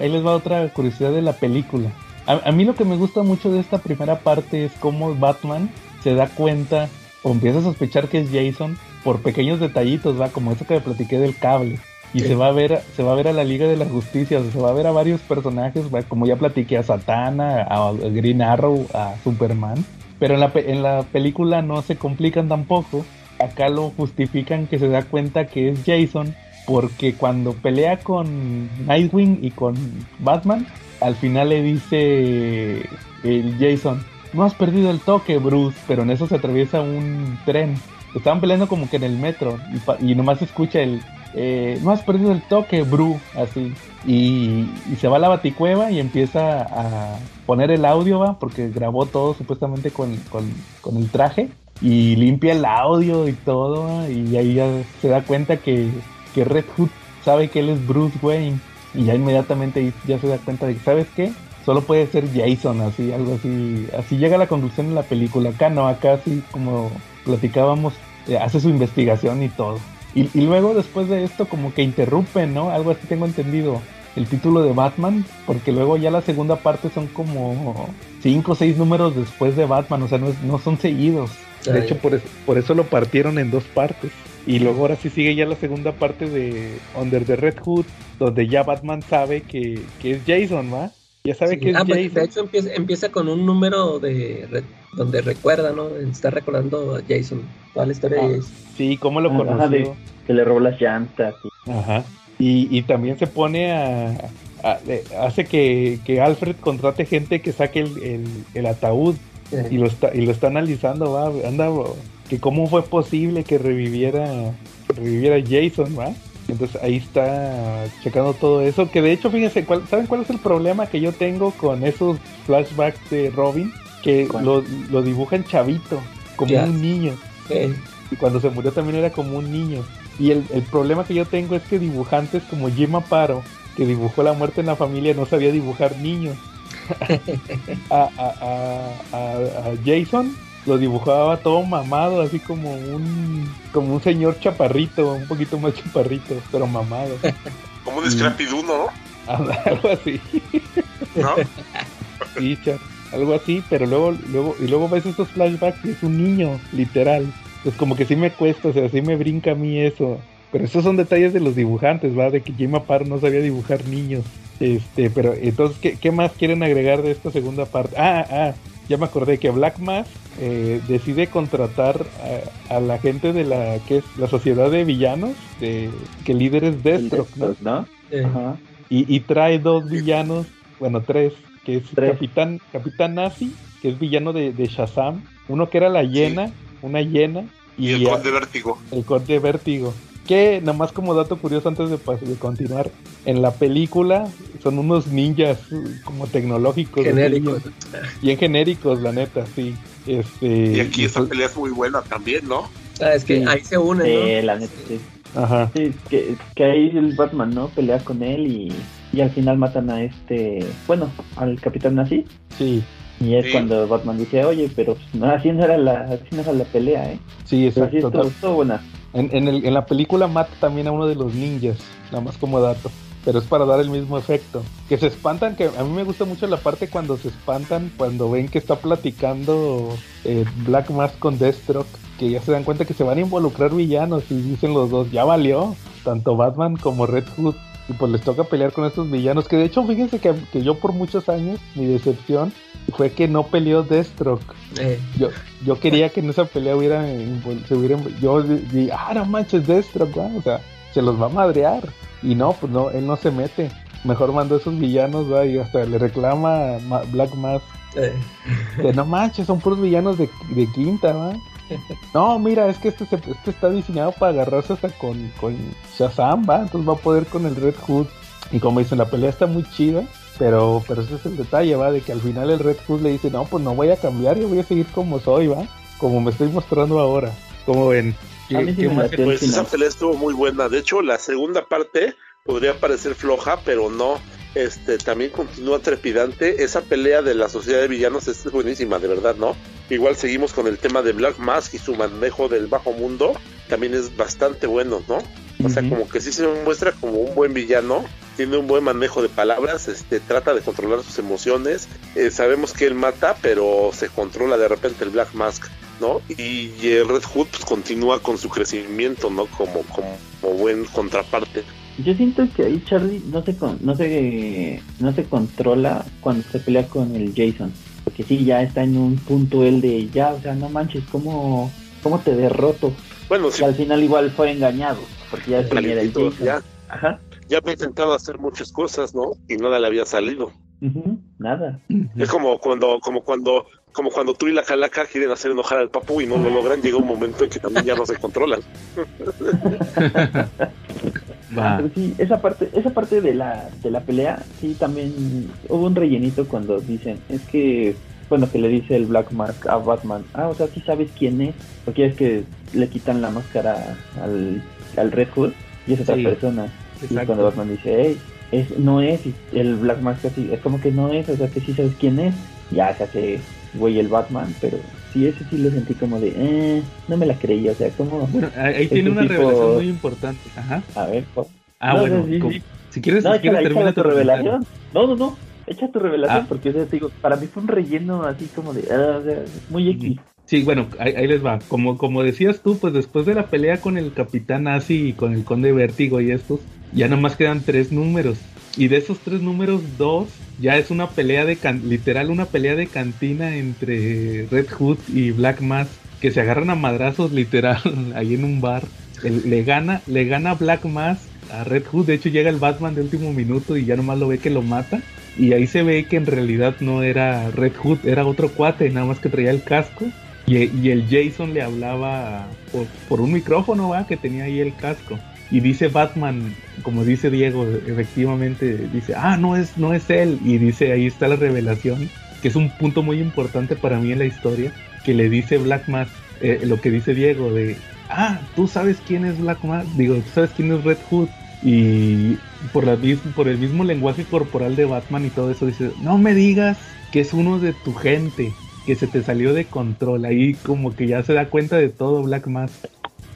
ahí les va otra curiosidad de la película. A, a mí lo que me gusta mucho de esta primera parte es cómo Batman se da cuenta o empieza a sospechar que es Jason por pequeños detallitos, va, como eso que le platiqué del cable. Y Sí. se va a ver, se va a ver a la Liga de la Justicia, o sea, se va a ver a varios personajes, va, como ya platiqué a Satana, a Green Arrow, a Superman. Pero en la, en la película no se complican tampoco. Acá lo justifican que se da cuenta que es Jason porque cuando pelea con Nightwing y con Batman, al final le dice el Jason, no has perdido el toque, Bruce, pero en eso se atraviesa un tren. Estaban peleando como que en el metro y, y nomás escucha el, eh, no has perdido el toque, Bru, así. Y, se va a la baticueva y empieza a poner el audio, va, porque grabó todo supuestamente con, con, el traje y limpia el audio y todo, y ahí ya se da cuenta que, que Red Hood sabe que él es Bruce Wayne y ya inmediatamente ya se da cuenta de que, ¿sabes qué? Solo puede ser Jason, así, algo así. Así llega la conclusión en la película. Acá no, acá sí, como platicábamos, eh, hace su investigación y todo. Y, y luego después de esto como que interrumpen, ¿no? Algo así tengo entendido. El título de Batman, porque luego ya la segunda parte son como cinco o seis números después de Batman, o sea, no, es- no son seguidos. De Ay. hecho, por eso, por eso lo partieron en dos partes. Y luego ahora sí sigue ya la segunda parte de Under the Red Hood, donde ya Batman sabe que, que es Jason, ¿va? Ya sabe Sí. que es Ah, pues, Jason. de hecho empieza, empieza con un número de re- donde recuerda, ¿no? Está recordando a Jason, toda la historia Ah. de Jason. Sí, cómo lo Ajá, conoció. de- que le robó las llantas. y- Ajá. Y, y también se pone a, hace que, que Alfred contrate gente que saque el, el- el ataúd y lo está y lo está analizando, va, anda, que cómo fue posible que reviviera reviviera Jason, va. Entonces ahí está checando todo eso, que de hecho fíjense, ¿cuál- ¿saben cuál es el problema que yo tengo con esos flashbacks de Robin? Que lo, lo dibujan chavito, como un niño. Y cuando se murió también era como un niño. Y el, el problema que yo tengo es que dibujantes como Jim Aparo, que dibujó la muerte en la familia, no sabía dibujar niños. a, a- a- a- a Jason lo dibujaba todo mamado, así como un como un señor chaparrito, un poquito más chaparrito, pero mamado. Como un Scrappy ¿no? Algo así. ¿No? Sí, cha- algo así, pero luego, luego, y luego ves estos flashbacks y es un niño, literal. Pues como que sí me cuesta, o sea, sí me brinca a mí eso. Pero esos son detalles de los dibujantes, ¿va? De que Jim Aparo no sabía dibujar niños. Este, pero entonces, ¿qué, qué más quieren agregar de esta segunda parte? Ah, ah, ya me acordé que Black Mass eh, decide contratar a, a la gente de la que es la sociedad de villanos, de, que líder es Deathstroke, ¿no? Ajá. Y, y trae dos villanos, bueno, tres, que es Tres. Capitán, Capitán Nazi, que es villano de, de Shazam, uno que era la hiena, una hiena, y, Y el Conde Vértigo. el Conde Vértigo. Que, nada más como dato curioso antes de, de continuar, en la película son unos ninjas uh, como tecnológicos. genéricos. Bien, genéricos, la neta, sí. Este, Y aquí esta pues- pelea es muy buena también, ¿no? Ah, es que Sí. ahí se unen, ¿no? Sí, la neta, sí. Ajá. Sí, que, que ahí el Batman, ¿no? Pelea con él y, y al final matan a este, bueno, al Capitán Nazi. Sí, Y es Sí. cuando Batman dice, oye, pero pues, no, así no era la, así no era la pelea, ¿eh? sí, así exacto. estuvo, estuvo buena. En, en, el- en la película mata también a uno de los ninjas, nada más como dato. Pero es para dar el mismo efecto. Que se espantan, que a mí me gusta mucho la parte cuando se espantan, cuando ven que está platicando eh, Black Mask con Deathstroke, que ya se dan cuenta que se van a involucrar villanos y dicen los dos, ya valió, tanto Batman como Red Hood. Y pues les toca pelear con estos villanos, que de hecho fíjense que, que yo por muchos años, mi decepción fue que no peleó Deathstroke. Eh, Yo, yo quería que en esa pelea hubiera, se hubiera, yo di, di, ah, no manches, Deathstroke, ¿va? o sea, se los va a madrear. Y no, pues no, él no se mete. Mejor mandó a esos villanos, va, y hasta le reclama a Black Mask eh, que no manches, son puros villanos de, de quinta, ¿va? No, mira, es que este, se- este está diseñado para agarrarse hasta con, con Shazam, ¿va? Entonces va a poder con el Red Hood. Y como dicen, la pelea está muy chida, pero, pero ese es el detalle, ¿va? De que al final el Red Hood le dice, no, pues no voy a cambiar, yo voy a seguir como soy, ¿va? Como me estoy mostrando ahora. Como ven? Sí Pues esa pelea estuvo muy buena. De hecho, la segunda parte podría parecer floja, pero no. Este también continúa trepidante. Esa pelea de la sociedad de villanos es buenísima, de verdad, ¿no? Igual seguimos con el tema de Black Mask y su manejo del bajo mundo. También es bastante bueno, ¿no? O sea, como que sí se muestra como un buen villano, tiene un buen manejo de palabras, este, trata de controlar sus emociones. Eh, sabemos que él mata, pero se controla de repente el Black Mask, ¿no? Y, y el Red Hood pues, continúa con su crecimiento, ¿no? Como, como, como buen contraparte. Yo siento que ahí Charlie no se, con- no se no se controla cuando se pelea con el Jason. Porque sí, ya está en un punto él de ya, o sea, no manches, ¿cómo, cómo te derroto? Bueno, sí, al final igual fue engañado, porque ya tenía el ya, Ajá. ya había intentado hacer muchas cosas, ¿no? Y nada le había salido. Nada. Es como cuando, como cuando, como cuando tú y la calaca quieren hacer enojar al papu y no lo logran, llega un momento en que también ya no se controlan. Va. Pero sí, esa parte, esa parte de la, de la pelea, sí también hubo un rellenito cuando dicen, es que, bueno, que le dice el Black Mask a Batman, ah, o sea, sí sabes quién es, porque es que le quitan la máscara al, al Red Hood y es otra Sí, persona. Y cuando Batman dice, hey, es, no es, el Black Mask así, es como que no es, o sea, que sí sabes quién es, ya se hace güey el Batman, pero sí, ese sí lo sentí como de, eh, no me la creí, o sea, como, Bueno, ahí tiene un una tipo- revelación muy importante. Ajá. a ver, po- Ah, No, bueno, no, sí, como- sí. si quieres, No, si quieres termina tu comentario. revelación. No, no, no. Echa tu revelación Ah. porque o sea, te digo, para mí fue un relleno así como de, ah, o sea, muy X. Sí, bueno, ahí, ahí les va. Como, como decías tú, pues después de la pelea con el Capitán Nazi y con el Conde Vértigo y estos, ya nomás quedan tres números. Y de esos tres números, dos ya es una pelea de can- literal una pelea de cantina entre Red Hood y Black Mask que se agarran a madrazos literal ahí en un bar. Le gana, le gana Black Mask a Red Hood. De hecho, llega el Batman de último minuto y ya nomás lo ve que lo mata. Y ahí se ve que en realidad no era Red Hood, era otro cuate, nada más que traía el casco. Y, y el Jason le hablaba por, por un micrófono, ¿va? Que tenía ahí el casco. Y dice Batman, como dice Diego, efectivamente, dice, ah, no es, no es él. Y dice, ahí está la revelación, que es un punto muy importante para mí en la historia, que le dice Black Mask, eh, lo que dice Diego, de, ah, tú sabes quién es Black Mask, digo, tú sabes quién es Red Hood. Y por, la, por el mismo lenguaje corporal de Batman y todo eso, dice, no me digas que es uno de tu gente, que se te salió de control. Ahí como que ya se da cuenta de todo Black Mask.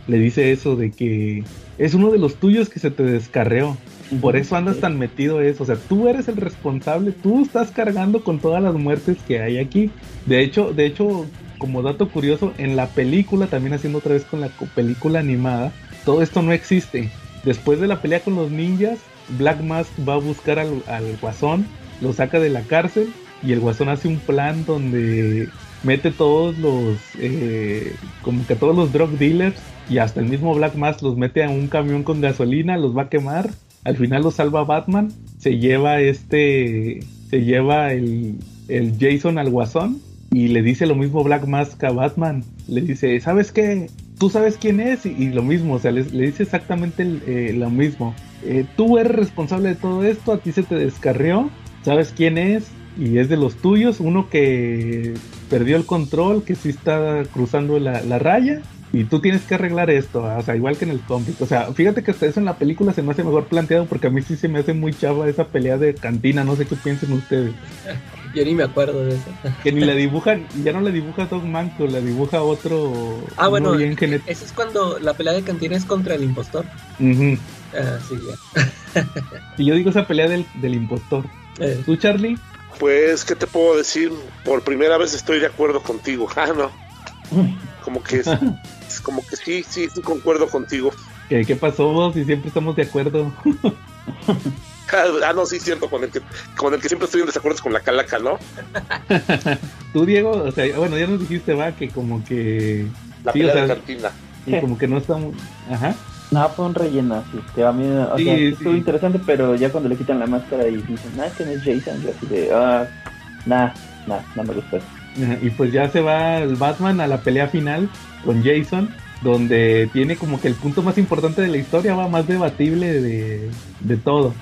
Le dice eso de que es uno de los tuyos que se te descarreó. Por eso andas tan metido eso. O sea, tú eres el responsable, tú estás cargando con todas las muertes que hay aquí. De hecho, de hecho, como dato curioso, en la película, también haciendo otra vez con la película animada, todo esto no existe. Después de la pelea con los ninjas, Black Mask va a buscar al, guasón, lo saca de la cárcel y el guasón hace un plan donde mete todos los, eh, como que todos los drug dealers y hasta el mismo Black Mask los mete a un camión con gasolina, los va a quemar. Al final los salva Batman, se lleva este, se lleva el, el Jason al guasón y le dice lo mismo Black Mask a Batman. Le dice, ¿sabes qué? tú sabes quién es y, lo mismo, o sea, le, dice exactamente eh, lo mismo. Eh, tú eres responsable de todo esto, a ti se te descarrió, sabes quién es y es de los tuyos, uno que perdió el control, que sí está cruzando la, raya y tú tienes que arreglar esto, o sea, igual que en el cómic. O sea, fíjate que hasta eso en la película se me hace mejor planteado porque a mí sí se me hace muy chava esa pelea de cantina, no sé qué piensen ustedes. Yo ni me acuerdo de eso. Que ni la dibujan, ya no la dibuja Doc Manco, la dibuja otro. Ah, bueno, eso es cuando la pelea de cantina es contra el impostor. Ah, sí, ya. y yo digo esa pelea del, del impostor. Eh. ¿Tú, Charlie? Pues, ¿qué te puedo decir? Por primera vez estoy de acuerdo contigo. Ah, no. Como que, como que sí, sí, sí concuerdo contigo. ¿Qué, qué pasó vos? Si siempre estamos de acuerdo. Ah, no, sí, cierto, con el que, con el que siempre estoy en desacuerdo con la calaca, ¿no? Tú, Diego, o sea, bueno, ya nos dijiste, va, que como que... La sí, de cantina. Y como que no estamos... Ajá. No, fue un relleno, sí. Que a mí, o sea, estuvo interesante, pero ya cuando le quitan la máscara y dicen, ah, que no es Jason, yo así de, ah, nah, nah, no me gusta. Y pues ya se va el Batman a la pelea final con Jason, donde tiene como que el punto más importante de la historia, va más debatible de, de todo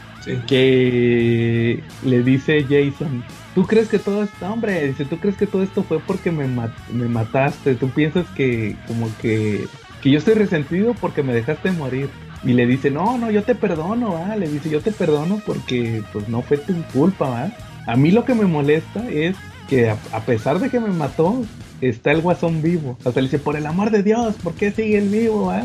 que le dice Jason, ¿tú crees que todo esto, hombre, dice, ¿tú crees que todo esto fue porque me, me mataste? ¿Tú piensas que como que, que yo estoy resentido porque me dejaste morir? Y le dice, no, no, yo te perdono, ¿va? Le dice, yo te perdono porque pues no fue tu culpa, ¿va? A mí lo que me molesta es que a, pesar de que me mató, está el guasón vivo. Sea, le dice, por el amor de Dios, ¿por qué sigue el vivo, ¿va?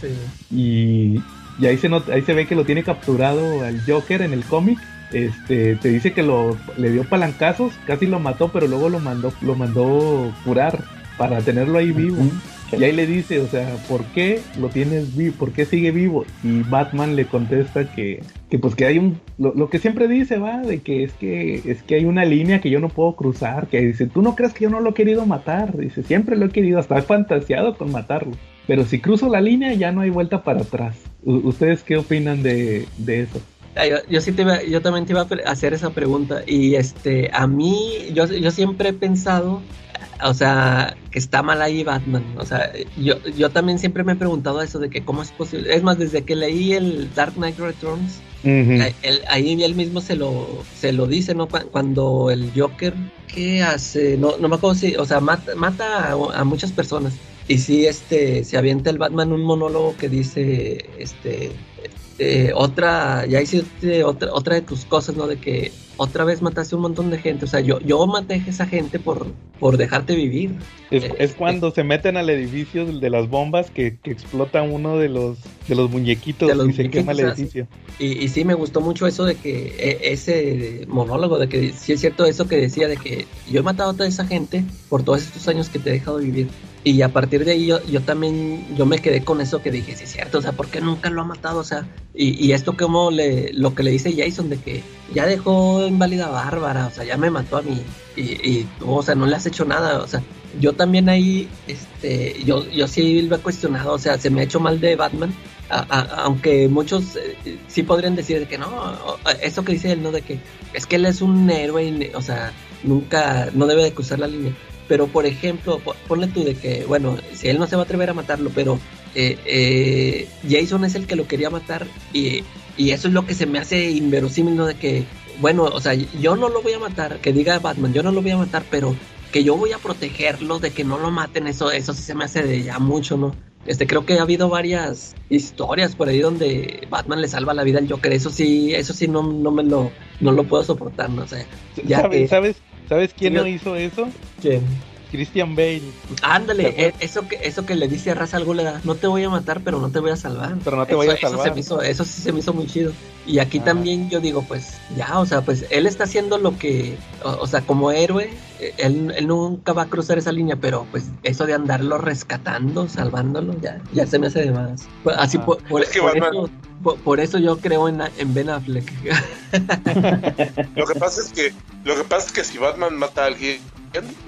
Sí. Y, y ahí se, ahí se ve que lo tiene capturado al Joker en el cómic. Este, te dice que lo, le dio palancazos, casi lo mató, pero luego lo mandó, lo mandó curar para tenerlo ahí vivo. Y ahí le dice, o sea, ¿por qué lo tienes vivo? ¿Por qué sigue vivo? Y Batman le contesta que, que pues que hay un, lo, que siempre dice, va, de que es que es que hay una línea que yo no puedo cruzar, que dice, tú no crees que yo no lo he querido matar, dice, siempre lo he querido, hasta he fantaseado con matarlo. Pero si cruzo la línea ya no hay vuelta para atrás. ¿Ustedes qué opinan de, eso? Ah, yo, sí te yo también te iba a hacer esa pregunta y este a mí yo, yo siempre he pensado o sea que está mal ahí Batman o sea yo, yo también siempre me he preguntado eso de que cómo es posible es más desde que leí el Dark Knight Returns ahí él mismo se lo se lo dice no cuando el Joker qué hace no no me acuerdo si o sea mata, mata a muchas personas y sí, este, se avienta el Batman un monólogo que dice, este, eh, otra, ya hiciste otra, otra de tus cosas, ¿no? De que otra vez mataste un montón de gente. O sea, yo, yo maté a esa gente por, por dejarte vivir. Es, eh, cuando se meten al edificio de las bombas que, que explota uno de los, de los muñequitos y se quema el edificio. Y, y, sí, me gustó mucho eso de que e, ese monólogo, de que sí es cierto eso que decía de que yo he matado a toda esa gente por todos estos años que te he dejado vivir. Y a partir de ahí yo, yo también, yo me quedé con eso que dije, sí es cierto, o sea, ¿por qué nunca lo ha matado? O sea, y, y esto como le, lo que le dice Jason de que ya dejó inválida Bárbara, o sea, ya me mató a mí, y, y o sea, no le has hecho nada, o sea, yo también ahí, este, yo, yo sí lo he cuestionado, o sea, se me ha hecho mal de Batman aunque muchos eh, sí podrían decir de que no, eso que dice él, ¿no? De que es que él es un héroe, o sea, nunca, no debe de cruzar la línea. Pero, por ejemplo, po- ponle tú de que, bueno, si él no se va a atrever a matarlo, pero eh, eh, Jason es el que lo quería matar y, y eso es lo que se me hace inverosímil, ¿no? De que, bueno, o sea, yo no lo voy a matar, que diga Batman, yo no lo voy a matar, pero que yo voy a protegerlo de que no lo maten, eso, eso sí se me hace de ya mucho, ¿no? Este, creo que ha habido varias historias por ahí donde Batman le salva la vida al Joker, eso sí, eso sí no, no me lo, no lo puedo soportar, no sé. Ya ¿Sabes, que- ¿sabes, ¿Sabes quién no hizo eso? ¿Quién? Christian Bale. Ándale, eh, eso que, eso que le dice a Ra's al no te voy a matar, pero no te voy a salvar. Pero no te Eso- voy a Eso, salvar. se me hizo, eso sí se me hizo muy chido. Y aquí Ah. también yo digo, pues ya, o sea, pues él está haciendo lo que, o, o sea, como héroe, eh, él, él nunca va a cruzar esa línea, pero pues eso de andarlo rescatando, salvándolo, ya, ya se me hace de más. Pues, Así Ah. por, por- Es que por Batman- eso, por, por eso yo creo en, en Ben Affleck. Lo que pasa es que lo que pasa es que si Batman mata a alguien,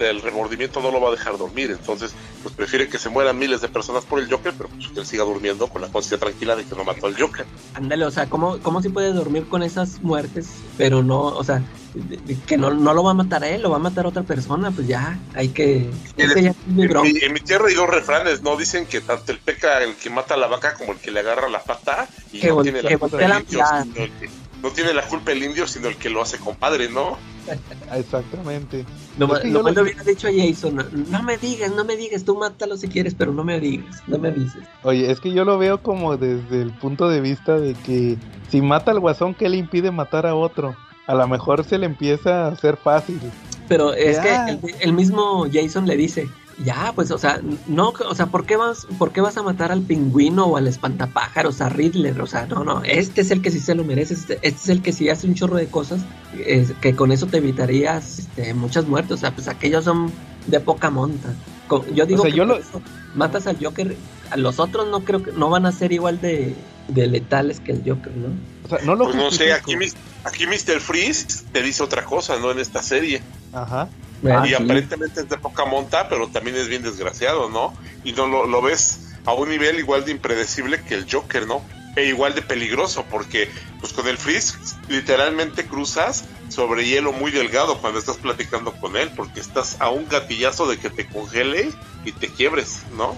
el remordimiento no lo va a dejar dormir, entonces pues prefiere que se mueran miles de personas por el Joker, pero pues que él siga durmiendo con la conciencia tranquila de que no mató al Joker. Ándale, o sea, ¿cómo, ¿cómo se puede dormir con esas muertes? Pero no, o sea, que no, no lo va a matar a él, lo va a matar a otra persona, pues ya, hay que... ese ya es mi En mi, en mi tierra hay dos refranes, ¿no? Dicen que tanto el peca el que mata a la vaca como el que le agarra la pata y Que no tiene la que culpa el la indio, mirada. sino el que- no tiene la culpa el indio, sino el que lo hace compadre, ¿no? Exactamente. Nomás Es que yo nomás lo- hubiera dicho a Jason, no, no me digas, no me digas, tú mátalo si quieres, pero no me digas, no me avises. Oye, es que yo lo veo como desde el punto de vista de que si mata al guasón, ¿qué le impide matar a otro? A lo mejor se le empieza a hacer fácil. Pero es Ya. que el, el mismo Jason le dice, ya, pues, o sea, no, o sea, ¿por qué vas, por qué vas a matar al pingüino o al espantapájaros, a Riddler? O sea, no, no, este es el que sí se lo merece, este, este es el que sí hace un chorro de cosas, es- que con eso te evitarías este, muchas muertes, o sea, pues aquellos son de poca monta. Yo digo sea, que yo lo- matas al Joker, a los otros no creo que, no van a ser igual de, de letales que el Joker, ¿no? O sea, no lo Pues no sé, aquí, aquí Mr. Freeze te dice otra cosa, ¿no? En esta serie. Ajá. Ah, y sí. aparentemente es de poca monta, pero también es bien desgraciado, ¿no? Y no lo, lo ves a un nivel igual de impredecible que el Joker, ¿no? E igual de peligroso, porque pues con el Freeze literalmente cruzas sobre hielo muy delgado cuando estás platicando con él, porque estás a un gatillazo de que te congele y te quiebres, ¿no?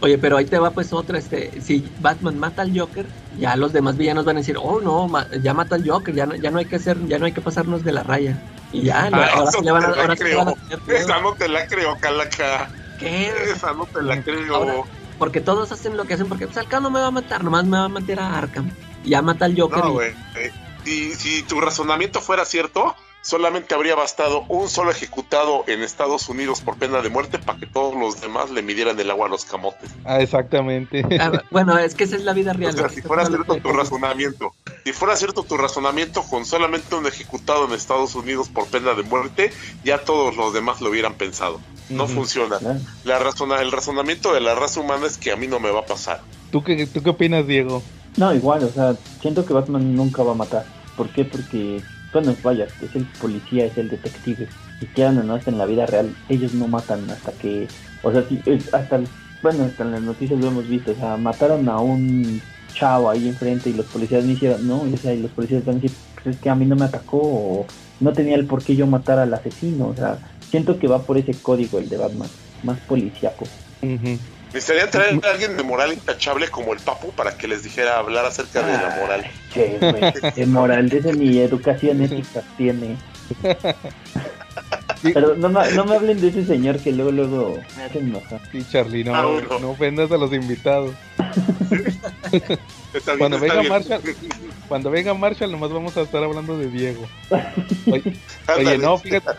Oye, pero ahí te va pues otra, este, si Batman mata al Joker, ya los demás villanos van a decir, oh no, ma- ya mata al Joker, ya no, ya no hay que hacer, ya no hay que pasarnos de la raya. Y ya, no, Ah, ahora sí le van a, ahora sí le creo. van a tener miedo. Esa no te la creo, Calaca. ¿Qué? Esa no te la creo. Ahora- Porque todos hacen lo que hacen, porque pues Arkham no me va a matar, nomás me va a matar a Arkham. Y ya mata al Joker. No, y-. Eh, Si, si tu razonamiento fuera cierto, solamente habría bastado un solo ejecutado en Estados Unidos por pena de muerte para que todos los demás le midieran el agua a los camotes. Ah, exactamente. Ah, bueno, es que esa es la vida O real. sea, lo que si fuera cierto tu razonamiento, si fuera cierto tu razonamiento con solamente un ejecutado en Estados Unidos por pena de muerte, ya todos los demás lo hubieran pensado. No funciona. La razona, el razonamiento de la raza humana es que a mí no me va a pasar. ¿Tú qué, ¿Tú qué opinas, Diego? No, igual, o sea, siento que Batman nunca va a matar. ¿Por qué? Porque, bueno, vaya, es el policía, es el detective. Si quieran o no, hasta en la vida real, ellos no matan hasta que, o sea, si, hasta, bueno, hasta en las noticias lo hemos visto, o sea, mataron a un chavo ahí enfrente y los policías no hicieron, no, o sea, y los policías van a pues es que a mí no me atacó o no tenía el por qué yo matar al asesino, o sea, siento que va por ese código el de Batman, más policíaco. Necesitarían traer a alguien de moral intachable como el Papu para que les dijera hablar acerca de la moral. Che, güey, qué moral, de ese ni educación ética tiene. Pero no me, no me hablen de ese señor que luego, luego me hacen enojar. Sí, Charlie, no, Ah, bueno. no ofendas a los invitados. Está bien, Cuando está venga bien. Marshall, cuando venga Marshall, nomás vamos a estar hablando de Diego. Oye, no, fíjate,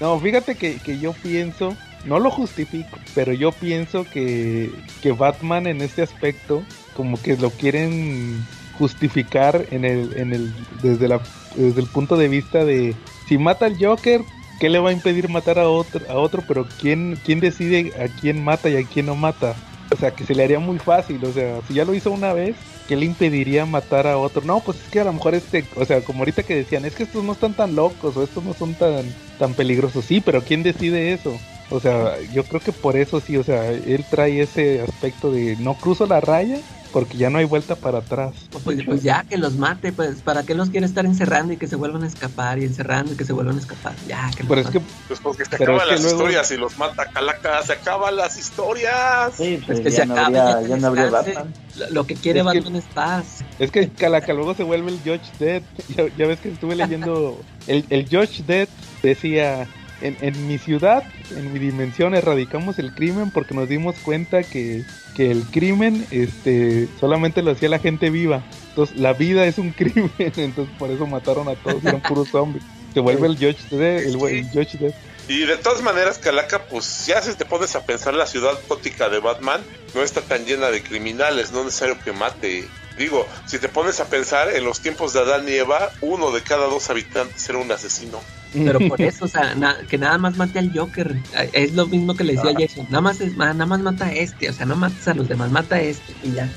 no, fíjate que, que yo pienso, no lo justifico, pero yo pienso que, que Batman en este aspecto, como que lo quieren justificar en el, en el, desde la, desde el punto de vista de si mata al Joker, ¿qué le va a impedir matar a otro, a otro? Pero quién, quién decide a quién mata y a quién no mata. O sea, que se le haría muy fácil, o sea, si ya lo hizo una vez, ¿qué le impediría matar a otro? No, pues es que a lo mejor este, o sea, como ahorita que decían, es que estos no están tan locos o estos no son tan, tan peligrosos. Sí, pero ¿quién decide eso? O sea, yo creo que por eso sí, o sea, él trae ese aspecto de no cruzo la raya porque ya no hay vuelta para atrás. Pues, pues ya que los mate, pues ¿para qué los quiere estar encerrando y que se vuelvan a escapar y encerrando y que se vuelvan a escapar? Ya, que los Pero es que mate. Pues porque se acaban es que las luego- historias y los mata Calaca, se acaban las historias. Sí, pues Es que ya, se no habría, ya ya no habría. Batman. Lo- Lo que quiere Es que- Batman es paz. Es que Calaca luego se vuelve el Judge Dead. Ya, ya ves que estuve leyendo. El, el Judge Dead decía: en, en mi ciudad, en mi dimensión, erradicamos el crimen porque nos dimos cuenta que, que el crimen este, solamente lo hacía la gente viva. Entonces, la vida es un crimen. Entonces, por eso mataron a todos. Eran puros zombies. Se vuelve el Judge Dead. El, el Judge Dead. Y de todas maneras, Calaca, pues ya si te pones a pensar la ciudad gótica de Batman, no está tan llena de criminales, no es necesario que mate. Digo, si te pones a pensar, en los tiempos de Adán y Eva, uno de cada dos habitantes era un asesino. Pero por eso, o sea, na- que nada más mate al Joker. Es lo mismo que le decía Jason. Nada más, es- nada más mata a este. O sea, no mates a los demás, mata a este y ya.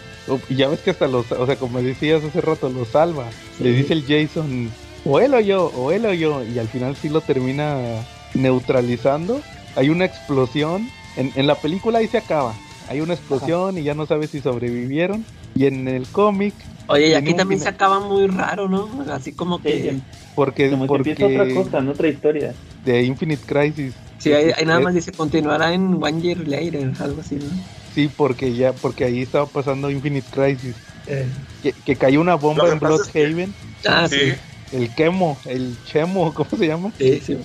Y ya ves que hasta los, o sea, como decías hace rato, lo salva. Le dice el Jason, o él o yo, o él o yo, y al final sí lo termina neutralizando. Hay una explosión. En, en la película ahí se acaba. Hay una explosión y ya no sabes si sobrevivieron. Y en el cómic, Oye, y aquí también se acaba muy raro, ¿no? Así como que... Sí, porque, como que porque empieza otra cosa, en otra historia. de Infinite Crisis. Sí, ahí, ahí nada Eh, más dice continuará en One Year Later, algo así, ¿no? Sí, porque ya, porque ahí estaba pasando Infinite Crisis. Eh, Que, que cayó una bomba Lo en pasa es que- Bloodhaven. Ah, sí. Sí. El Chemo, el Chemo, ¿cómo se llama? Sí, sí.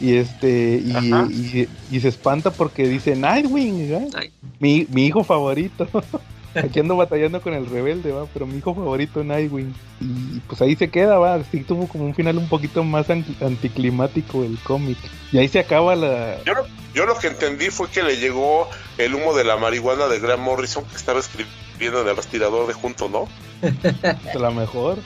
Y este y, y, y se espanta porque dice Nightwing. Ay. mi, mi hijo favorito aquí ando batallando con el rebelde va pero mi hijo favorito Nightwing y pues ahí se queda va sí tuvo como un final un poquito más an- anticlimático el cómic y ahí se acaba la Yo, lo- yo lo que entendí fue que le llegó el humo de la marihuana de Graham Morrison que estaba escribiendo en el respirador de junto, ¿no? la mejor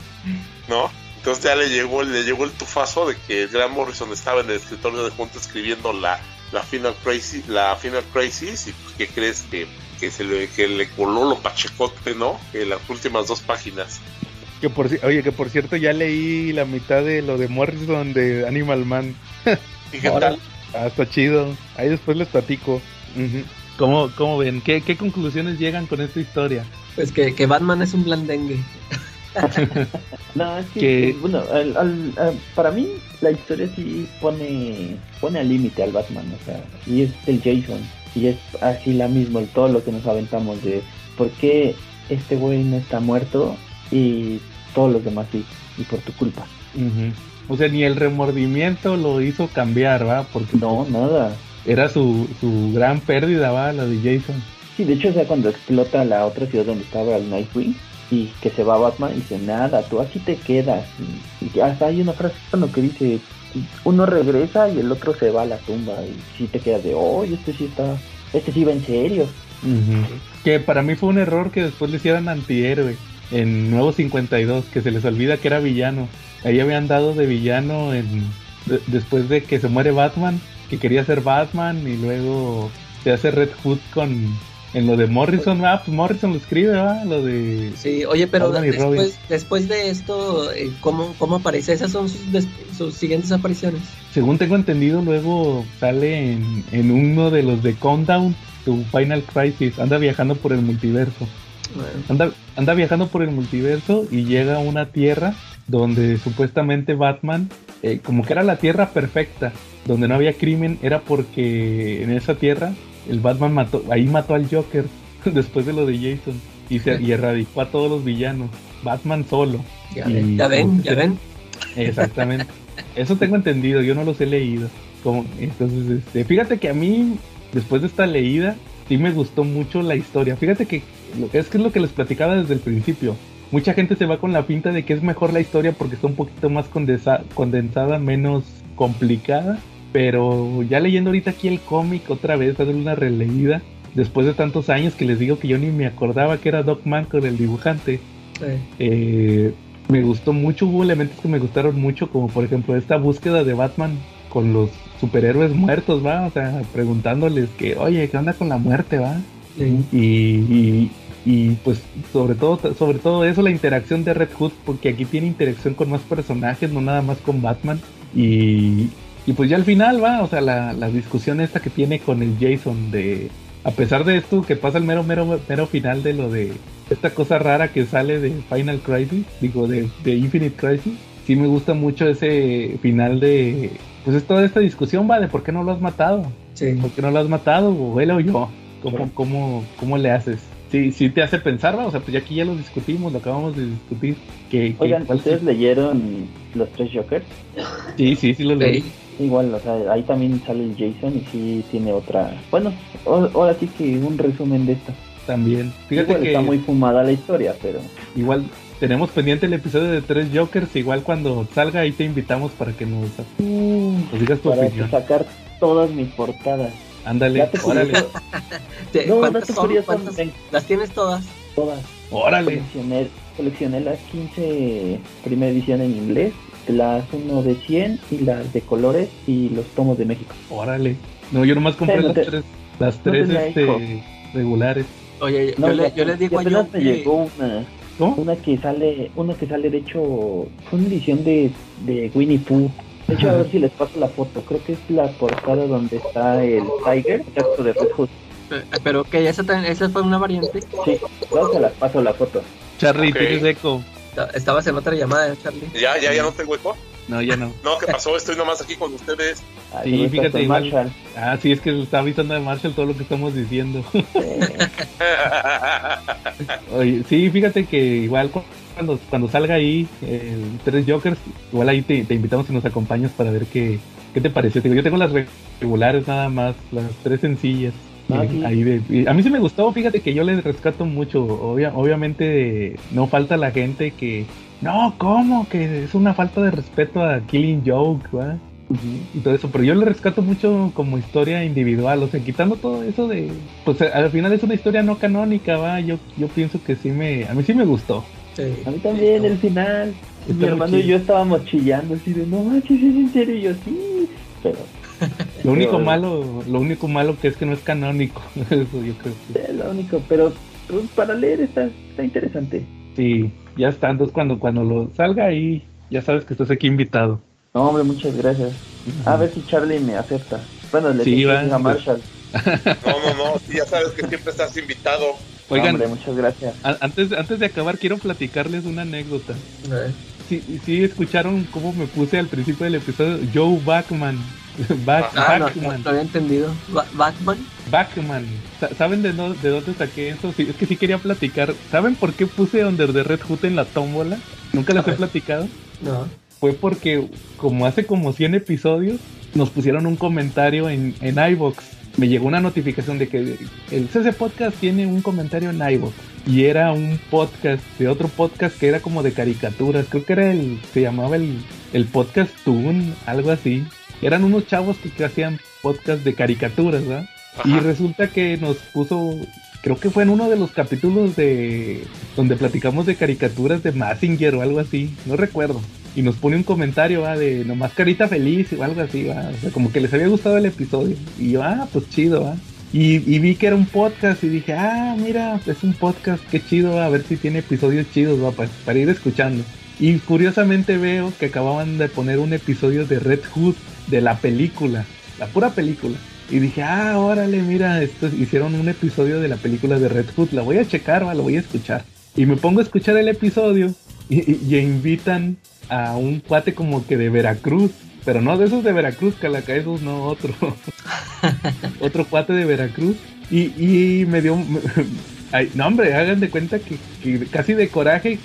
¿No? Entonces ya le llegó, le llegó el tufazo de que Graham Morrison estaba en el escritorio de junto escribiendo la, la Final Crisis, la Final Crisis, y pues, ¿qué crees que, que se le, que le coló lo pachecote, ¿no? En las últimas dos páginas. que por oye que por cierto ya leí la mitad de lo de Morrison de Animal Man ¿Y qué Ahora- tal? Ah, está chido. Ahí después les platico. ¿Cómo, ¿Cómo ven? ¿Qué, ¿Qué conclusiones llegan con esta historia? Pues que, que Batman es un blandengue. No, es que, Que- eh, bueno, al- al- al- para mí la historia sí pone pone al límite al Batman, o sea, y es el Jason, y es así la mismo, el- todo lo que nos aventamos de por qué este güey no está muerto y todos los demás sí, y por tu culpa. O sea, ni el remordimiento lo hizo cambiar, ¿va? Porque No, nada. era su, su gran pérdida, ¿va? La de Jason. Sí, de hecho, o sea, cuando explota la otra ciudad donde estaba el Nightwing y que se va Batman y dice, nada, tú aquí te quedas. Y, y hasta hay una frase cuando que dice, uno regresa y el otro se va a la tumba y sí te quedas de, oh, este sí está, este sí va en serio. Que para mí fue un error que después le hicieran antihéroe en Nuevo 52, que se les olvida que era villano. Ahí habían dado de villano en de- después de que se muere Batman, que quería ser Batman y luego se hace Red Hood con en lo de Morrison, ah, pues Morrison lo escribe, ¿va? Lo de Sí, oye, pero Robin. después, después de esto, eh, ¿cómo, ¿cómo aparece? Esas son sus, sus siguientes apariciones. Según tengo entendido, luego sale en, en uno de los de Countdown, tu Final Crisis, anda viajando por el multiverso. Bueno, Anda, anda viajando por el multiverso y llega a una tierra donde supuestamente Batman, eh, como que era la tierra perfecta, donde no había crimen, era porque en esa tierra el Batman mató, ahí mató al Joker después de lo de Jason y, se, y erradicó a todos los villanos. Batman solo. ya, ven, ya ven, ya ven. Exactamente. Eso tengo entendido, yo no los he leído. Como, entonces, este, fíjate que a mí, después de esta leída, sí me gustó mucho la historia. Fíjate que es que es lo que les platicaba desde el principio. Mucha gente se va con la pinta de que es mejor la historia porque está un poquito más condensa- condensada, menos complicada. Pero ya leyendo ahorita aquí el cómic otra vez, dándole una releída, después de tantos años que les digo que yo ni me acordaba que era Doc Man con el dibujante. Eh, Eh, me gustó mucho, hubo elementos que me gustaron mucho, como por ejemplo esta búsqueda de Batman con los superhéroes muertos, ¿va? O sea, preguntándoles que, oye, ¿qué onda con la muerte, va? sí. Y, y, y, pues sobre todo, sobre todo eso, la interacción de Red Hood, porque aquí tiene interacción con más personajes, no nada más con Batman. Y, y pues ya al final va, o sea, la, la discusión esta que tiene con el Jason de, a pesar de esto que pasa el mero, mero, mero final de lo de esta cosa rara que sale de Final Crisis, digo, de, de Infinite Crisis, sí me gusta mucho ese final de, pues es toda esta discusión, va, de por qué no lo has matado, Sí. por qué no lo has matado, o él o yo, ¿cómo, cómo, cómo le haces? Sí, sí te hace pensar, va, o sea, pues ya aquí ya lo discutimos, lo acabamos de discutir. Que, Oigan, ¿ustedes leyeron Los Tres Jokers? Sí, sí, sí lo leí. Igual, o sea, ahí también sale el Jason y sí tiene otra... Bueno, o- ahora sí que un resumen de esto. También. Fíjate Igual que está muy fumada la historia, pero... igual tenemos pendiente el episodio de tres Jokers. Igual cuando salga ahí te invitamos para que nos, nos digas tu Para opinión. sacar todas mis portadas. Ándale, órale, Te- No, ¿Cuántas son? ¿Cuántas? ven. ¿Las tienes todas? todas. órale. Coleccioné, coleccioné las 15 primera edición en inglés, las 1 de 100 y las de colores y los tomos de México. Órale. No, yo nomás compré Sí, no las tres, las no tres tenía este, regulares. Oye, No, yo, le, yo les digo a me que... llegó una, una que sale, una que sale de hecho, fue una edición de, de Winnie Pooh. De hecho, a ver si les paso la foto. Creo que es la portada donde está el Tiger, exacto de Red Hood. Pero que esa, tan- esa fue una variante. Sí, luego se las paso la foto. Charlie, Ok. tienes eco. Esta- Estabas en otra llamada, Charlie. Ya, ya, ya no tengo eco. No, ya no. No, ¿qué pasó? Estoy nomás aquí con ustedes. Ah, Sí, fíjate, igual. Marshall. Ah, sí, es que está avisando de Marshall todo lo que estamos diciendo. Eh, Oye, sí, fíjate que igual cu- cuando, cuando salga ahí el tres Jokers, igual ahí te, te invitamos y nos acompañas para ver qué, qué te pareció. Te digo, yo tengo las regulares nada más, las tres sencillas. Ahí de- a mí sí me gustó, fíjate que yo le rescato mucho. Obvia- obviamente no falta la gente que, no, ¿cómo? Que es una falta de respeto a Killing Joke, ¿va? y todo eso, pero yo le rescato mucho como historia individual, o sea, quitando todo eso de, pues al final es una historia no canónica, va, yo, yo pienso que sí me, a mí sí me gustó. Sí. A mí también, el final. Está Mi hermano y yo estábamos chillando así de, no manches, es en serio. Y yo, sí. Pero Lo único Pero- malo, lo único malo que es que no es canónico, eso yo creo que es lo único. Pero pues, para leer está, está interesante. sí, ya está, entonces cuando, cuando lo salga ahí, ya sabes que estás aquí invitado. No, hombre, muchas gracias. A ver si Charlie me acepta. Bueno, le Sí, dije va, a. Marshall. No, no, no. sí, ya sabes que siempre estás invitado. No, Oigan, hombre, muchas gracias. a- antes, antes de acabar quiero platicarles una anécdota. Ver. Sí, sí escucharon cómo me puse al principio del episodio Joe Backman. Back- Ah, no, Backman. no había entendido. Ba- Batman. Backman. Sa- ¿Saben de, no- de dónde saqué eso? Sí, es que sí quería platicar. ¿Saben por qué puse Under the Red Hood en la tómbola? Nunca les he platicado. No. Fue porque, como hace como 100 episodios, nos pusieron un comentario en, en iVox. Me llegó una notificación de que el CC Podcast tiene un comentario en iVox. Y era un podcast de otro podcast que era como de caricaturas. Creo que era el. Se llamaba el, el Podcast Toon, algo así. Eran unos chavos que, que hacían podcast de caricaturas, ¿verdad? Y resulta que nos puso, creo que fue en uno de los capítulos de donde platicamos de caricaturas de Massinger o algo así, no recuerdo. Y nos pone un comentario ¿va? de nomás carita feliz o algo así, ¿va? O sea, como que les había gustado el episodio. Y yo, ah, pues chido, ¿va? Y, y vi que era un podcast y dije, ah, mira, es un podcast, qué chido, ¿va? a ver si tiene episodios chidos, ¿va? Para, para ir escuchando. Y curiosamente veo que acababan de poner un episodio de Red Hood, de la película, la pura película. Y dije, ah, órale, mira, estos hicieron un episodio de la película de Red Hood, la voy a checar, va, lo voy a escuchar. Y me pongo a escuchar el episodio y, y- y invitan a un cuate como que de Veracruz, pero no de esos de Veracruz, Calaca, esos no, otro. otro cuate de Veracruz. Y, y me dio... ay, no, hombre, hagan de cuenta que, que casi de coraje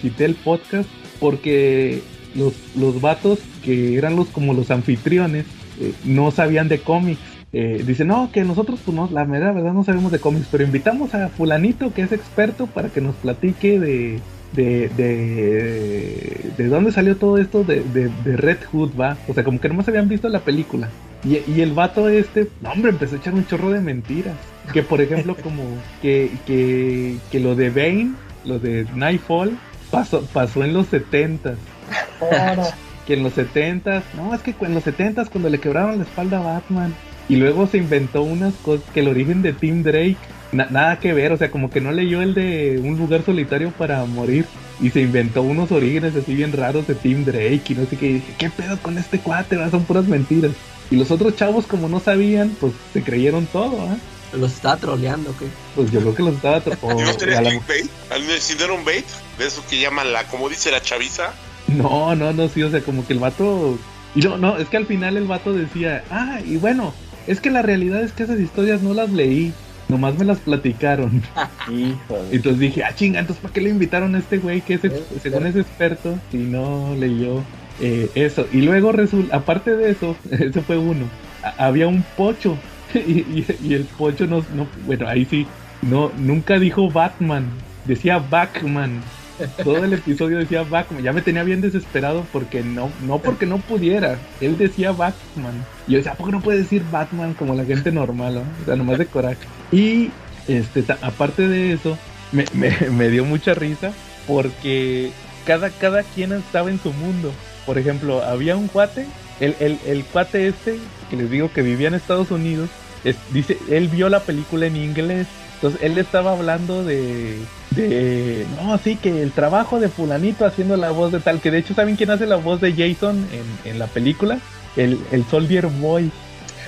quité el podcast porque los, los vatos que eran los como los anfitriones eh, no sabían de cómics. Eh, dice, no, que nosotros, pues no, la mera verdad no sabemos de cómics, pero invitamos a fulanito que es experto para que nos platique de, de, de, de dónde salió todo esto de, de, de Red Hood, va. O sea, como que nomás habían visto la película. Y, y el vato este, no, hombre, empezó a echar un chorro de mentiras. Que por ejemplo, como que, que, que lo de Bane, lo de Nightfall, pasó, pasó en los 70 que en los 70 no, es que en los 70 cuando le quebraron la espalda a Batman. Y luego se inventó unas cosas que el origen de Tim Drake, na- nada que ver, o sea, como que no leyó el de un lugar solitario para morir. Y se inventó unos orígenes así bien raros de Tim Drake y no sé qué. Y dije, ¿qué pedo con este cuate? va? Son puras mentiras. Y los otros chavos, como no sabían, pues se creyeron todo, ¿ah? Los estaba troleando, ¿qué? Pues yo creo que los estaba... o- ¿Y no tenía a la- clickbait? ¿Al- Si no era un bait, de eso que llaman la, como dice la chaviza. No, no, no, sí, o sea, como que el vato... Y no, no, es que al final el vato decía, ah, y bueno, es que la realidad es que esas historias no las leí, nomás me las platicaron. Híjole. Entonces dije, ah, chinga, entonces ¿para qué le invitaron a este güey que es, ex- según es experto y no leyó eh, eso? Y luego resulta, aparte de eso, ese fue uno, había un pocho y, y- y el pocho no, no, bueno, ahí sí, no, nunca dijo Batman, decía Batman. Todo el episodio decía Batman. Ya me tenía bien desesperado porque no, no porque no pudiera. Él decía Batman. Yo decía, ¿por qué no puede decir Batman como la gente normal? no? O sea, nomás de coraje. Y este, aparte de eso, me, me- dio mucha risa porque cada, cada quien estaba en su mundo. Por ejemplo, había un cuate, el, el, el cuate este, que les digo que vivía en Estados Unidos, dice, él vio la película en inglés. Entonces él estaba hablando de, de, no, sí, que el trabajo de fulanito haciendo la voz de tal, que de hecho, ¿saben quién hace la voz de Jason en, en la película? El, el Soldier Boy.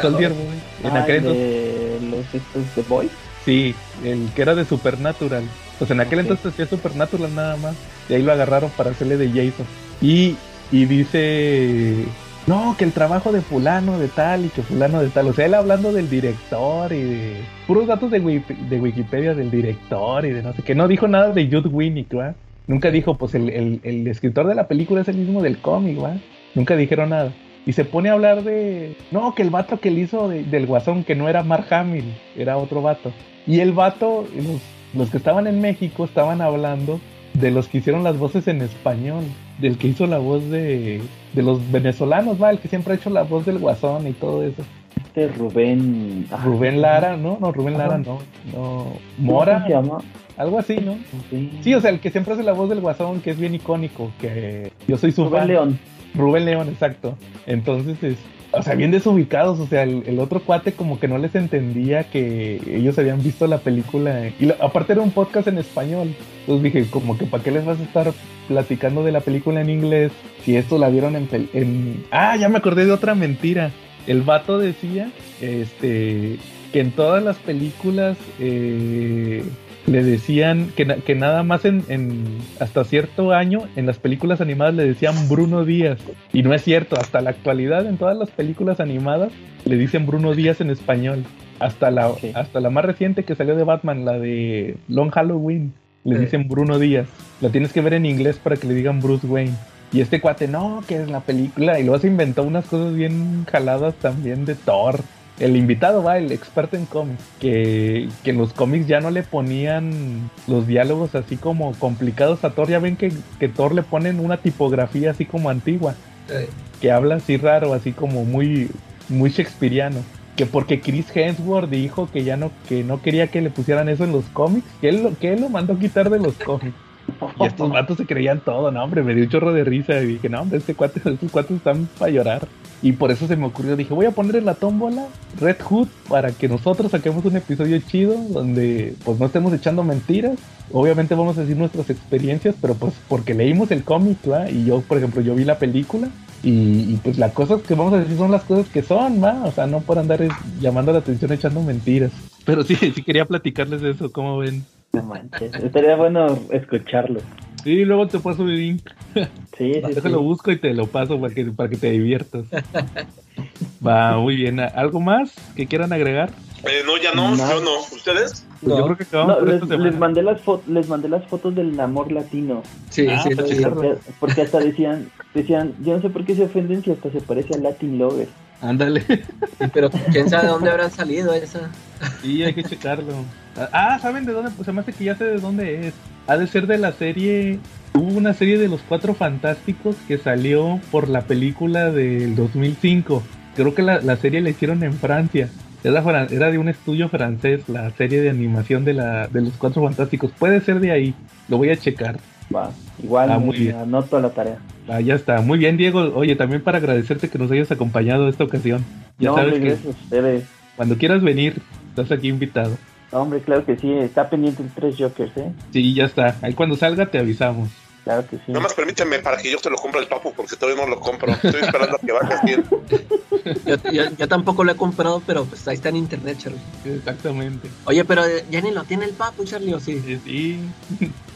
Soldier Boy. En Ah, aquel de los estos The Boys. Sí, el que era de Supernatural. Pues en aquel entonces hacía Supernatural nada más. Y ahí lo agarraron para hacerle de Jason. Y, y dice, no, que el trabajo de fulano de tal y que fulano de tal. O sea, él hablando del director y de puros datos de, Wiki- de Wikipedia del director y de no sé qué. No dijo nada de Jude Winnick, ¿va? Nunca dijo, pues el, el, el escritor de la película es el mismo del cómic, ¿va? Nunca dijeron nada. Y se pone a hablar de. No, que el vato que le hizo de- del guasón, que no era Mark Hamill, era otro vato. Y el vato, los, los que estaban en México estaban hablando de los que hicieron las voces en español, del que hizo la voz de, de los venezolanos, va, el que siempre ha hecho la voz del guasón y todo eso. Este Rubén. ah, Rubén Lara, ¿no? No, Rubén Lara Ajá. no. No. ¿cómo Mora, se llama? algo así, ¿no? Sí. Sí, o sea, el que siempre hace la voz del guasón, que es bien icónico, que yo soy su Rubén fan. León. Rubén León, exacto. Entonces, es, o sea, bien desubicados, o sea, el, otro cuate como que no les entendía que ellos habían visto la película. Y aparte era un podcast en español. Entonces dije, como que ¿para qué les vas a estar platicando de la película en inglés si esto la vieron en... en... Ah, ya me acordé de otra mentira. El vato decía, este, que en todas las películas... eh, le decían que, que nada más en, en- hasta cierto año en las películas animadas le decían Bruno Díaz. Y no es cierto hasta la actualidad en todas las películas animadas le dicen Bruno Díaz en español. Hasta la hasta la más reciente que salió de Batman la de Long Halloween le Sí. dicen Bruno Díaz. La tienes que ver en inglés para que le digan Bruce Wayne. Y este cuate no que es la película y luego se inventó unas cosas bien jaladas también de Thor el invitado va, el experto en cómics, que, que en los cómics ya no le ponían los diálogos así como complicados a Thor. Ya ven que, que Thor le ponen una tipografía así como antigua, que habla así raro, así como muy, muy shakespeariano. Que porque Chris Hemsworth dijo que ya no, que no quería que le pusieran eso en los cómics, que él, lo- que él lo mandó quitar de los cómics. Y estos vatos se creían todo, no, hombre, me dio un chorro de risa y dije, no, hombre, este cuate, estos cuates están para llorar. Y por eso se me ocurrió, dije, voy a poner en la tómbola Red Hood para que nosotros saquemos un episodio chido donde pues no estemos echando mentiras. Obviamente vamos a decir nuestras experiencias, pero pues porque leímos el cómic, ¿va? Y yo, por ejemplo, yo vi la película y, y, pues las cosas que vamos a decir son las cosas que son, ¿va? O sea, no por andar llamando la atención echando mentiras. Pero sí, sí quería platicarles de eso, ¿cómo ven? No manches. Estaría bueno escucharlo. Sí, luego te paso el link. Sí, sí, sí. Déjalo busco y te lo paso para que, para que te diviertas. Va, muy bien. ¿Algo más que quieran agregar? Eh, no, ya no, No. yo no. ¿Ustedes? Pues yo creo que acabamos No, les, les mandé las fotos, les mandé las fotos del amor latino. Sí, Ah, sí, porque hasta decían, decían, yo no sé por qué se ofenden si hasta se parece a Latin Lover. Ándale. Pero quién sabe de dónde habrán salido esa. Sí, hay que checarlo. Ah, ¿saben de dónde? Pues se me hace que ya sé de dónde es. Ha de ser de la serie. Hubo una serie de los Cuatro Fantásticos que salió por la película del 2005. Creo que la, la serie la hicieron en Francia. Era, era de un estudio francés, la serie de animación de, la, de los Cuatro Fantásticos. Puede ser de ahí. Lo voy a checar. Va, igual Ah, muy bien. anoto la tarea. Ah, ya está. Muy bien, Diego. Oye, también para agradecerte que nos hayas acompañado esta ocasión. Ya no, sabes hombre, que gracias a ustedes. cuando quieras venir, estás aquí invitado. No, hombre, claro que sí, está pendiente el tres Jokers, ¿eh? Sí, ya está. Ahí cuando salga te avisamos. Claro que sí. Nada más permíteme para que yo te lo compre el papu, porque todavía no lo compro. Estoy esperando a que vayas bien. Yo, yo- yo tampoco lo he comprado, pero pues ahí está en internet, Charlie. Exactamente. Oye, pero eh, ya ni lo tiene el papu, Charlie, ¿o sí? Eh, Sí.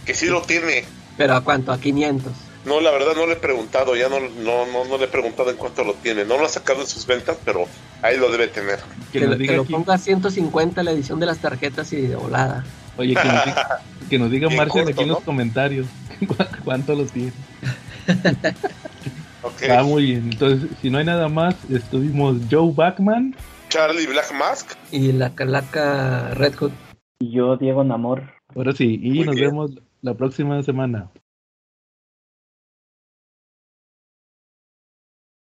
Que sí lo tiene. ¿Pero a cuánto? ¿A 500? No, la verdad no le he preguntado, ya no, no, no, no le he preguntado en cuánto lo tiene. No lo ha sacado en sus ventas, pero ahí lo debe tener. Que, lo- que ponga a 150 la edición de las tarjetas y de volada. Oye, que nos diga, que nos diga Marshall corto, aquí en los comentarios cu- cuánto lo tiene. Ok. Está muy bien. Entonces, si no hay nada más, estuvimos Joe Backman. Charlie Black Mask. Y la calaca Red Hood. Y yo, Diego Namor. Ahora sí, y Muy nos bien. vemos la próxima semana.